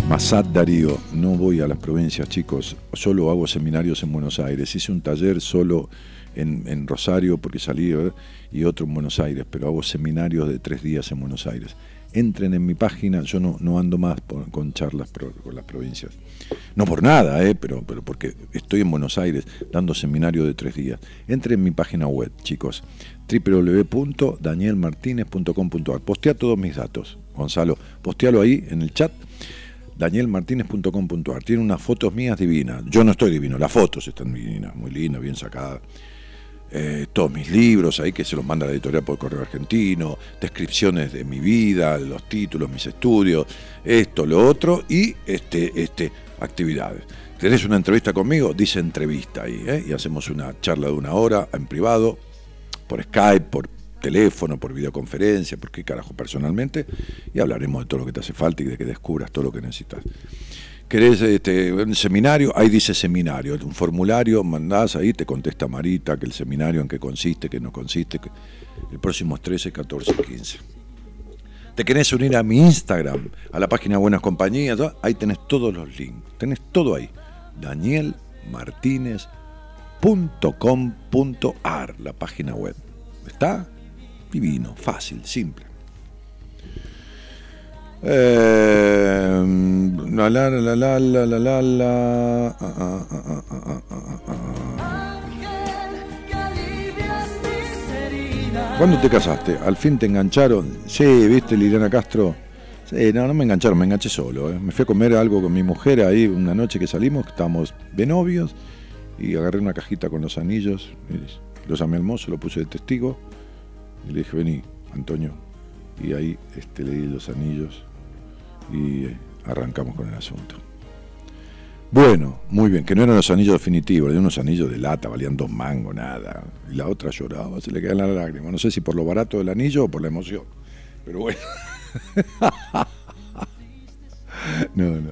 Masad Darío, no voy a las provincias, chicos, solo hago seminarios en Buenos Aires. Hice un taller solo en, Rosario porque salí y otro en Buenos Aires, pero hago seminarios de tres días en Buenos Aires entren en mi página, yo no, no ando más con charlas con las provincias. No por nada, eh, pero, pero porque estoy en Buenos Aires dando seminario de tres días. Entren en mi página web, chicos, www.danielmartinez.com.ar. Postea todos mis datos, Gonzalo. Postealo ahí en el chat danielmartinez.com.ar. Tiene unas fotos mías divinas. Yo no estoy divino, las fotos están divinas, muy lindas, bien sacadas. Eh, todos mis libros ahí que se los manda la editorial por correo argentino, descripciones de mi vida, los títulos, mis estudios, esto, lo otro y este, este, actividades. ¿Tenés una entrevista conmigo? Dice entrevista ahí, ¿eh? y hacemos una charla de una hora en privado, por Skype, por teléfono, por videoconferencia, por qué carajo personalmente, y hablaremos de todo lo que te hace falta y de que descubras todo lo que necesitas. ¿Querés este, un seminario? Ahí dice seminario, un formulario, mandás ahí, te contesta Marita que el seminario en qué consiste, qué no consiste, que el próximo es 13, 14, 15. ¿Te querés unir a mi Instagram, a la página Buenas Compañías? Ahí tenés todos los links, tenés todo ahí. danielmartinez.com.ar, la página web. ¿Está? Divino, fácil, simple. Eh, la la la la la la la la. ¿Cuándo te casaste? ¿Al fin te engancharon? Sí, ¿viste Liliana Castro? Sí, no, no me engancharon, me enganché solo. ¿eh? Me fui a comer algo con mi mujer ahí una noche que salimos, que estábamos de novios, y agarré una cajita con los anillos, y los llamé al mozo, lo puse de testigo, y le dije, vení, Antonio. Y ahí este, le di los anillos y arrancamos con el asunto. Bueno, muy bien, que no eran los anillos definitivos, eran unos anillos de lata, valían dos mangos, nada. Y la otra lloraba, se le quedan las lágrimas. No sé si por lo barato del anillo o por la emoción. Pero bueno. [laughs] no, no.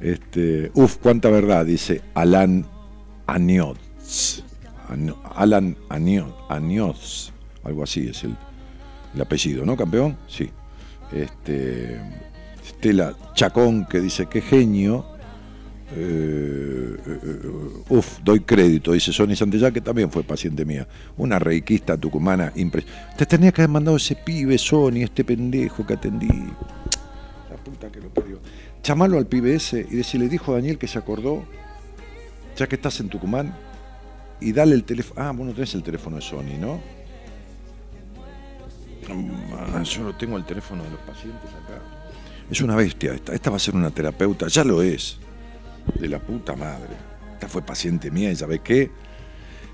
Este, uf, cuánta verdad, dice Alan Anioz. Alan Anioz, algo así es el apellido, ¿no, campeón? Sí. Este, Estela Chacón que dice, qué genio. Eh, eh, uf, doy crédito, dice Sonny Santellá, que también fue paciente mía. Una reikista tucumana impresionante. Te tenía que haber mandado ese pibe, Sony, este pendejo que atendí. La puta que lo parió. Chamalo al pibe ese y decirle, dijo Daniel que se acordó, ya que estás en Tucumán, y dale el teléfono. Ah, vos no tenés el teléfono de Sony, ¿no? Yo no tengo el teléfono de los pacientes acá. Es una bestia esta. Esta va a ser una terapeuta, ya lo es. De la puta madre. Esta fue paciente mía y ¿sabe qué?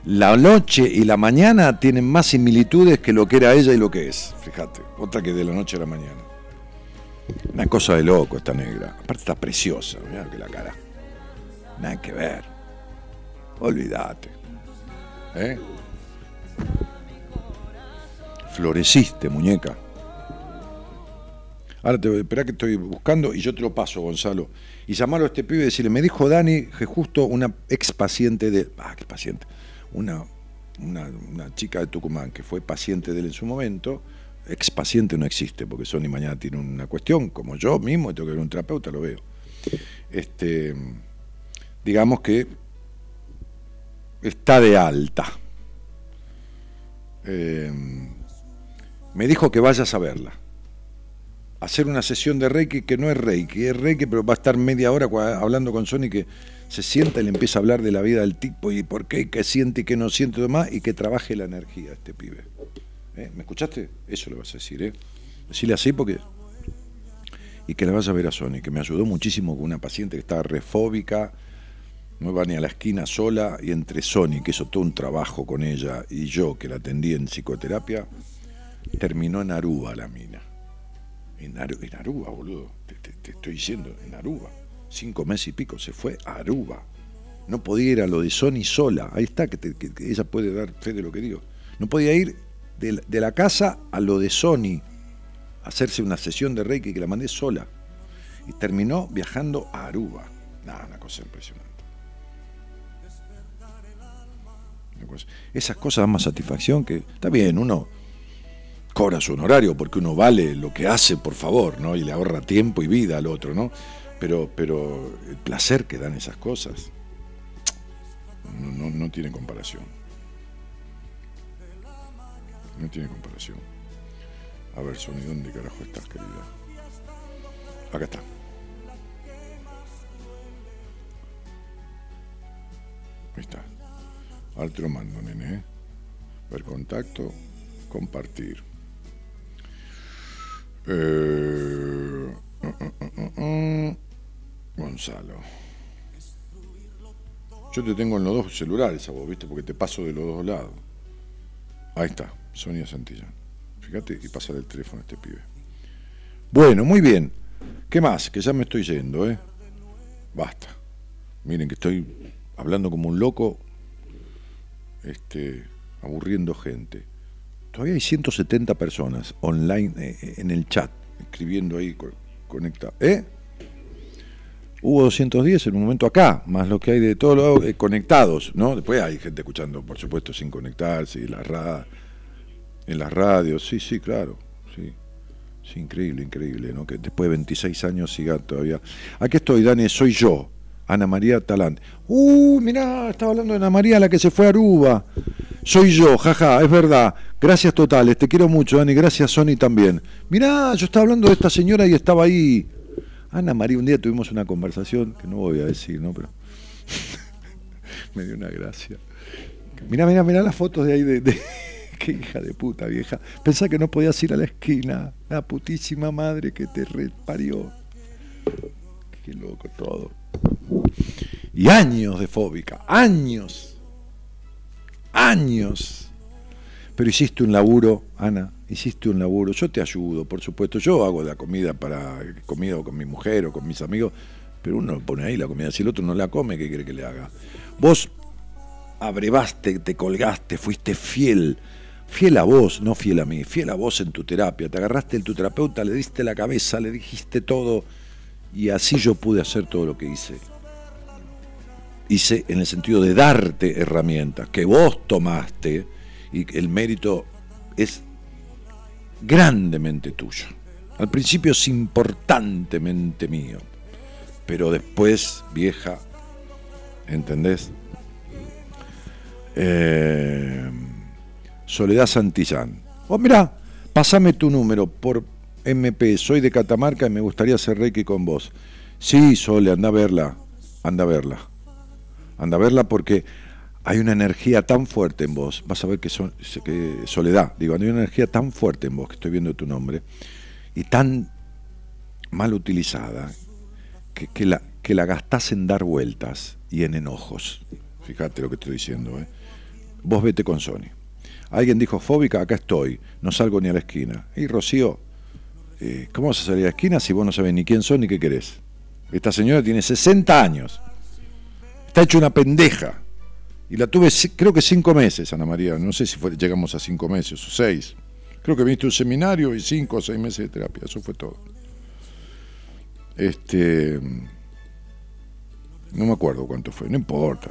La noche y la mañana tienen más similitudes que lo que era ella y lo que es. Fíjate, otra que de la noche a la mañana. Una cosa de loco esta negra. Aparte está preciosa, mira que la cara. Nada que ver. Olvídate. ¿Eh? Floreciste, muñeca. Ahora te espera que estoy buscando y yo te lo paso, Gonzalo. Y llamarlo a este pibe y decirle, me dijo Dani que justo una ex paciente de. Ah, qué paciente. Una, una, una chica de Tucumán que fue paciente de él en su momento. Ex paciente no existe, porque Sony mañana tiene una cuestión, como yo mismo, tengo que ver un terapeuta, lo veo. Este, digamos que está de alta. Eh, me dijo que vayas a verla. Hacer una sesión de Reiki que no es Reiki, es Reiki, pero va a estar media hora hablando con Sony que se sienta y le empieza a hablar de la vida del tipo y por qué, qué siente y qué no siente demás y que trabaje la energía este pibe. ¿Eh? ¿Me escuchaste? Eso le vas a decir, ¿eh? Decirle así porque. Y que la vas a ver a Sony, que me ayudó muchísimo con una paciente que estaba refóbica, no iba ni a la esquina sola, y entre Sony, que hizo todo un trabajo con ella, y yo, que la atendí en psicoterapia, terminó en Aruba la mina. En, Aruba, boludo. Te, estoy diciendo, en Aruba. Cinco meses y pico se fue a Aruba. No podía ir a lo de Sony sola. Ahí está, que, ella puede dar fe de lo que digo. No podía ir de, la casa a lo de Sony. Hacerse una sesión de Reiki que la mandé sola. Y terminó viajando a Aruba. Nada, una cosa impresionante. Esas cosas dan más satisfacción que. Está bien, uno cobra su honorario porque uno vale lo que hace, por favor, ¿no? Y le ahorra tiempo y vida al otro, ¿no? Pero, pero el placer que dan esas cosas no, no tiene comparación. No tiene comparación. A ver, Sony, ¿dónde carajo estás, querida? Acá está. Ahí está. Ahora te lo mando, nene. ¿eh? Ver contacto, compartir. Eh, uh, uh, uh, Gonzalo. Yo te tengo en los dos celulares a vos, ¿viste? Porque te paso de los dos lados. Ahí está, Sonia Santillán. Fíjate y pásale el teléfono a este pibe. Bueno, muy bien. ¿Qué más? Que ya me estoy yendo, ¿eh? Basta. Miren que estoy hablando como un loco, este, aburriendo gente. Todavía hay 170 personas online eh, en el chat, escribiendo ahí, conectados. ¿Eh? Hubo 210 en un momento acá, más lo que hay de todos los eh, conectados, ¿no? Después hay gente escuchando, por supuesto, sin conectarse, y la en las radios, sí, sí, claro, sí. Sí, increíble, increíble, ¿no? Que después de 26 años siga todavía. Aquí estoy, Dani, soy yo, Ana María Talán. Uh, mirá, estaba hablando de Ana María, la que se fue a Aruba. Soy yo, jaja, es verdad. Gracias totales, te quiero mucho, Dani. Gracias, Sony, también. Mirá, yo estaba hablando de esta señora y estaba ahí. Ana María, un día tuvimos una conversación, que no voy a decir, ¿no? Pero [laughs] me dio una gracia. Mirá, mirá, mirá las fotos de ahí de... [laughs] Qué hija de puta vieja. Pensá que no podías ir a la esquina. La putísima madre que te reparió. Qué loco todo. Y años de fóbica. Años. Años. Pero hiciste un laburo, Ana, hiciste un laburo. Yo te ayudo, por supuesto. Yo hago la comida para comida con mi mujer o con mis amigos, pero uno pone ahí la comida. Si el otro no la come, ¿qué quiere que le haga? Vos abrevaste, te colgaste, fuiste fiel fiel a vos, no fiel a mí, fiel a vos en tu terapia. Te agarraste en tu terapeuta, le diste la cabeza, le dijiste todo y así yo pude hacer todo lo que hice. Hice en el sentido de darte herramientas que vos tomaste y el mérito es grandemente tuyo. Al principio es importantemente mío, pero después, vieja, ¿entendés? Eh, Soledad Santillán. Oh, mira, pasame tu número por MP, soy de Catamarca y me gustaría hacer Reiki con vos. Sí, Sole, anda a verla, anda a verla. Anda a verla porque hay una energía tan fuerte en vos. Vas a ver que, son, Soledad, digo, hay una energía tan fuerte en vos, que estoy viendo tu nombre, y tan mal utilizada, que, que la, que la gastás en dar vueltas y en enojos. Fíjate lo que estoy diciendo. ¿eh? Vos vete con Sony. Alguien dijo fóbica, acá estoy, no salgo ni a la esquina. Y Rocío, eh, ¿cómo vas a salir a la esquina si vos no sabés ni quién son ni qué querés? Esta señora tiene 60 años, está hecho una pendeja. Y la tuve creo que cinco meses, Ana María, no sé si llegamos a cinco meses o seis. Creo que viniste un seminario y cinco o seis meses de terapia, eso fue todo. Este, no me acuerdo cuánto fue, no importa.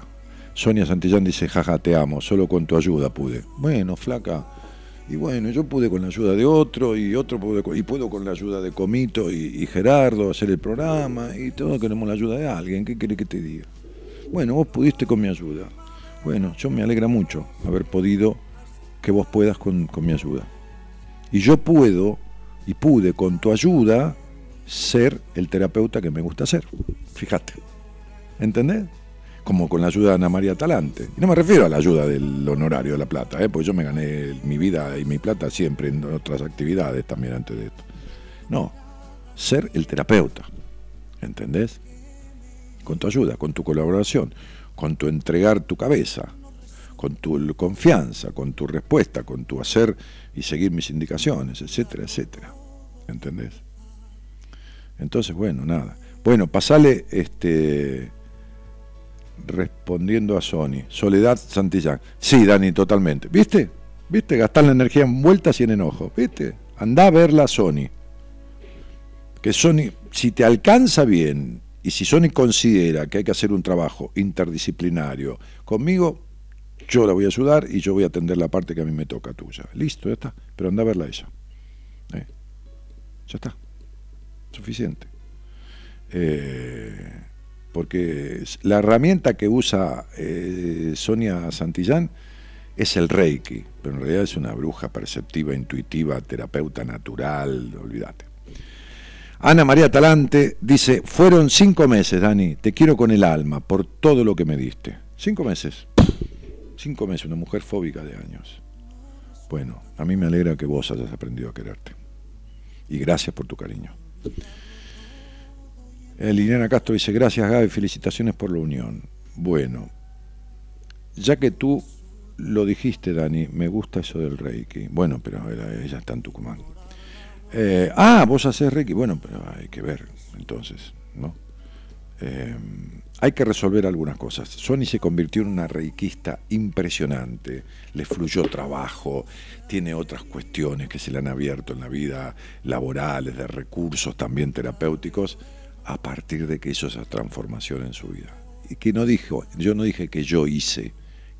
Sonia Santillán dice, jaja, te amo, solo con tu ayuda pude. Bueno, flaca, y bueno, yo pude con la ayuda de otro, y otro pude, y puedo con la ayuda de Comito y, Gerardo hacer el programa, y todos queremos la ayuda de alguien, ¿qué quiere que te diga? Bueno, vos pudiste con mi ayuda. Bueno, yo me alegra mucho haber podido que vos puedas con, con mi ayuda. Y yo puedo, y pude con tu ayuda, ser el terapeuta que me gusta ser. Fíjate. ¿Entendés? como con la ayuda de Ana María Talante. Y no me refiero a la ayuda del honorario de la plata, ¿eh? porque yo me gané mi vida y mi plata siempre en otras actividades también antes de esto. No, ser el terapeuta, ¿entendés? Con tu ayuda, con tu colaboración, con tu entregar tu cabeza, con tu confianza, con tu respuesta, con tu hacer y seguir mis indicaciones, etcétera, etcétera. ¿Entendés? Entonces, bueno, nada. Bueno, pasale este respondiendo a Sony. Soledad Santillán. Sí, Dani, totalmente. ¿Viste? ¿Viste? Gastar la energía en vueltas y en enojo. ¿Viste? Anda a verla Sony. Que Sony, si te alcanza bien y si Sony considera que hay que hacer un trabajo interdisciplinario conmigo, yo la voy a ayudar y yo voy a atender la parte que a mí me toca tuya. Listo, ya está. Pero anda a verla ella. ¿Eh? Ya está. Suficiente. Eh, porque la herramienta que usa eh, Sonia Santillán es el Reiki, pero en realidad es una bruja perceptiva, intuitiva, terapeuta natural, olvídate. Ana María Talante dice, fueron cinco meses, Dani, te quiero con el alma por todo lo que me diste. Cinco meses. Cinco meses, una mujer fóbica de años. Bueno, a mí me alegra que vos hayas aprendido a quererte. Y gracias por tu cariño. Eh, Liliana Castro dice, gracias Gaby, felicitaciones por la unión. Bueno, ya que tú lo dijiste, Dani, me gusta eso del Reiki. Bueno, pero ella está en Tucumán. Eh, ah, vos haces Reiki. Bueno, pero hay que ver, entonces, ¿no? Eh, hay que resolver algunas cosas. Sony se convirtió en una reikista impresionante, le fluyó trabajo, tiene otras cuestiones que se le han abierto en la vida, laborales, de recursos también terapéuticos, a partir de que hizo esa transformación en su vida. Y que no dijo, yo no dije que yo hice,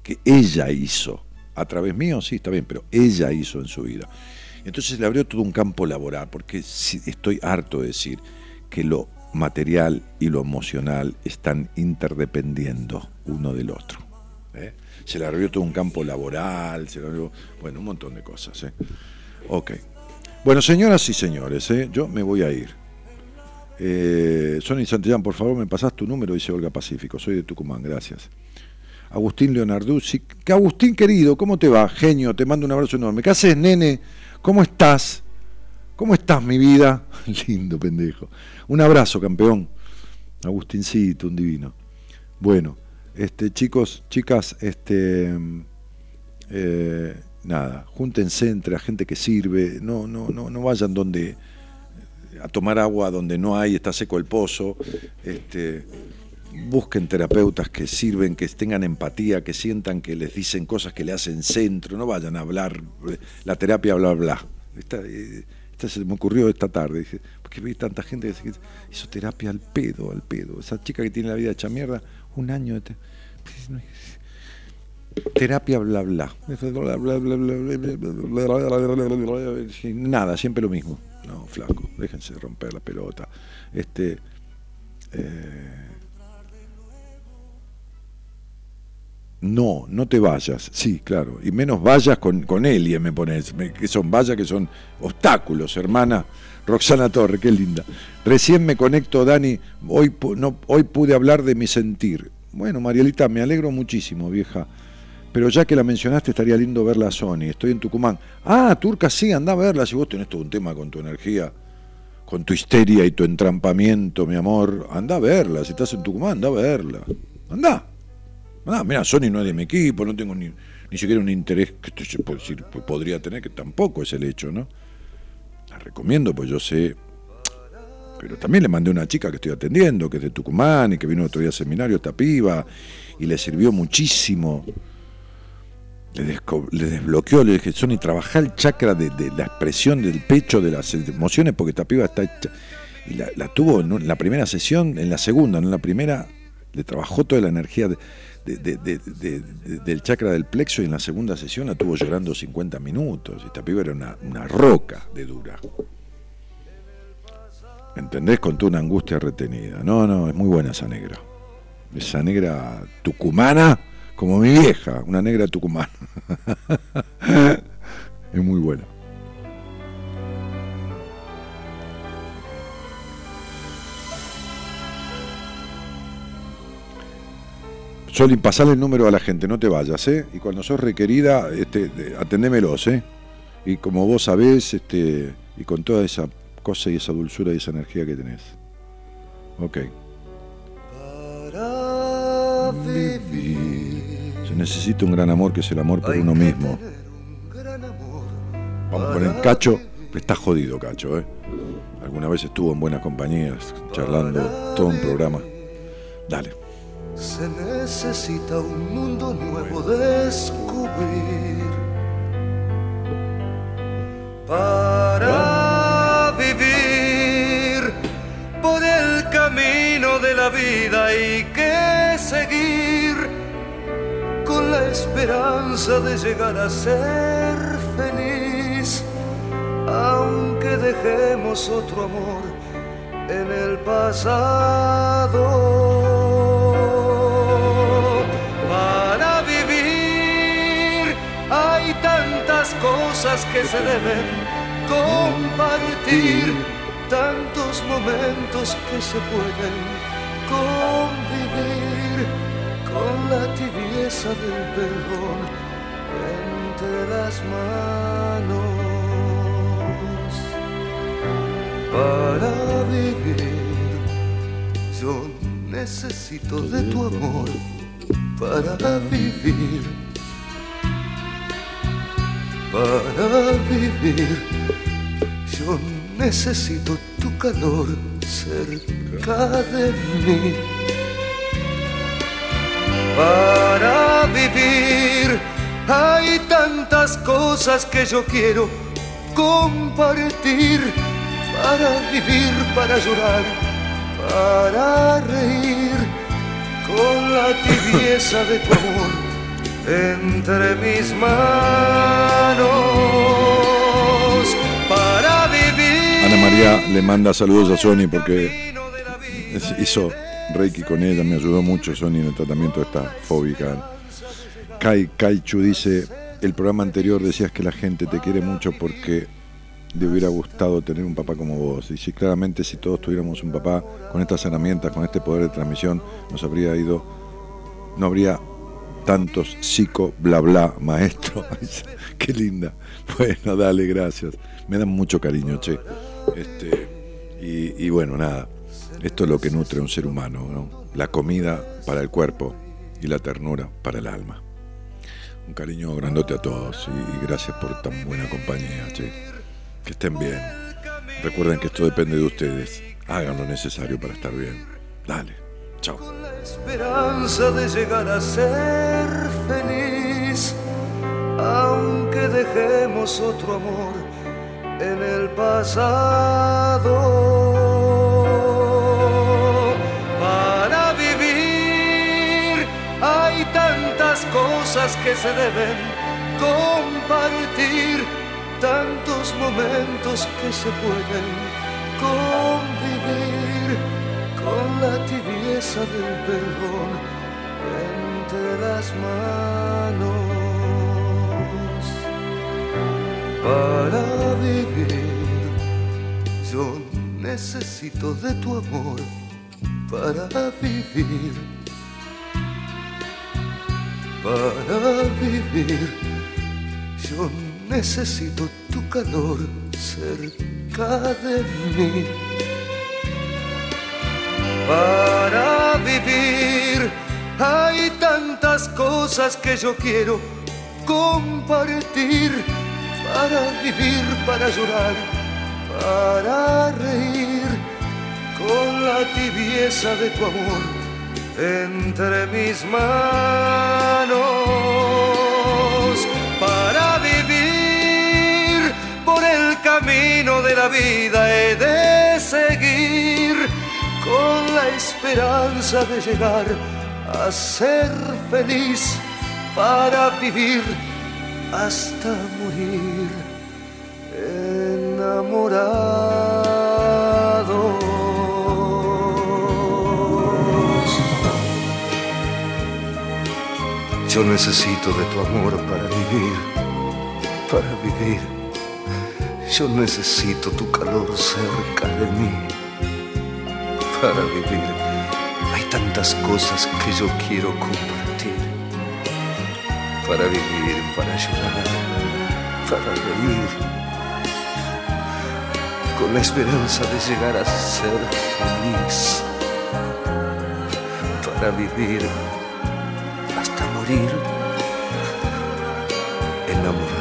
que ella hizo. A través mío, sí, está bien, pero ella hizo en su vida. Entonces le abrió todo un campo laboral, porque estoy harto de decir que lo material y lo emocional están interdependiendo uno del otro. ¿eh? Se le abrió todo un campo laboral, se le abrió, bueno, un montón de cosas. ¿eh? Ok. Bueno, señoras y señores, ¿eh? yo me voy a ir. Eh, Sonny Santillán, por favor, me pasás tu número, dice Olga Pacífico. Soy de Tucumán, gracias. Agustín Leonarduzzi. Que Agustín querido, ¿cómo te va? Genio, te mando un abrazo enorme. ¿Qué haces, nene? ¿Cómo estás? ¿Cómo estás, mi vida? [laughs] Lindo pendejo. Un abrazo, campeón. Agustincito, un divino. Bueno, este, chicos, chicas, este, eh, nada, júntense entre la gente que sirve, no, no, no, no vayan donde a tomar agua donde no hay, está seco el pozo, este, busquen terapeutas que sirven, que tengan empatía, que sientan que les dicen cosas que le hacen centro, no vayan a hablar eh, la terapia bla bla. Esta, eh, se me ocurrió esta tarde, dije, porque vi tanta gente que hizo terapia al pedo, al pedo. Esa chica que tiene la vida hecha mierda, un año de te- terapia bla bla. Nada, siempre lo mismo. No, flaco, déjense romper la pelota. Este eh, No, no te vayas, sí, claro. Y menos vayas con, con Elie, me pones. que son vallas que son obstáculos, hermana. Roxana Torre, qué linda. Recién me conecto, Dani. Hoy, no, hoy pude hablar de mi sentir. Bueno, Marielita, me alegro muchísimo, vieja. Pero ya que la mencionaste, estaría lindo verla a Sony. Estoy en Tucumán. Ah, Turca, sí, anda a verla. Si vos tenés todo un tema con tu energía, con tu histeria y tu entrampamiento, mi amor, anda a verla. Si estás en Tucumán, anda a verla. Anda. Ah, mira, Sony no es de mi equipo, no tengo ni, ni siquiera un interés que pues, podría tener, que tampoco es el hecho, ¿no? La recomiendo, pues yo sé. Pero también le mandé una chica que estoy atendiendo, que es de Tucumán y que vino otro día al seminario, esta piba, y le sirvió muchísimo. Le, desbloqueó, le dije, Sony, trabajá el chakra de, la expresión del pecho, de las emociones, porque esta piba está hecha. Y la, tuvo en la primera sesión, en la segunda, no en la primera, le trabajó toda la energía de- de- de- de- de- de- del chakra del plexo y en la segunda sesión la tuvo llorando 50 minutos. Esta piba era una, una roca de dura. ¿Entendés? Con toda una angustia retenida. No, no, es muy buena esa negra. Esa negra tucumana, como mi vieja, una negra tucumana. [laughs] es muy buena. Solín, pasale el número a la gente, no te vayas, ¿eh? Y cuando sos requerida, este, atendémelos, ¿eh? Y como vos sabés, este, y con toda esa cosa y esa dulzura y esa energía que tenés. Ok. Para vivir Se necesita un gran amor que es el amor por uno mismo. un. Vamos a poner Cacho, está jodido Cacho, ¿eh? Alguna vez estuvo en buenas compañías, charlando todo un programa. Dale. Se necesita un mundo nuevo descubrir para vivir por el camino de la vida hay que seguir con la esperanza de llegar a ser feliz aunque dejemos otro amor en el pasado. Cosas que se deben compartir, tantos momentos que se pueden convivir con la tibieza del perdón entre las manos para vivir. Yo necesito de tu amor para vivir, para vivir. Yo necesito tu calor cerca de mí. Para vivir hay tantas cosas que yo quiero compartir. Para vivir, para llorar, para reír con la tibieza de tu amor entre mis manos. Para vivir. Ana María le manda saludos a Sony porque hizo Reiki con ella, me ayudó mucho Sony en el tratamiento de esta fóbica. Kai Kaichu dice, el programa anterior decías que la gente te quiere mucho porque le hubiera gustado tener un papá como vos. Y si claramente si todos tuviéramos un papá con estas herramientas, con este poder de transmisión, nos habría ido, no habría tantos psico, bla bla, maestro. [laughs] Qué linda. Bueno, dale, gracias. Me dan mucho cariño, che. Este, y, y bueno, nada. Esto es lo que nutre a un ser humano, ¿no? La comida para el cuerpo y la ternura para el alma. Un cariño grandote a todos y gracias por tan buena compañía, che. Que estén bien. Recuerden que esto depende de ustedes. Hagan lo necesario para estar bien. Dale. Chao. la esperanza de llegar a ser feliz, aunque dejemos otro amor en el pasado. Para vivir hay tantas cosas que se deben compartir, tantos momentos que se pueden convivir con la tibieza del perdón entre las manos. Para vivir, yo necesito de tu amor para vivir. Para vivir, yo necesito tu calor cerca de mí para vivir. Hay tantas cosas que yo quiero compartir. Para vivir, para llorar, para reír con la tibieza de tu amor entre mis manos. Para vivir por el camino de la vida he de seguir esperanza de llegar a ser feliz para vivir hasta morir enamorados. Yo necesito de tu amor para vivir, para vivir. Yo necesito tu calor cerca de mí para vivir. Hay tantas cosas que yo quiero compartir. Para vivir, para llorar, para reír. Con la esperanza de llegar a ser feliz. Para vivir hasta morir. Enamorado.